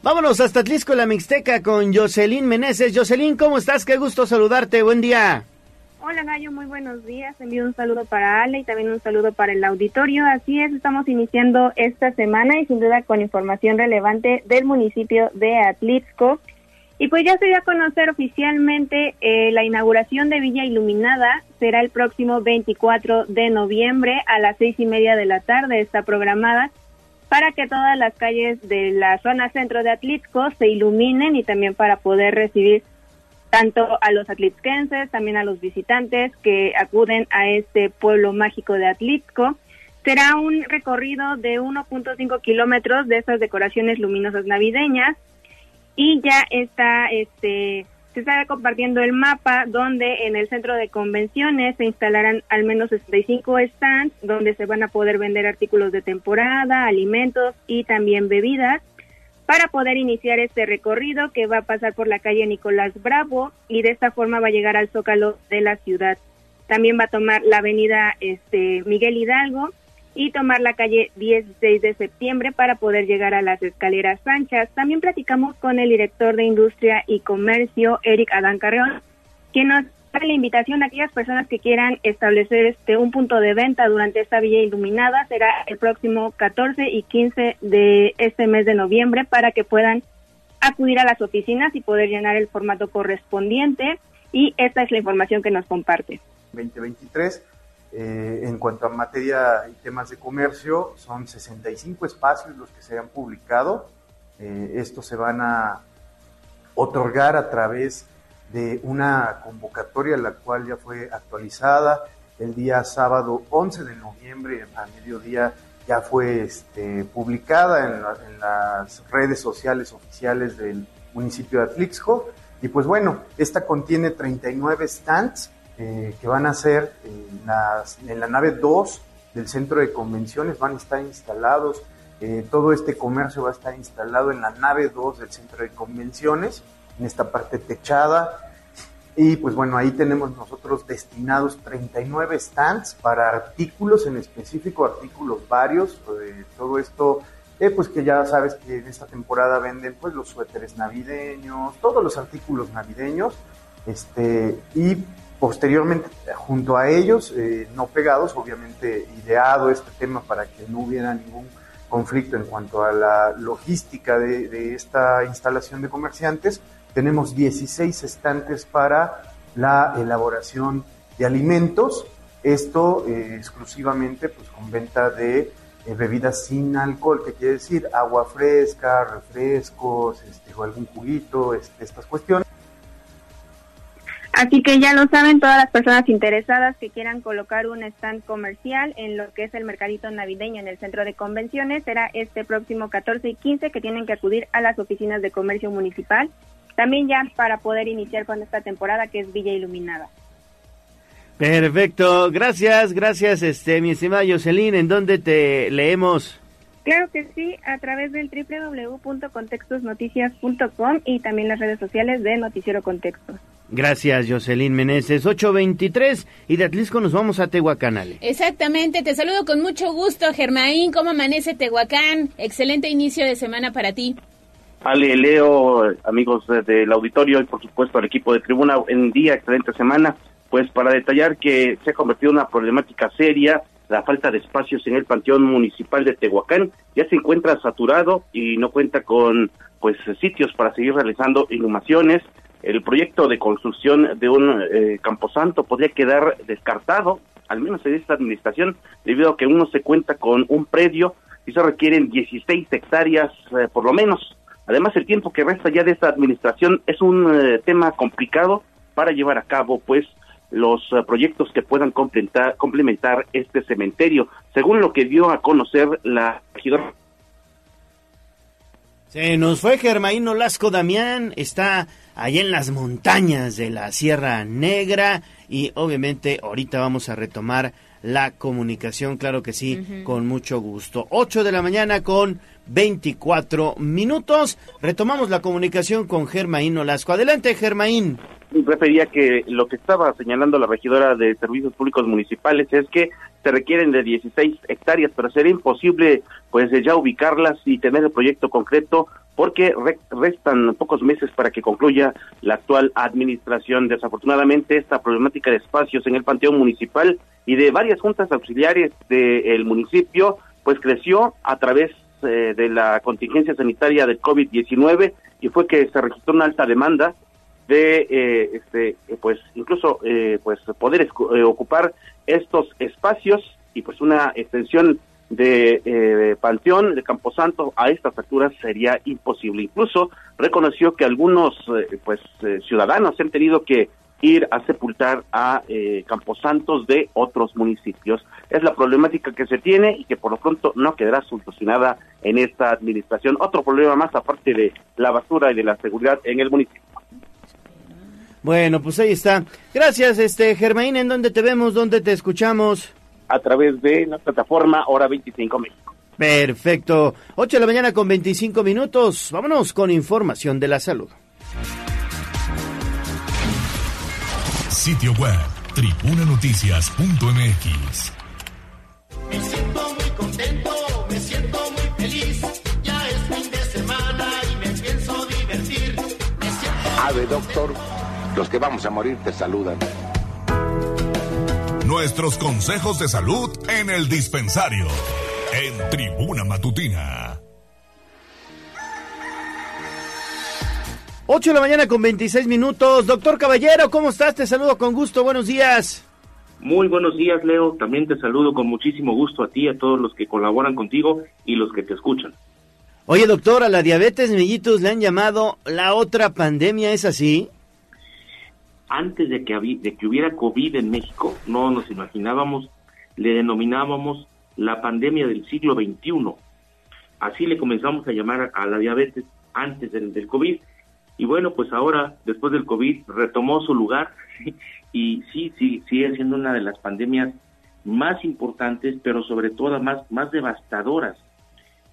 Vámonos hasta Atlisco, la Mixteca, con Jocelyn Meneses. Jocelyn, ¿cómo estás? Qué gusto saludarte. Buen día. Hola Gallo, muy buenos días. Envío un saludo para Ale y también un saludo para el auditorio. Así es, estamos iniciando esta semana y sin duda con información relevante del municipio de Atlixco. Y pues ya se dio a conocer oficialmente eh, la inauguración de Villa Iluminada. Será el próximo 24 de noviembre a las seis y media de la tarde. Está programada para que todas las calles de la zona centro de Atlixco se iluminen y también para poder recibir tanto a los atlixquenses, también a los visitantes que acuden a este pueblo mágico de Atlixco. Será un recorrido de 1.5 kilómetros de estas decoraciones luminosas navideñas y ya está, este, se está compartiendo el mapa donde en el centro de convenciones se instalarán al menos 65 stands donde se van a poder vender artículos de temporada, alimentos y también bebidas para poder iniciar este recorrido que va a pasar por la calle Nicolás Bravo y de esta forma va a llegar al zócalo de la ciudad. También va a tomar la avenida este, Miguel Hidalgo y tomar la calle 16 de septiembre para poder llegar a las escaleras anchas. También platicamos con el director de Industria y Comercio, Eric Adán Carreón, quien nos da la invitación a aquellas personas que quieran establecer este un punto de venta durante esta villa iluminada. Será el próximo 14 y 15 de este mes de noviembre para que puedan acudir a las oficinas y poder llenar el formato correspondiente. Y esta es la información que nos comparte. 2023. Eh, en cuanto a materia y temas de comercio, son 65 espacios los que se han publicado. Eh, estos se van a otorgar a través de una convocatoria, la cual ya fue actualizada el día sábado 11 de noviembre a mediodía ya fue este, publicada en, en las redes sociales oficiales del municipio de Atlixco. Y pues bueno, esta contiene 39 stands eh, que van a ser en, las- en la nave 2 del centro de convenciones, van a estar instalados, eh, todo este comercio va a estar instalado en la nave 2 del centro de convenciones, en esta parte techada. Y pues bueno, ahí tenemos nosotros destinados 39 stands para artículos en específico, artículos varios, eh, todo esto, eh, pues que ya sabes que en esta temporada venden pues los suéteres navideños, todos los artículos navideños, este, y posteriormente junto a ellos, eh, no pegados, obviamente ideado este tema para que no hubiera ningún conflicto en cuanto a la logística de, esta instalación de comerciantes, tenemos 16 estantes para la elaboración de alimentos, esto eh, exclusivamente pues con venta de eh, bebidas sin alcohol, que quiere decir agua fresca, refrescos, este, o algún juguito, este, estas cuestiones. Así que ya lo saben todas las personas interesadas que quieran colocar un stand comercial en lo que es el mercadito navideño en el centro de convenciones. Será este próximo 14 y 15 que tienen que acudir a las oficinas de comercio municipal. También ya para poder iniciar con esta temporada que es Villa Iluminada. Perfecto, gracias, gracias, este, mi estimada Jocelyn, ¿en dónde te leemos? Claro que sí, a través del www.contextosnoticias.com y también las redes sociales de Noticiero Contextos. Gracias, Jocelyn Meneses, 823, y de Atlisco nos vamos a Tehuacanale. Exactamente, te saludo con mucho gusto, Germaín. ¿Cómo amanece Tehuacán? Excelente inicio de semana para ti. Ale, Leo, amigos de- del auditorio y por supuesto al equipo de tribuna, en día, excelente semana, pues para detallar que se ha convertido en una problemática seria, la falta de espacios en el Panteón Municipal de Tehuacán ya se encuentra saturado y no cuenta con pues sitios para seguir realizando inhumaciones. El proyecto de construcción de un eh, camposanto podría quedar descartado, al menos en esta administración, debido a que uno se cuenta con un predio y se requieren 16 hectáreas eh, por lo menos. Además, el tiempo que resta ya de esta administración es un eh, tema complicado para llevar a cabo, pues, los eh, proyectos que puedan complementar, este cementerio. Según lo que dio a conocer la regidora Se nos fue Germaín Olasco Damián, está allá en las montañas de la Sierra Negra y obviamente ahorita vamos a retomar la comunicación, claro que sí, Ujú. con mucho gusto. 8 de la mañana con 24 minutos. Retomamos la comunicación con Germaín Olasco. Adelante, Germaín. refería que lo que estaba señalando la regidora de Servicios Públicos Municipales es que se requieren de 16 hectáreas, pero sería imposible pues de ya ubicarlas y tener el proyecto concreto porque re- restan pocos meses para que concluya la actual administración. Desafortunadamente, esta problemática de espacios en el Panteón Municipal y de varias juntas auxiliares del municipio, pues creció a través eh, de la contingencia sanitaria del COVID-19 y fue que se registró una alta demanda de eh, este pues incluso eh, pues poder eh, ocupar estos espacios y pues una extensión de eh, Panteón de Camposanto a estas alturas sería imposible. Incluso reconoció que algunos eh, pues eh, ciudadanos han tenido que ir a sepultar a eh, camposantos de otros municipios. Es la problemática que se tiene y que por lo pronto no quedará solucionada en esta administración. Otro problema más aparte de la basura y de la seguridad en el municipio. Bueno, pues ahí está. Gracias, este Germaín, ¿en dónde te vemos? ¿Dónde te escuchamos? a través de la plataforma Hora 25 México. Perfecto. 8 de la mañana con 25 minutos. Vámonos con información de la salud. Sitio web, tribunanoticias.mx. Me siento muy contento, me siento muy feliz. Ya es fin de semana y me pienso divertir. Ave, doctor, los que vamos a morir te saludan. Nuestros consejos de salud en el dispensario. En Tribuna Matutina. 8 de la mañana con 26 minutos. Doctor Caballero, ¿cómo estás? Te saludo con gusto. Buenos días. Muy buenos días, Leo. También te saludo con muchísimo gusto a ti, a todos los que colaboran contigo y los que te escuchan. Oye, doctor, a la diabetes mellitus le han llamado la otra pandemia, ¿es así? Antes de que, de que hubiera COVID en México, no nos imaginábamos, le denominábamos la pandemia del siglo XXI. Así le comenzamos a llamar a la diabetes antes del, COVID. Y bueno, pues ahora, después del COVID, retomó su lugar y sí, sí, sigue siendo una de las pandemias más importantes, pero sobre todo más, más devastadoras.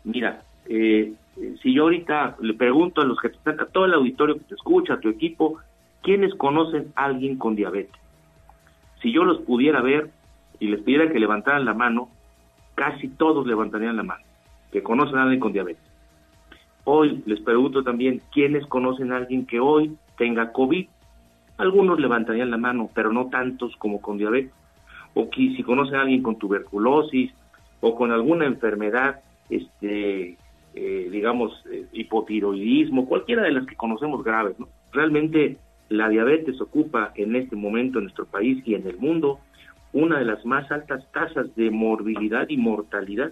Mira, eh, si yo ahorita le pregunto a los que están, a todo el auditorio que te escucha, a tu equipo, ¿quiénes conocen a alguien con diabetes? Si yo los pudiera ver y les pidiera que levantaran la mano, casi todos levantarían la mano, que conocen a alguien con diabetes. Hoy les pregunto también, ¿quiénes conocen a alguien que hoy tenga COVID? Algunos levantarían la mano, pero no tantos como con diabetes. O que si conocen a alguien con tuberculosis o con alguna enfermedad, este, eh, digamos, eh, hipotiroidismo, cualquiera de las que conocemos graves. ¿no? Realmente la diabetes ocupa en este momento en nuestro país y en el mundo una de las más altas tasas de morbilidad y mortalidad.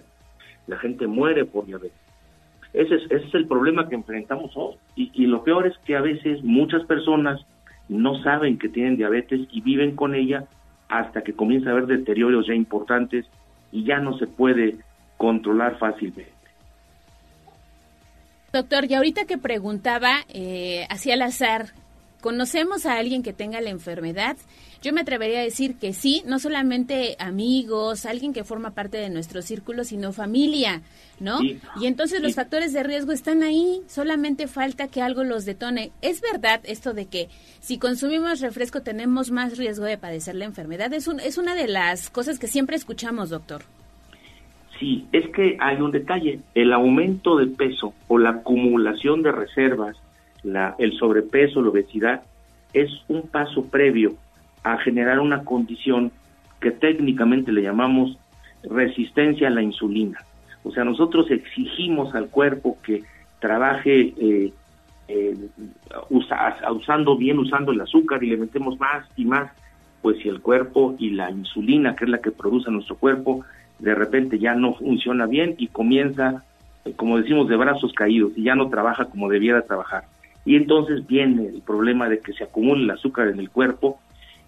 La gente muere por diabetes. Ese es, ese es el problema que enfrentamos hoy. Y, y lo peor es que a veces muchas personas no saben que tienen diabetes y viven con ella hasta que comienza a haber deterioros ya importantes y ya no se puede controlar fácilmente. Doctor, y ahorita que preguntaba, eh, hacia al azar, ¿conocemos a alguien que tenga la enfermedad? Yo me atrevería a decir que sí, no solamente amigos, alguien que forma parte de nuestro círculo, sino familia, ¿no? y entonces los factores de riesgo están ahí, solamente falta que algo los detone. ¿Es verdad esto de que si consumimos refresco tenemos más riesgo de padecer la enfermedad? Es, un, es una de las cosas que siempre escuchamos, doctor. Sí, es que hay un detalle. El aumento de peso o la acumulación de reservas, la, el sobrepeso, la obesidad, es un paso previo a generar una condición que técnicamente le llamamos resistencia a la insulina. O sea, nosotros exigimos al cuerpo que trabaje eh, eh, usando bien, usando el azúcar y le metemos más y más, pues si el cuerpo y la insulina, que es la que produce nuestro cuerpo, de repente ya no funciona bien y comienza, como decimos, de brazos caídos y ya no trabaja como debiera trabajar. Y entonces viene el problema de que se acumule el azúcar en el cuerpo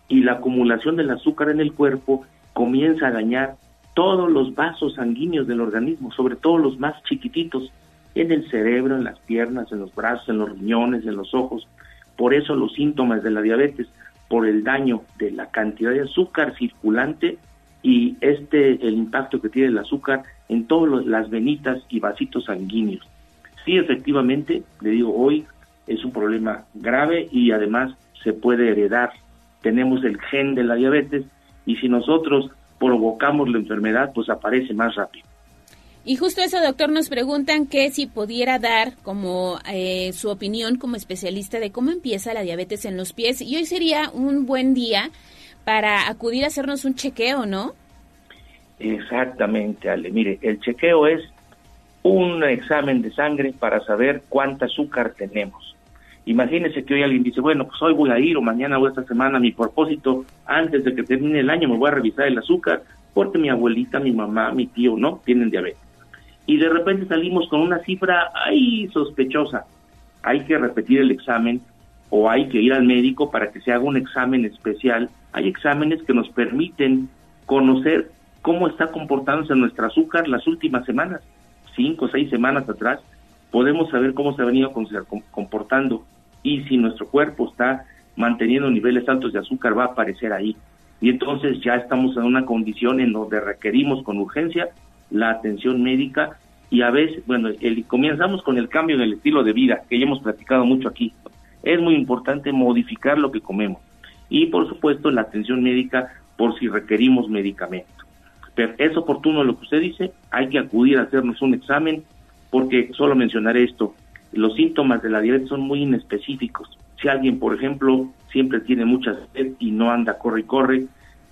y la acumulación del azúcar en el cuerpo comienza a dañar todos los vasos sanguíneos del organismo, sobre todo los más chiquititos, en el cerebro, en las piernas, en los brazos, en los riñones, en los ojos. Por eso los síntomas de la diabetes, por el daño de la cantidad de azúcar circulante y este el impacto que tiene el azúcar en todas las venitas y vasitos sanguíneos. Sí, efectivamente, le digo, hoy es un problema grave y además se puede heredar. Tenemos el gen de la diabetes y si nosotros provocamos la enfermedad, pues aparece más rápido. Y justo eso, doctor, nos preguntan que si pudiera dar como eh, su opinión como especialista de cómo empieza la diabetes en los pies. Y hoy sería un buen día para acudir a hacernos un chequeo, ¿no? Exactamente, Ale. Mire, el chequeo es un examen de sangre para saber cuánta azúcar tenemos. Imagínese que hoy alguien dice, bueno, pues hoy voy a ir o mañana o esta semana, mi propósito, antes de que termine el año me voy a revisar el azúcar, porque mi abuelita, mi mamá, mi tío, no, tienen diabetes. Y de repente salimos con una cifra ahí sospechosa. Hay que repetir el examen o hay que ir al médico para que se haga un examen especial. Hay exámenes que nos permiten conocer cómo está comportándose nuestro azúcar las últimas semanas, cinco o seis semanas atrás, podemos saber cómo se ha venido comportando y si nuestro cuerpo está manteniendo niveles altos de azúcar va a aparecer ahí. Y entonces ya estamos en una condición en donde requerimos con urgencia la atención médica y a veces, bueno, el, comenzamos con el cambio en el estilo de vida, que ya hemos platicado mucho aquí es muy importante modificar lo que comemos y por supuesto la atención médica por si requerimos medicamento. Pero es oportuno lo que usted dice, hay que acudir a hacernos un examen porque solo mencionaré esto, los síntomas de la diabetes son muy inespecíficos. si alguien, por ejemplo, siempre tiene mucha sed y no anda corre y corre,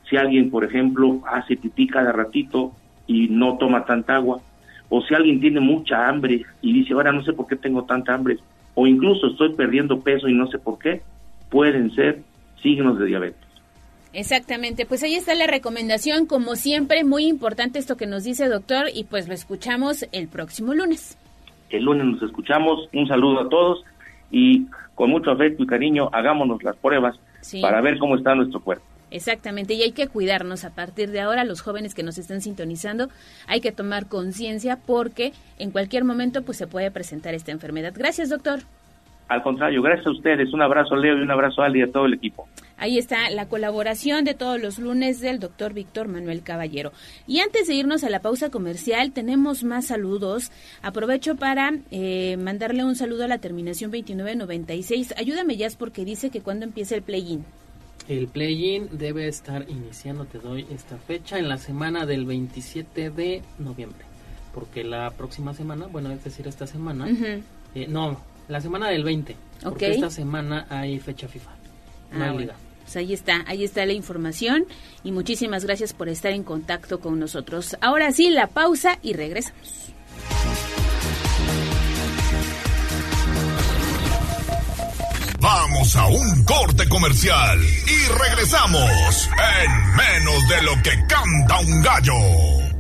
si alguien, por ejemplo, hace pipí cada ratito y no toma tanta agua, o si alguien tiene mucha hambre y dice, ahora no sé por qué tengo tanta hambre, o incluso estoy perdiendo peso y no sé por qué, pueden ser signos de diabetes. Exactamente, pues ahí está la recomendación, como siempre, muy importante esto que nos dice doctor y pues lo escuchamos el próximo lunes. El lunes nos escuchamos, un saludo a todos y con mucho afecto y cariño hagámonos las pruebas Sí. para ver cómo está nuestro cuerpo. Exactamente, y hay que cuidarnos a partir de ahora, los jóvenes que nos están sintonizando, hay que tomar conciencia porque en cualquier momento pues se puede presentar esta enfermedad. Gracias, doctor. Al contrario, gracias a ustedes, un abrazo a Leo y un abrazo a Ali y a todo el equipo. Ahí está la colaboración de todos los lunes del doctor Víctor Manuel Caballero. Y antes de irnos a la pausa comercial, tenemos más saludos. Aprovecho para eh, mandarle un saludo a la terminación 2996. Ayúdame, Jazz, porque dice que cuando empieza el play-in. El play-in debe estar iniciando, te doy esta fecha, en la semana del 27 de noviembre. Porque la próxima semana, bueno, es decir, esta semana, eh, no, la semana del 20. Porque Ok. esta semana hay fecha FIFA. No Ah, hay bueno. liga. Pues ahí está, ahí está la información y muchísimas gracias por estar en contacto con nosotros. Ahora sí, la pausa y regresamos. Vamos a un corte comercial y regresamos en menos de lo que canta un gallo.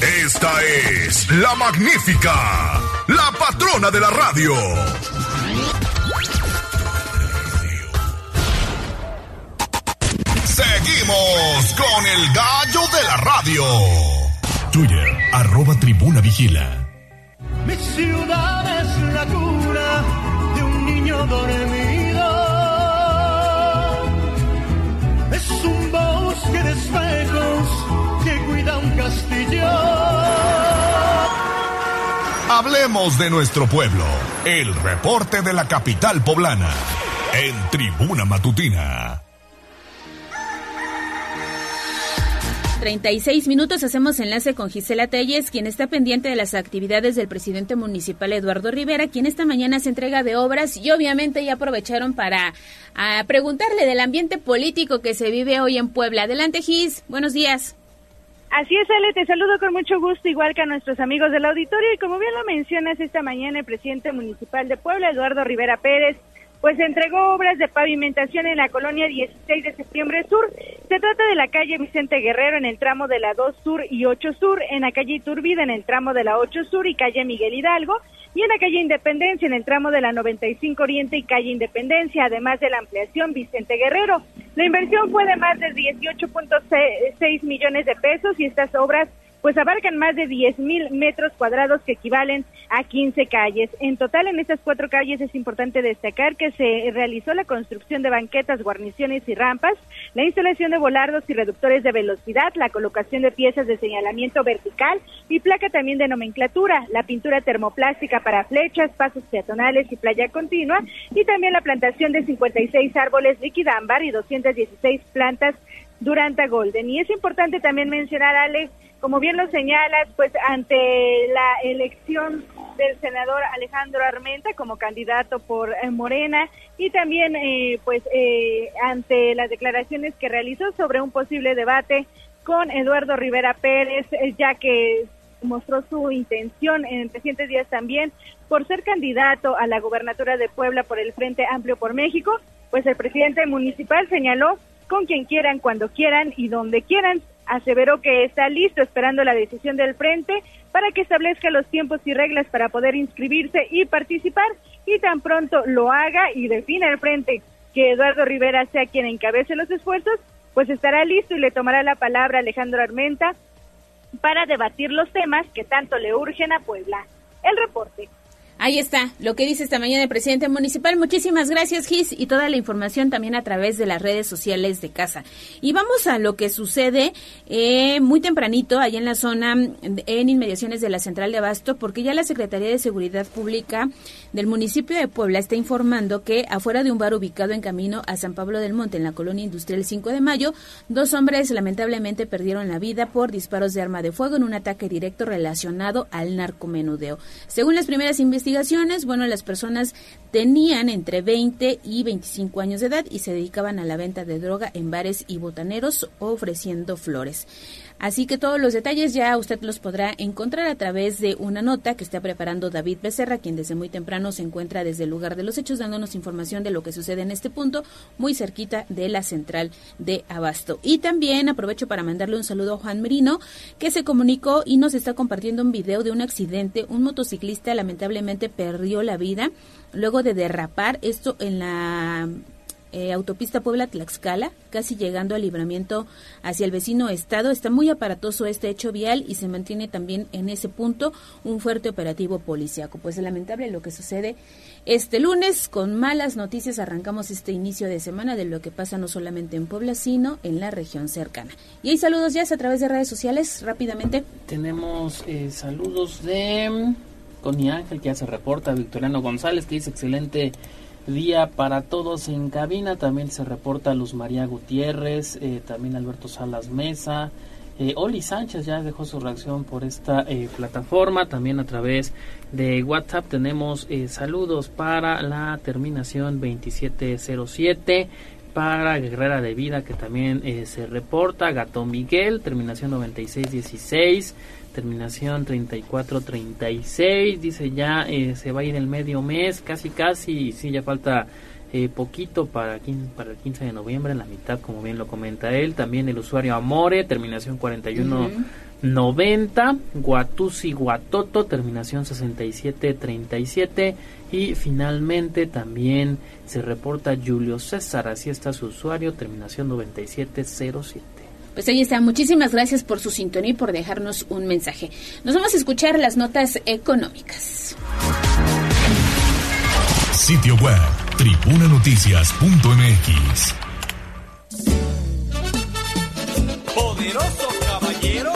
Esta es la magnífica, la patrona de la radio. Seguimos con el gallo de la radio. Twitter, arroba tribuna vigila. Mi ciudad es la cuna de un niño dormido. Es un bosque de que cuida un castillo. Hablemos de nuestro pueblo. El reporte de la capital poblana. En Tribuna Matutina. 36 minutos hacemos enlace con Gisela Telles, quien está pendiente de las actividades del presidente municipal Eduardo Rivera, quien esta mañana se entrega de obras y obviamente ya aprovecharon para preguntarle del ambiente político que se vive hoy en Puebla. Adelante, Gis. Buenos días. Así es, Ale, te saludo con mucho gusto, igual que a nuestros amigos del auditorio. Y como bien lo mencionas, esta mañana el presidente municipal de Puebla, Eduardo Rivera Pérez, pues entregó obras de pavimentación en la colonia 16 de septiembre sur. Se trata de la calle Vicente Guerrero en el tramo de la 2 Sur y 8 Sur, en la calle Iturbide en el tramo de la 8 Sur y calle Miguel Hidalgo, y en la calle Independencia en el tramo de la 95 Oriente y calle Independencia, además de la ampliación Vicente Guerrero. La inversión fue de más de 18.6 millones de pesos y estas obras pues abarcan más de 10 mil metros cuadrados que equivalen a 15 calles. En total, en estas cuatro calles es importante destacar que se realizó la construcción de banquetas, guarniciones y rampas, la instalación de volardos y reductores de velocidad, la colocación de piezas de señalamiento vertical y placa también de nomenclatura, la pintura termoplástica para flechas, pasos peatonales y playa continua, y también la plantación de 56 árboles liquidámbar y 216 plantas Duranta Golden. Y es importante también mencionar, Alex, como bien lo señalas, pues ante la elección del senador Alejandro Armenta como candidato por eh, Morena y también eh, pues eh, ante las declaraciones que realizó sobre un posible debate con Eduardo Rivera Pérez, eh, ya que mostró su intención en recientes días también por ser candidato a la gobernatura de Puebla por el Frente Amplio por México, pues el presidente municipal señaló con quien quieran, cuando quieran y donde quieran. Aseveró que está listo esperando la decisión del frente para que establezca los tiempos y reglas para poder inscribirse y participar y tan pronto lo haga y defina el frente que Eduardo Rivera sea quien encabece los esfuerzos, pues estará listo y le tomará la palabra a Alejandro Armenta para debatir los temas que tanto le urgen a Puebla. El reporte. Ahí está, lo que dice esta mañana el presidente municipal. Muchísimas gracias, Gis, y toda la información también a través de las redes sociales de casa. Y vamos a lo que sucede eh, muy tempranito, allá en la zona, en inmediaciones de la central de Abasto, porque ya la Secretaría de Seguridad Pública del municipio de Puebla está informando que afuera de un bar ubicado en camino a San Pablo del Monte, en la colonia industrial 5 de mayo, dos hombres lamentablemente perdieron la vida por disparos de arma de fuego en un ataque directo relacionado al narcomenudeo. Según las primeras investigaciones, investigaciones, bueno, las personas tenían entre 20 y 25 años de edad y se dedicaban a la venta de droga en bares y botaneros ofreciendo flores. Así que todos los detalles ya usted los podrá encontrar a través de una nota que está preparando David Becerra, quien desde muy temprano se encuentra desde el lugar de los hechos dándonos información de lo que sucede en este punto, muy cerquita de la central de Abasto. Y también aprovecho para mandarle un saludo a Juan Merino, que se comunicó y nos está compartiendo un video de un accidente. Un motociclista lamentablemente perdió la vida luego de derrapar esto en la eh, autopista Puebla-Tlaxcala, casi llegando al libramiento hacia el vecino estado. Está muy aparatoso este hecho vial y se mantiene también en ese punto un fuerte operativo policiaco. Pues es lamentable lo que sucede este lunes. Con malas noticias arrancamos este inicio de semana de lo que pasa no solamente en Puebla, sino en la región cercana. Y hay saludos ya a través de redes sociales, rápidamente. Tenemos eh, saludos de Connie Ángel, que ya se reporta, Victoriano González, que dice excelente día para todos en cabina. También se reporta Luz María Gutiérrez, eh, también Alberto Salas Mesa. Eh, Oli Sánchez ya dejó su reacción por esta eh, plataforma. También a través de WhatsApp tenemos saludos para la terminación 2707 para Guerrera de Vida que también se reporta, Gato Miguel, terminación 9616, terminación 3436, dice ya eh, se va a ir el medio mes, casi casi, sí, ya falta eh, poquito para, para el 15 de noviembre, en la mitad, como bien lo comenta él, también el usuario Amore, terminación 4190, Guatusi Guatoto, terminación 6737, y finalmente también se reporta Julio César, así está su usuario, terminación 9707. Pues ahí está. Muchísimas gracias por su sintonía y por dejarnos un mensaje. Nos vamos a escuchar las notas económicas. Sitio web, tribunanoticias.mx. Poderoso caballero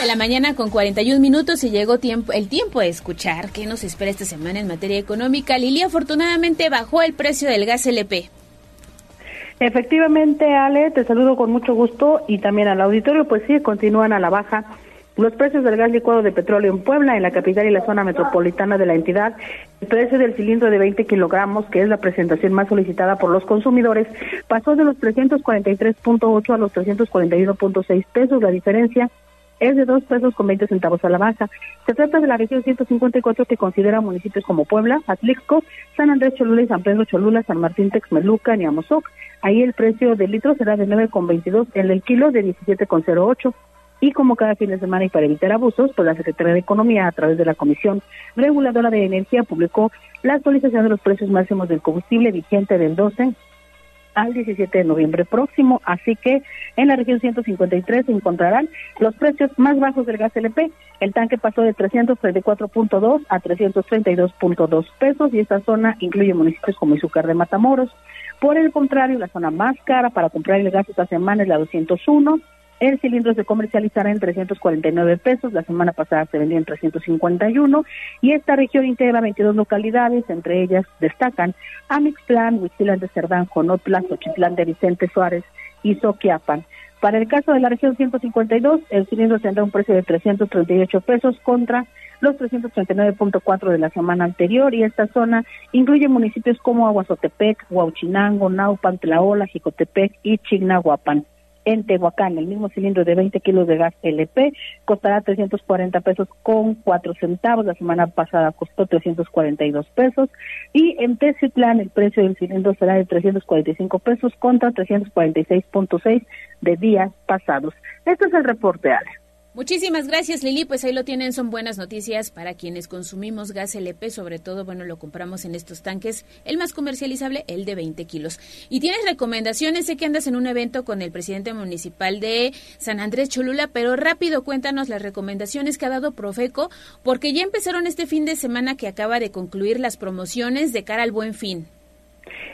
De la mañana con 41 minutos y llegó tiempo, el tiempo de escuchar qué nos espera esta semana en materia económica. Lili afortunadamente bajó el precio del gas LP. Efectivamente, Ale, te saludo con mucho gusto y también al auditorio, pues sí, continúan a la baja los precios del gas licuado de petróleo en Puebla, en la capital y la zona metropolitana de la entidad, el precio del cilindro de 20 kilogramos, que es la presentación más solicitada por los consumidores, pasó de los 343.8 a los 341.6 pesos. La diferencia es de dos pesos con 20 centavos a la baja. Se trata de la región 154 que considera municipios como Puebla, Atlixco, San Andrés Cholula y San Pedro Cholula, San Martín Texmeluca, Niamozoc. Ahí el precio del litro será de 9,22, el del kilo de 17,08. Y como cada fin de semana y para evitar abusos, pues la Secretaría de Economía, a través de la Comisión Reguladora de Energía, publicó la actualización de los precios máximos del combustible vigente del 12 al 17 de noviembre próximo. Así que en la región 153 se encontrarán los precios más bajos del gas LP. El tanque pasó de 334.2 a 332.2 pesos y esta zona incluye municipios como Izúcar de Matamoros. Por el contrario, la zona más cara para comprar el gas esta semana es la 201 el cilindro se comercializará en 349 pesos, la semana pasada se vendió en 351 y esta región integra 22 localidades, entre ellas destacan Amixplan, Huitzilán de Cerdán, Jonotla, Xochitlán de Vicente Suárez y Soquiapan. Para el caso de la región 152, el cilindro tendrá un precio de 338 pesos contra los 339.4 de la semana anterior y esta zona incluye municipios como Aguazotepec, Huauchinango, Naupan, Tlaola, Jicotepec y Chignahuapan en Tehuacán. El mismo cilindro de 20 kilos de gas LP costará 340 pesos con 4 centavos. La semana pasada costó 342 pesos. Y en Teciutlán el precio del cilindro será de 345 pesos contra 346.6 de días pasados. Este es el reporte, Ale. Muchísimas gracias Lili, pues ahí lo tienen, son buenas noticias para quienes consumimos gas LP, sobre todo, bueno, lo compramos en estos tanques, el más comercializable, el de 20 kilos. Y tienes recomendaciones, sé que andas en un evento con el presidente municipal de San Andrés Cholula, pero rápido cuéntanos las recomendaciones que ha dado Profeco, porque ya empezaron este fin de semana que acaba de concluir las promociones de cara al buen fin.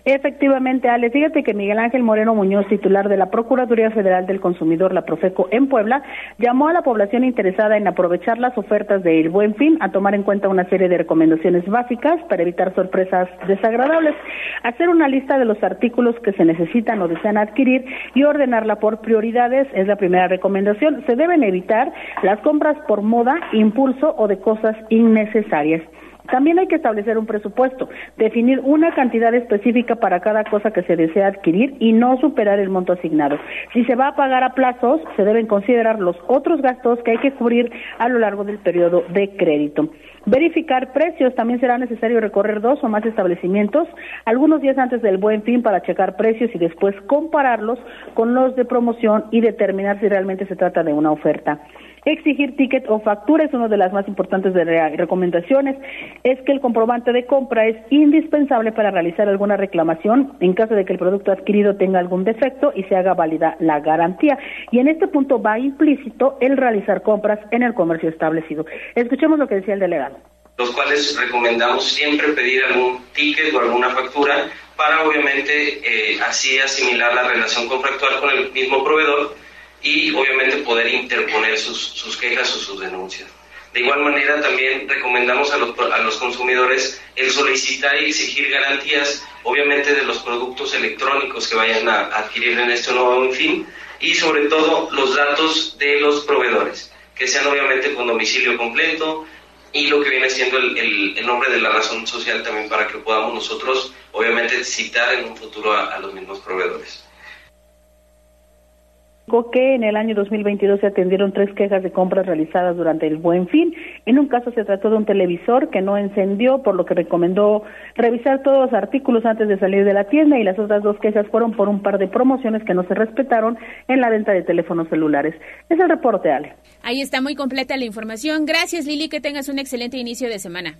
Efectivamente, Ale, fíjate que Miguel Ángel Moreno Muñoz, titular de la Procuraduría Federal del Consumidor, la Profeco, en Puebla, llamó a la población interesada en aprovechar las ofertas de El Buen Fin a tomar en cuenta una serie de recomendaciones básicas para evitar sorpresas desagradables, hacer una lista de los artículos que se necesitan o desean adquirir y ordenarla por prioridades es la primera recomendación. Se deben evitar las compras por moda, impulso o de cosas innecesarias. También hay que establecer un presupuesto, definir una cantidad específica para cada cosa que se desea adquirir y no superar el monto asignado. Si se va a pagar a plazos, se deben considerar los otros gastos que hay que cubrir a lo largo del periodo de crédito. Verificar precios. También será necesario recorrer dos o más establecimientos algunos días antes del buen fin para checar precios y después compararlos con los de promoción y determinar si realmente se trata de una oferta. Exigir ticket o factura es una de las más importantes de recomendaciones. Es que el comprobante de compra es indispensable para realizar alguna reclamación en caso de que el producto adquirido tenga algún defecto y se haga válida la garantía. Y en este punto va implícito el realizar compras en el comercio establecido. Escuchemos lo que decía el delegado. Los cuales recomendamos siempre pedir algún ticket o alguna factura para obviamente eh, así asimilar la relación contractual con el mismo proveedor y obviamente poder interponer sus, sus quejas o sus denuncias. De igual manera, también recomendamos a los, a los consumidores el solicitar y exigir garantías, obviamente, de los productos electrónicos que vayan a adquirir en este nuevo fin y sobre todo los datos de los proveedores, que sean obviamente con domicilio completo y lo que viene siendo el, el, nombre de la razón social también para que podamos nosotros, obviamente, citar en un futuro a los mismos proveedores que en el año 2022 se atendieron tres quejas de compras realizadas durante el Buen Fin. En un caso se trató de un televisor que no encendió, por lo que recomendó revisar todos los artículos antes de salir de la tienda y las otras dos quejas fueron por un par de promociones que no se respetaron en la venta de teléfonos celulares. Es el reporte, Ale. Ahí está muy completa la información. Gracias, Lili, que tengas un excelente inicio de semana.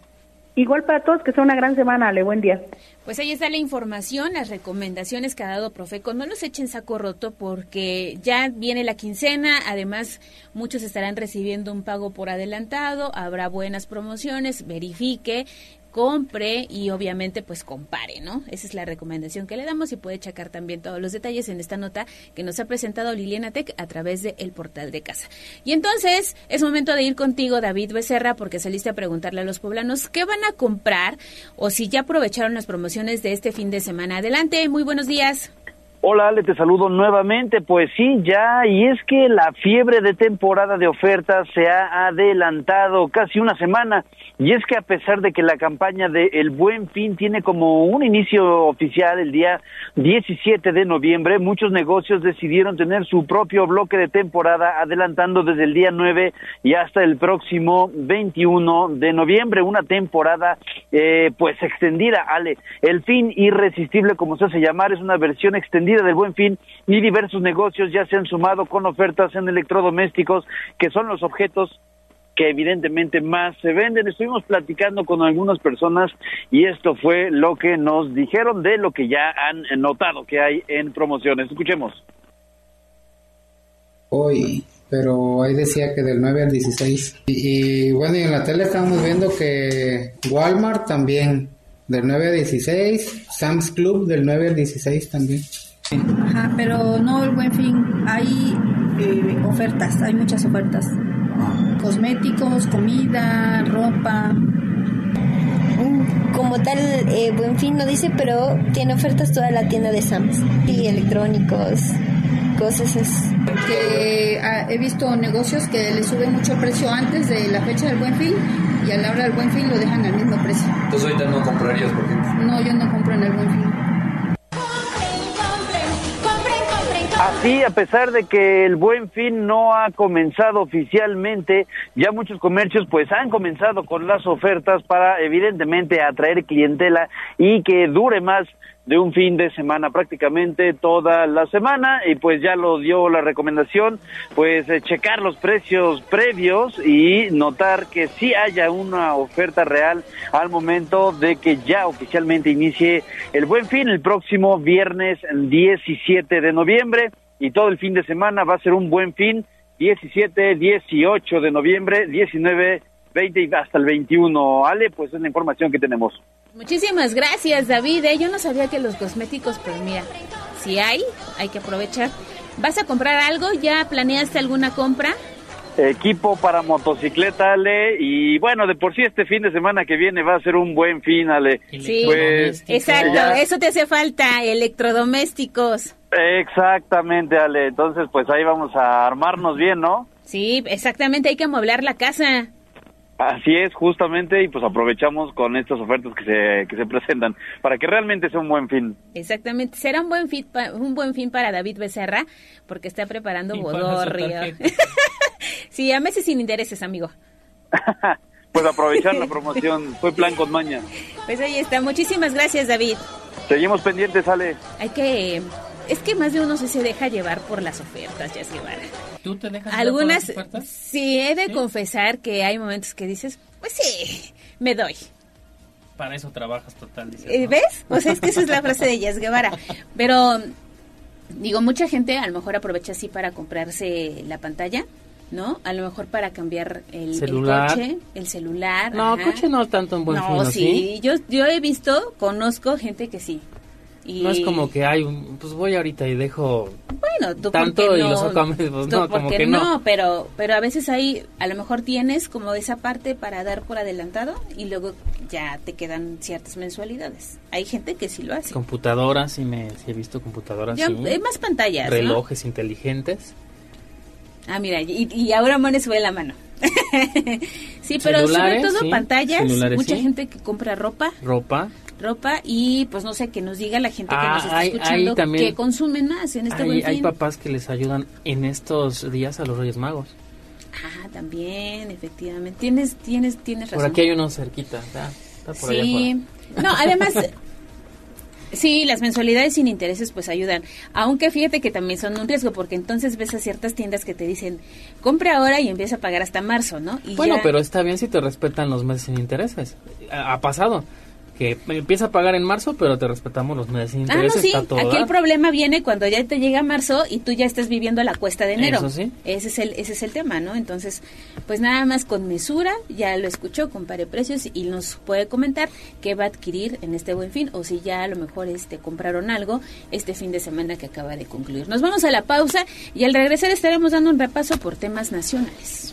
Igual para todos, que sea una gran semana, Ale, buen día. Pues ahí está la información, las recomendaciones que ha dado Profeco. No los echen saco roto porque ya viene la quincena, además muchos estarán recibiendo un pago por adelantado, habrá buenas promociones, verifique compre y obviamente pues compare, ¿no? Esa es la recomendación que le damos y puede checar también todos los detalles en esta nota que nos ha presentado Liliana Tech a través del el portal de casa. Y entonces es momento de ir contigo, David Becerra, porque saliste a preguntarle a los poblanos qué van a comprar o si ya aprovecharon las promociones de este fin de semana. Adelante, muy buenos días. Hola Ale, te saludo nuevamente. Pues sí, ya, y es que la fiebre de temporada de ofertas se ha adelantado casi una semana. Y es que a pesar de que la campaña de El Buen Fin tiene como un inicio oficial el día 17 de noviembre, muchos negocios decidieron tener su propio bloque de temporada adelantando desde el día 9 y hasta el próximo 21 de noviembre, una temporada eh, pues extendida, Ale. El fin irresistible, como se hace llamar, es una versión extendida del Buen Fin y diversos negocios ya se han sumado con ofertas en electrodomésticos que son los objetos que evidentemente más se venden. Estuvimos platicando con algunas personas y esto fue lo que nos dijeron de lo que ya han notado que hay en promociones. Escuchemos. Hoy, pero ahí decía que del 9 al 16. Y, y bueno, y en la tele estamos viendo que Walmart también del 9 al 16, Sam's Club del 9 al 16 también. Ajá, pero no el buen fin. Hay eh, ofertas, hay muchas ofertas. Cosméticos, comida, ropa. Mm, como tal, eh, Buen Fin no dice, pero tiene ofertas toda la tienda de Sams. Y electrónicos, cosas así. Que ah, he visto negocios que le suben mucho precio antes de la fecha del Buen Fin y a la hora del Buen Fin lo dejan al mismo precio. Entonces ahorita no comprarías, por ejemplo. No, yo no compro en el Buen Fin. Así, a pesar de que el buen fin no ha comenzado oficialmente, ya muchos comercios pues han comenzado con las ofertas para evidentemente atraer clientela y que dure más de un fin de semana prácticamente toda la semana. Y pues ya lo dio la recomendación pues eh, checar los precios previos y notar que sí haya una oferta real al momento de que ya oficialmente inicie el buen fin el próximo viernes 17 de noviembre y todo el fin de semana va a ser un buen fin 17, 18 de noviembre, 19, 20 y hasta el 21. Ale, pues es la información que tenemos. Muchísimas gracias, David. ¿eh? Yo no sabía que los cosméticos, pues mira, si hay, hay que aprovechar. ¿Vas a comprar algo? ¿Ya planeaste alguna compra? Equipo para motocicleta, Ale, y bueno, de por sí este fin de semana que viene va a ser un buen fin, Ale. Sí, Pues, exacto. ya- Eso te hace falta, electrodomésticos. Exactamente, Ale. Entonces, pues ahí vamos a armarnos bien, ¿no? Sí, exactamente. Hay que amueblar la casa. Así es, justamente, y pues aprovechamos con estas ofertas que se, que se presentan para que realmente sea un buen fin. Exactamente. Será un buen fin, pa- un buen fin para David Becerra porque está preparando bodorrio. sí, a meses sin intereses, amigo. Pues aprovechar la promoción, fue plan con maña. Pues ahí está. Muchísimas gracias, David. Seguimos pendientes, Ale. Hay que... Es que más de uno se se deja llevar por las ofertas, ya se van. ¿Tú te dejas llevar por Algunas, las ofertas? sí, he de confesar que hay momentos que dices, pues sí, me doy. Para eso trabajas total, dices. Eh, ¿no? ¿Ves? O sea, es que esa es la frase de Yas Guevara. Pero, digo, mucha gente a lo mejor aprovecha así para comprarse la pantalla, ¿no? A lo mejor para cambiar el, coche, el celular. No, ajá. coche no tanto en buen No, fin, ¿o sí, Yo, yo he visto, conozco gente que sí. Y, No es como que hay un, pues voy ahorita y dejo Bueno, tú tanto y no, lo saco a pues tú no, como que no. pero pero a veces hay, a lo mejor tienes como esa parte para dar por adelantado y luego ya te quedan ciertas mensualidades. Hay gente que sí lo hace. Computadoras, sí, me, sí he visto computadoras, Ya, sí. hay más pantallas, ¿no? Relojes inteligentes. Ah, mira, y, y ahora Mone sube la mano. sí, pero sobre todo sí, pantallas, mucha sí. gente que compra ropa, Ropa. ropa y pues no sé, que nos diga la gente que Ah, nos está hay- escuchando hay también- que consumen más en este hay, buen hay papás que les ayudan en estos días a los Reyes Magos. Ah, también, efectivamente. Tienes, tienes, tienes razón. Por aquí hay unos cerquita. Está, está por allá Sí. No, además, sí, las mensualidades sin intereses pues ayudan. Aunque fíjate que también son un riesgo, porque entonces ves a ciertas tiendas que te dicen, compra ahora y empieza a pagar hasta marzo, ¿no? Y Bueno, ya- pero está bien si te respetan los meses sin intereses. Ha, ha pasado que empieza a pagar en marzo, pero te respetamos los meses sin Ah, no, sí. está todo Aquí el problema viene cuando ya te llega marzo y tú ya estás viviendo la cuesta de enero. Eso sí. Ese es el, ese es el tema, ¿no? Entonces, pues nada más con mesura, ya lo escuchó, compare precios y nos puede comentar qué va a adquirir en este buen fin o si ya a lo mejor este compraron algo este fin de semana que acaba de concluir. Nos vamos a la pausa y al regresar estaremos dando un repaso por temas nacionales.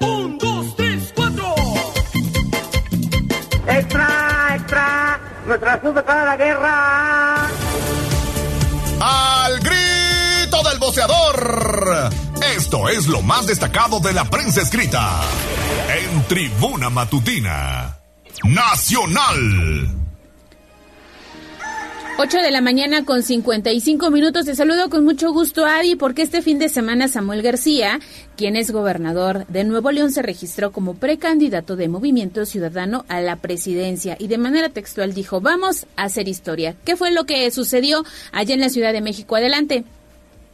Un, dos, tres, cuatro. ¡Extra, extra! ¡Nuestra sube para la guerra! Al grito del boceador. Esto es lo más destacado de la prensa escrita. En Tribuna Matutina. Nacional. 8 de la mañana con 55 minutos. Te saludo con mucho gusto, Avi, porque este fin de semana Samuel García, quien es gobernador de Nuevo León, se registró como precandidato de Movimiento Ciudadano a la presidencia y de manera textual dijo, vamos a hacer historia. ¿Qué fue lo que sucedió allá en la Ciudad de México? Adelante.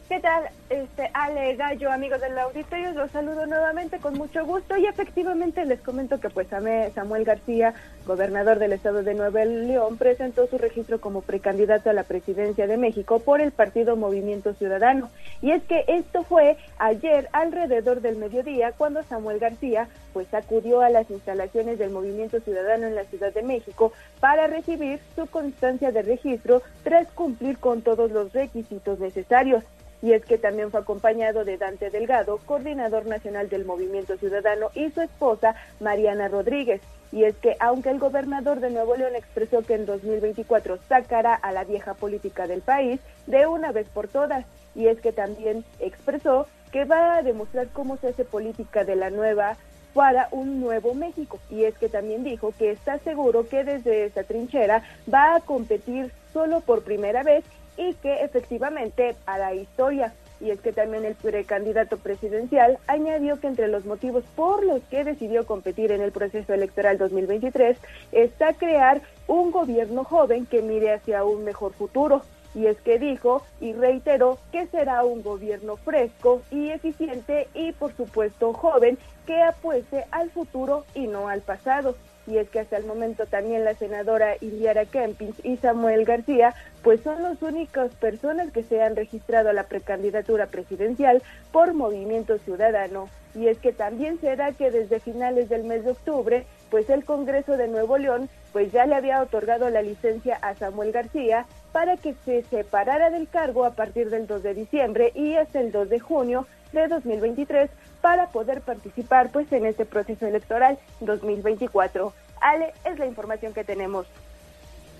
¿Qué tal, este Ale Gallo, amigos del auditorio? Los saludo nuevamente con mucho gusto y efectivamente les comento que pues Samuel García, gobernador del estado de Nueva León, presentó su registro como precandidato a la presidencia de México por el partido Movimiento Ciudadano. Y es que esto fue ayer alrededor del mediodía cuando Samuel García pues acudió a las instalaciones del Movimiento Ciudadano en la Ciudad de México para recibir su constancia de registro tras cumplir con todos los requisitos necesarios y es que también fue acompañado de Dante Delgado, coordinador nacional del Movimiento Ciudadano, y su esposa Mariana Rodríguez. Y es que aunque el gobernador de Nuevo León expresó que en 2024 sacará a la vieja política del país de una vez por todas, y es que también expresó que va a demostrar cómo se hace política de la nueva para un nuevo México. Y es que también dijo que está seguro que desde esta trinchera va a competir solo por primera vez y que efectivamente hará historia. Y es que también el precandidato presidencial añadió que entre los motivos por los que decidió competir en el proceso electoral 2023 está crear un gobierno joven que mire hacia un mejor futuro. Y es que dijo y reiteró que será un gobierno fresco y eficiente y por supuesto joven que apueste al futuro y no al pasado y es que hasta el momento también la senadora Iliara Kempins y Samuel García pues son las únicas personas que se han registrado a la precandidatura presidencial por Movimiento Ciudadano. Y es que también se da que desde finales del mes de octubre pues el Congreso de Nuevo León pues ya le había otorgado la licencia a Samuel García para que se separara del cargo a partir del 2 de diciembre y hasta el 2 de junio de 2023 para poder participar pues en este proceso electoral 2024. Ale, es la información que tenemos.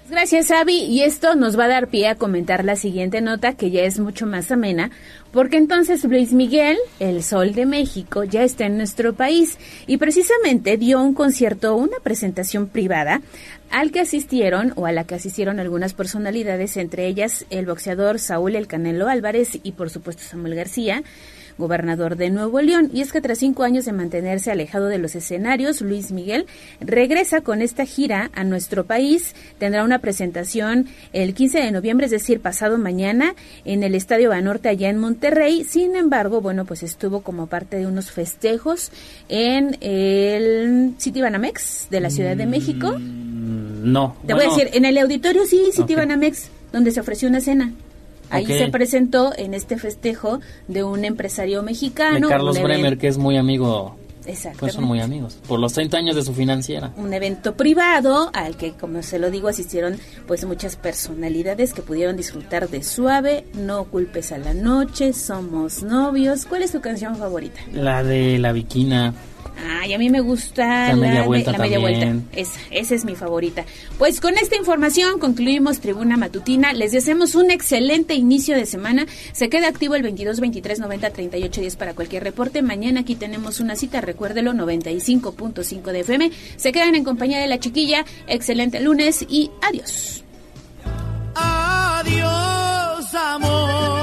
Gracias, Avi. Y esto nos va a dar pie a comentar la siguiente nota, que ya es mucho más amena, porque entonces Luis Miguel, el Sol de México, ya está en nuestro país y precisamente dio un concierto, una presentación privada al que asistieron o a la que asistieron algunas personalidades, entre ellas el boxeador Saúl El Canelo Álvarez y por supuesto Samuel García gobernador de Nuevo León. Y es que tras cinco años de mantenerse alejado de los escenarios, Luis Miguel regresa con esta gira a nuestro país. Tendrá una presentación el 15 de noviembre, es decir, pasado mañana, en el Estadio Banorte allá en Monterrey. Sin embargo, bueno, pues estuvo como parte de unos festejos en el City Banamex de la Ciudad de México. Mm, no. Te voy a decir, en el auditorio sí, City Banamex, donde se ofreció una cena. Ahí se presentó en este festejo de un empresario mexicano. De Carlos Bremer, que es muy amigo Exacto. Pues son muy amigos, por los 30 años de su financiera. Un evento privado al que, como se lo digo, asistieron pues muchas personalidades que pudieron disfrutar de Suave, No culpes a la noche, Somos novios. ¿Cuál es tu canción favorita? La de La Viquina. Ay, a mí me gusta la, media vuelta. La media vuelta. Esa, esa es mi favorita. Pues con esta información concluimos Tribuna Matutina. Les deseamos un excelente inicio de semana. Se queda activo el 22 23 90 38 10 para cualquier reporte. Mañana aquí tenemos una cita, recuérdelo, 95.5 de FM. Se quedan en compañía de la chiquilla. Excelente lunes y adiós. Adiós, amor.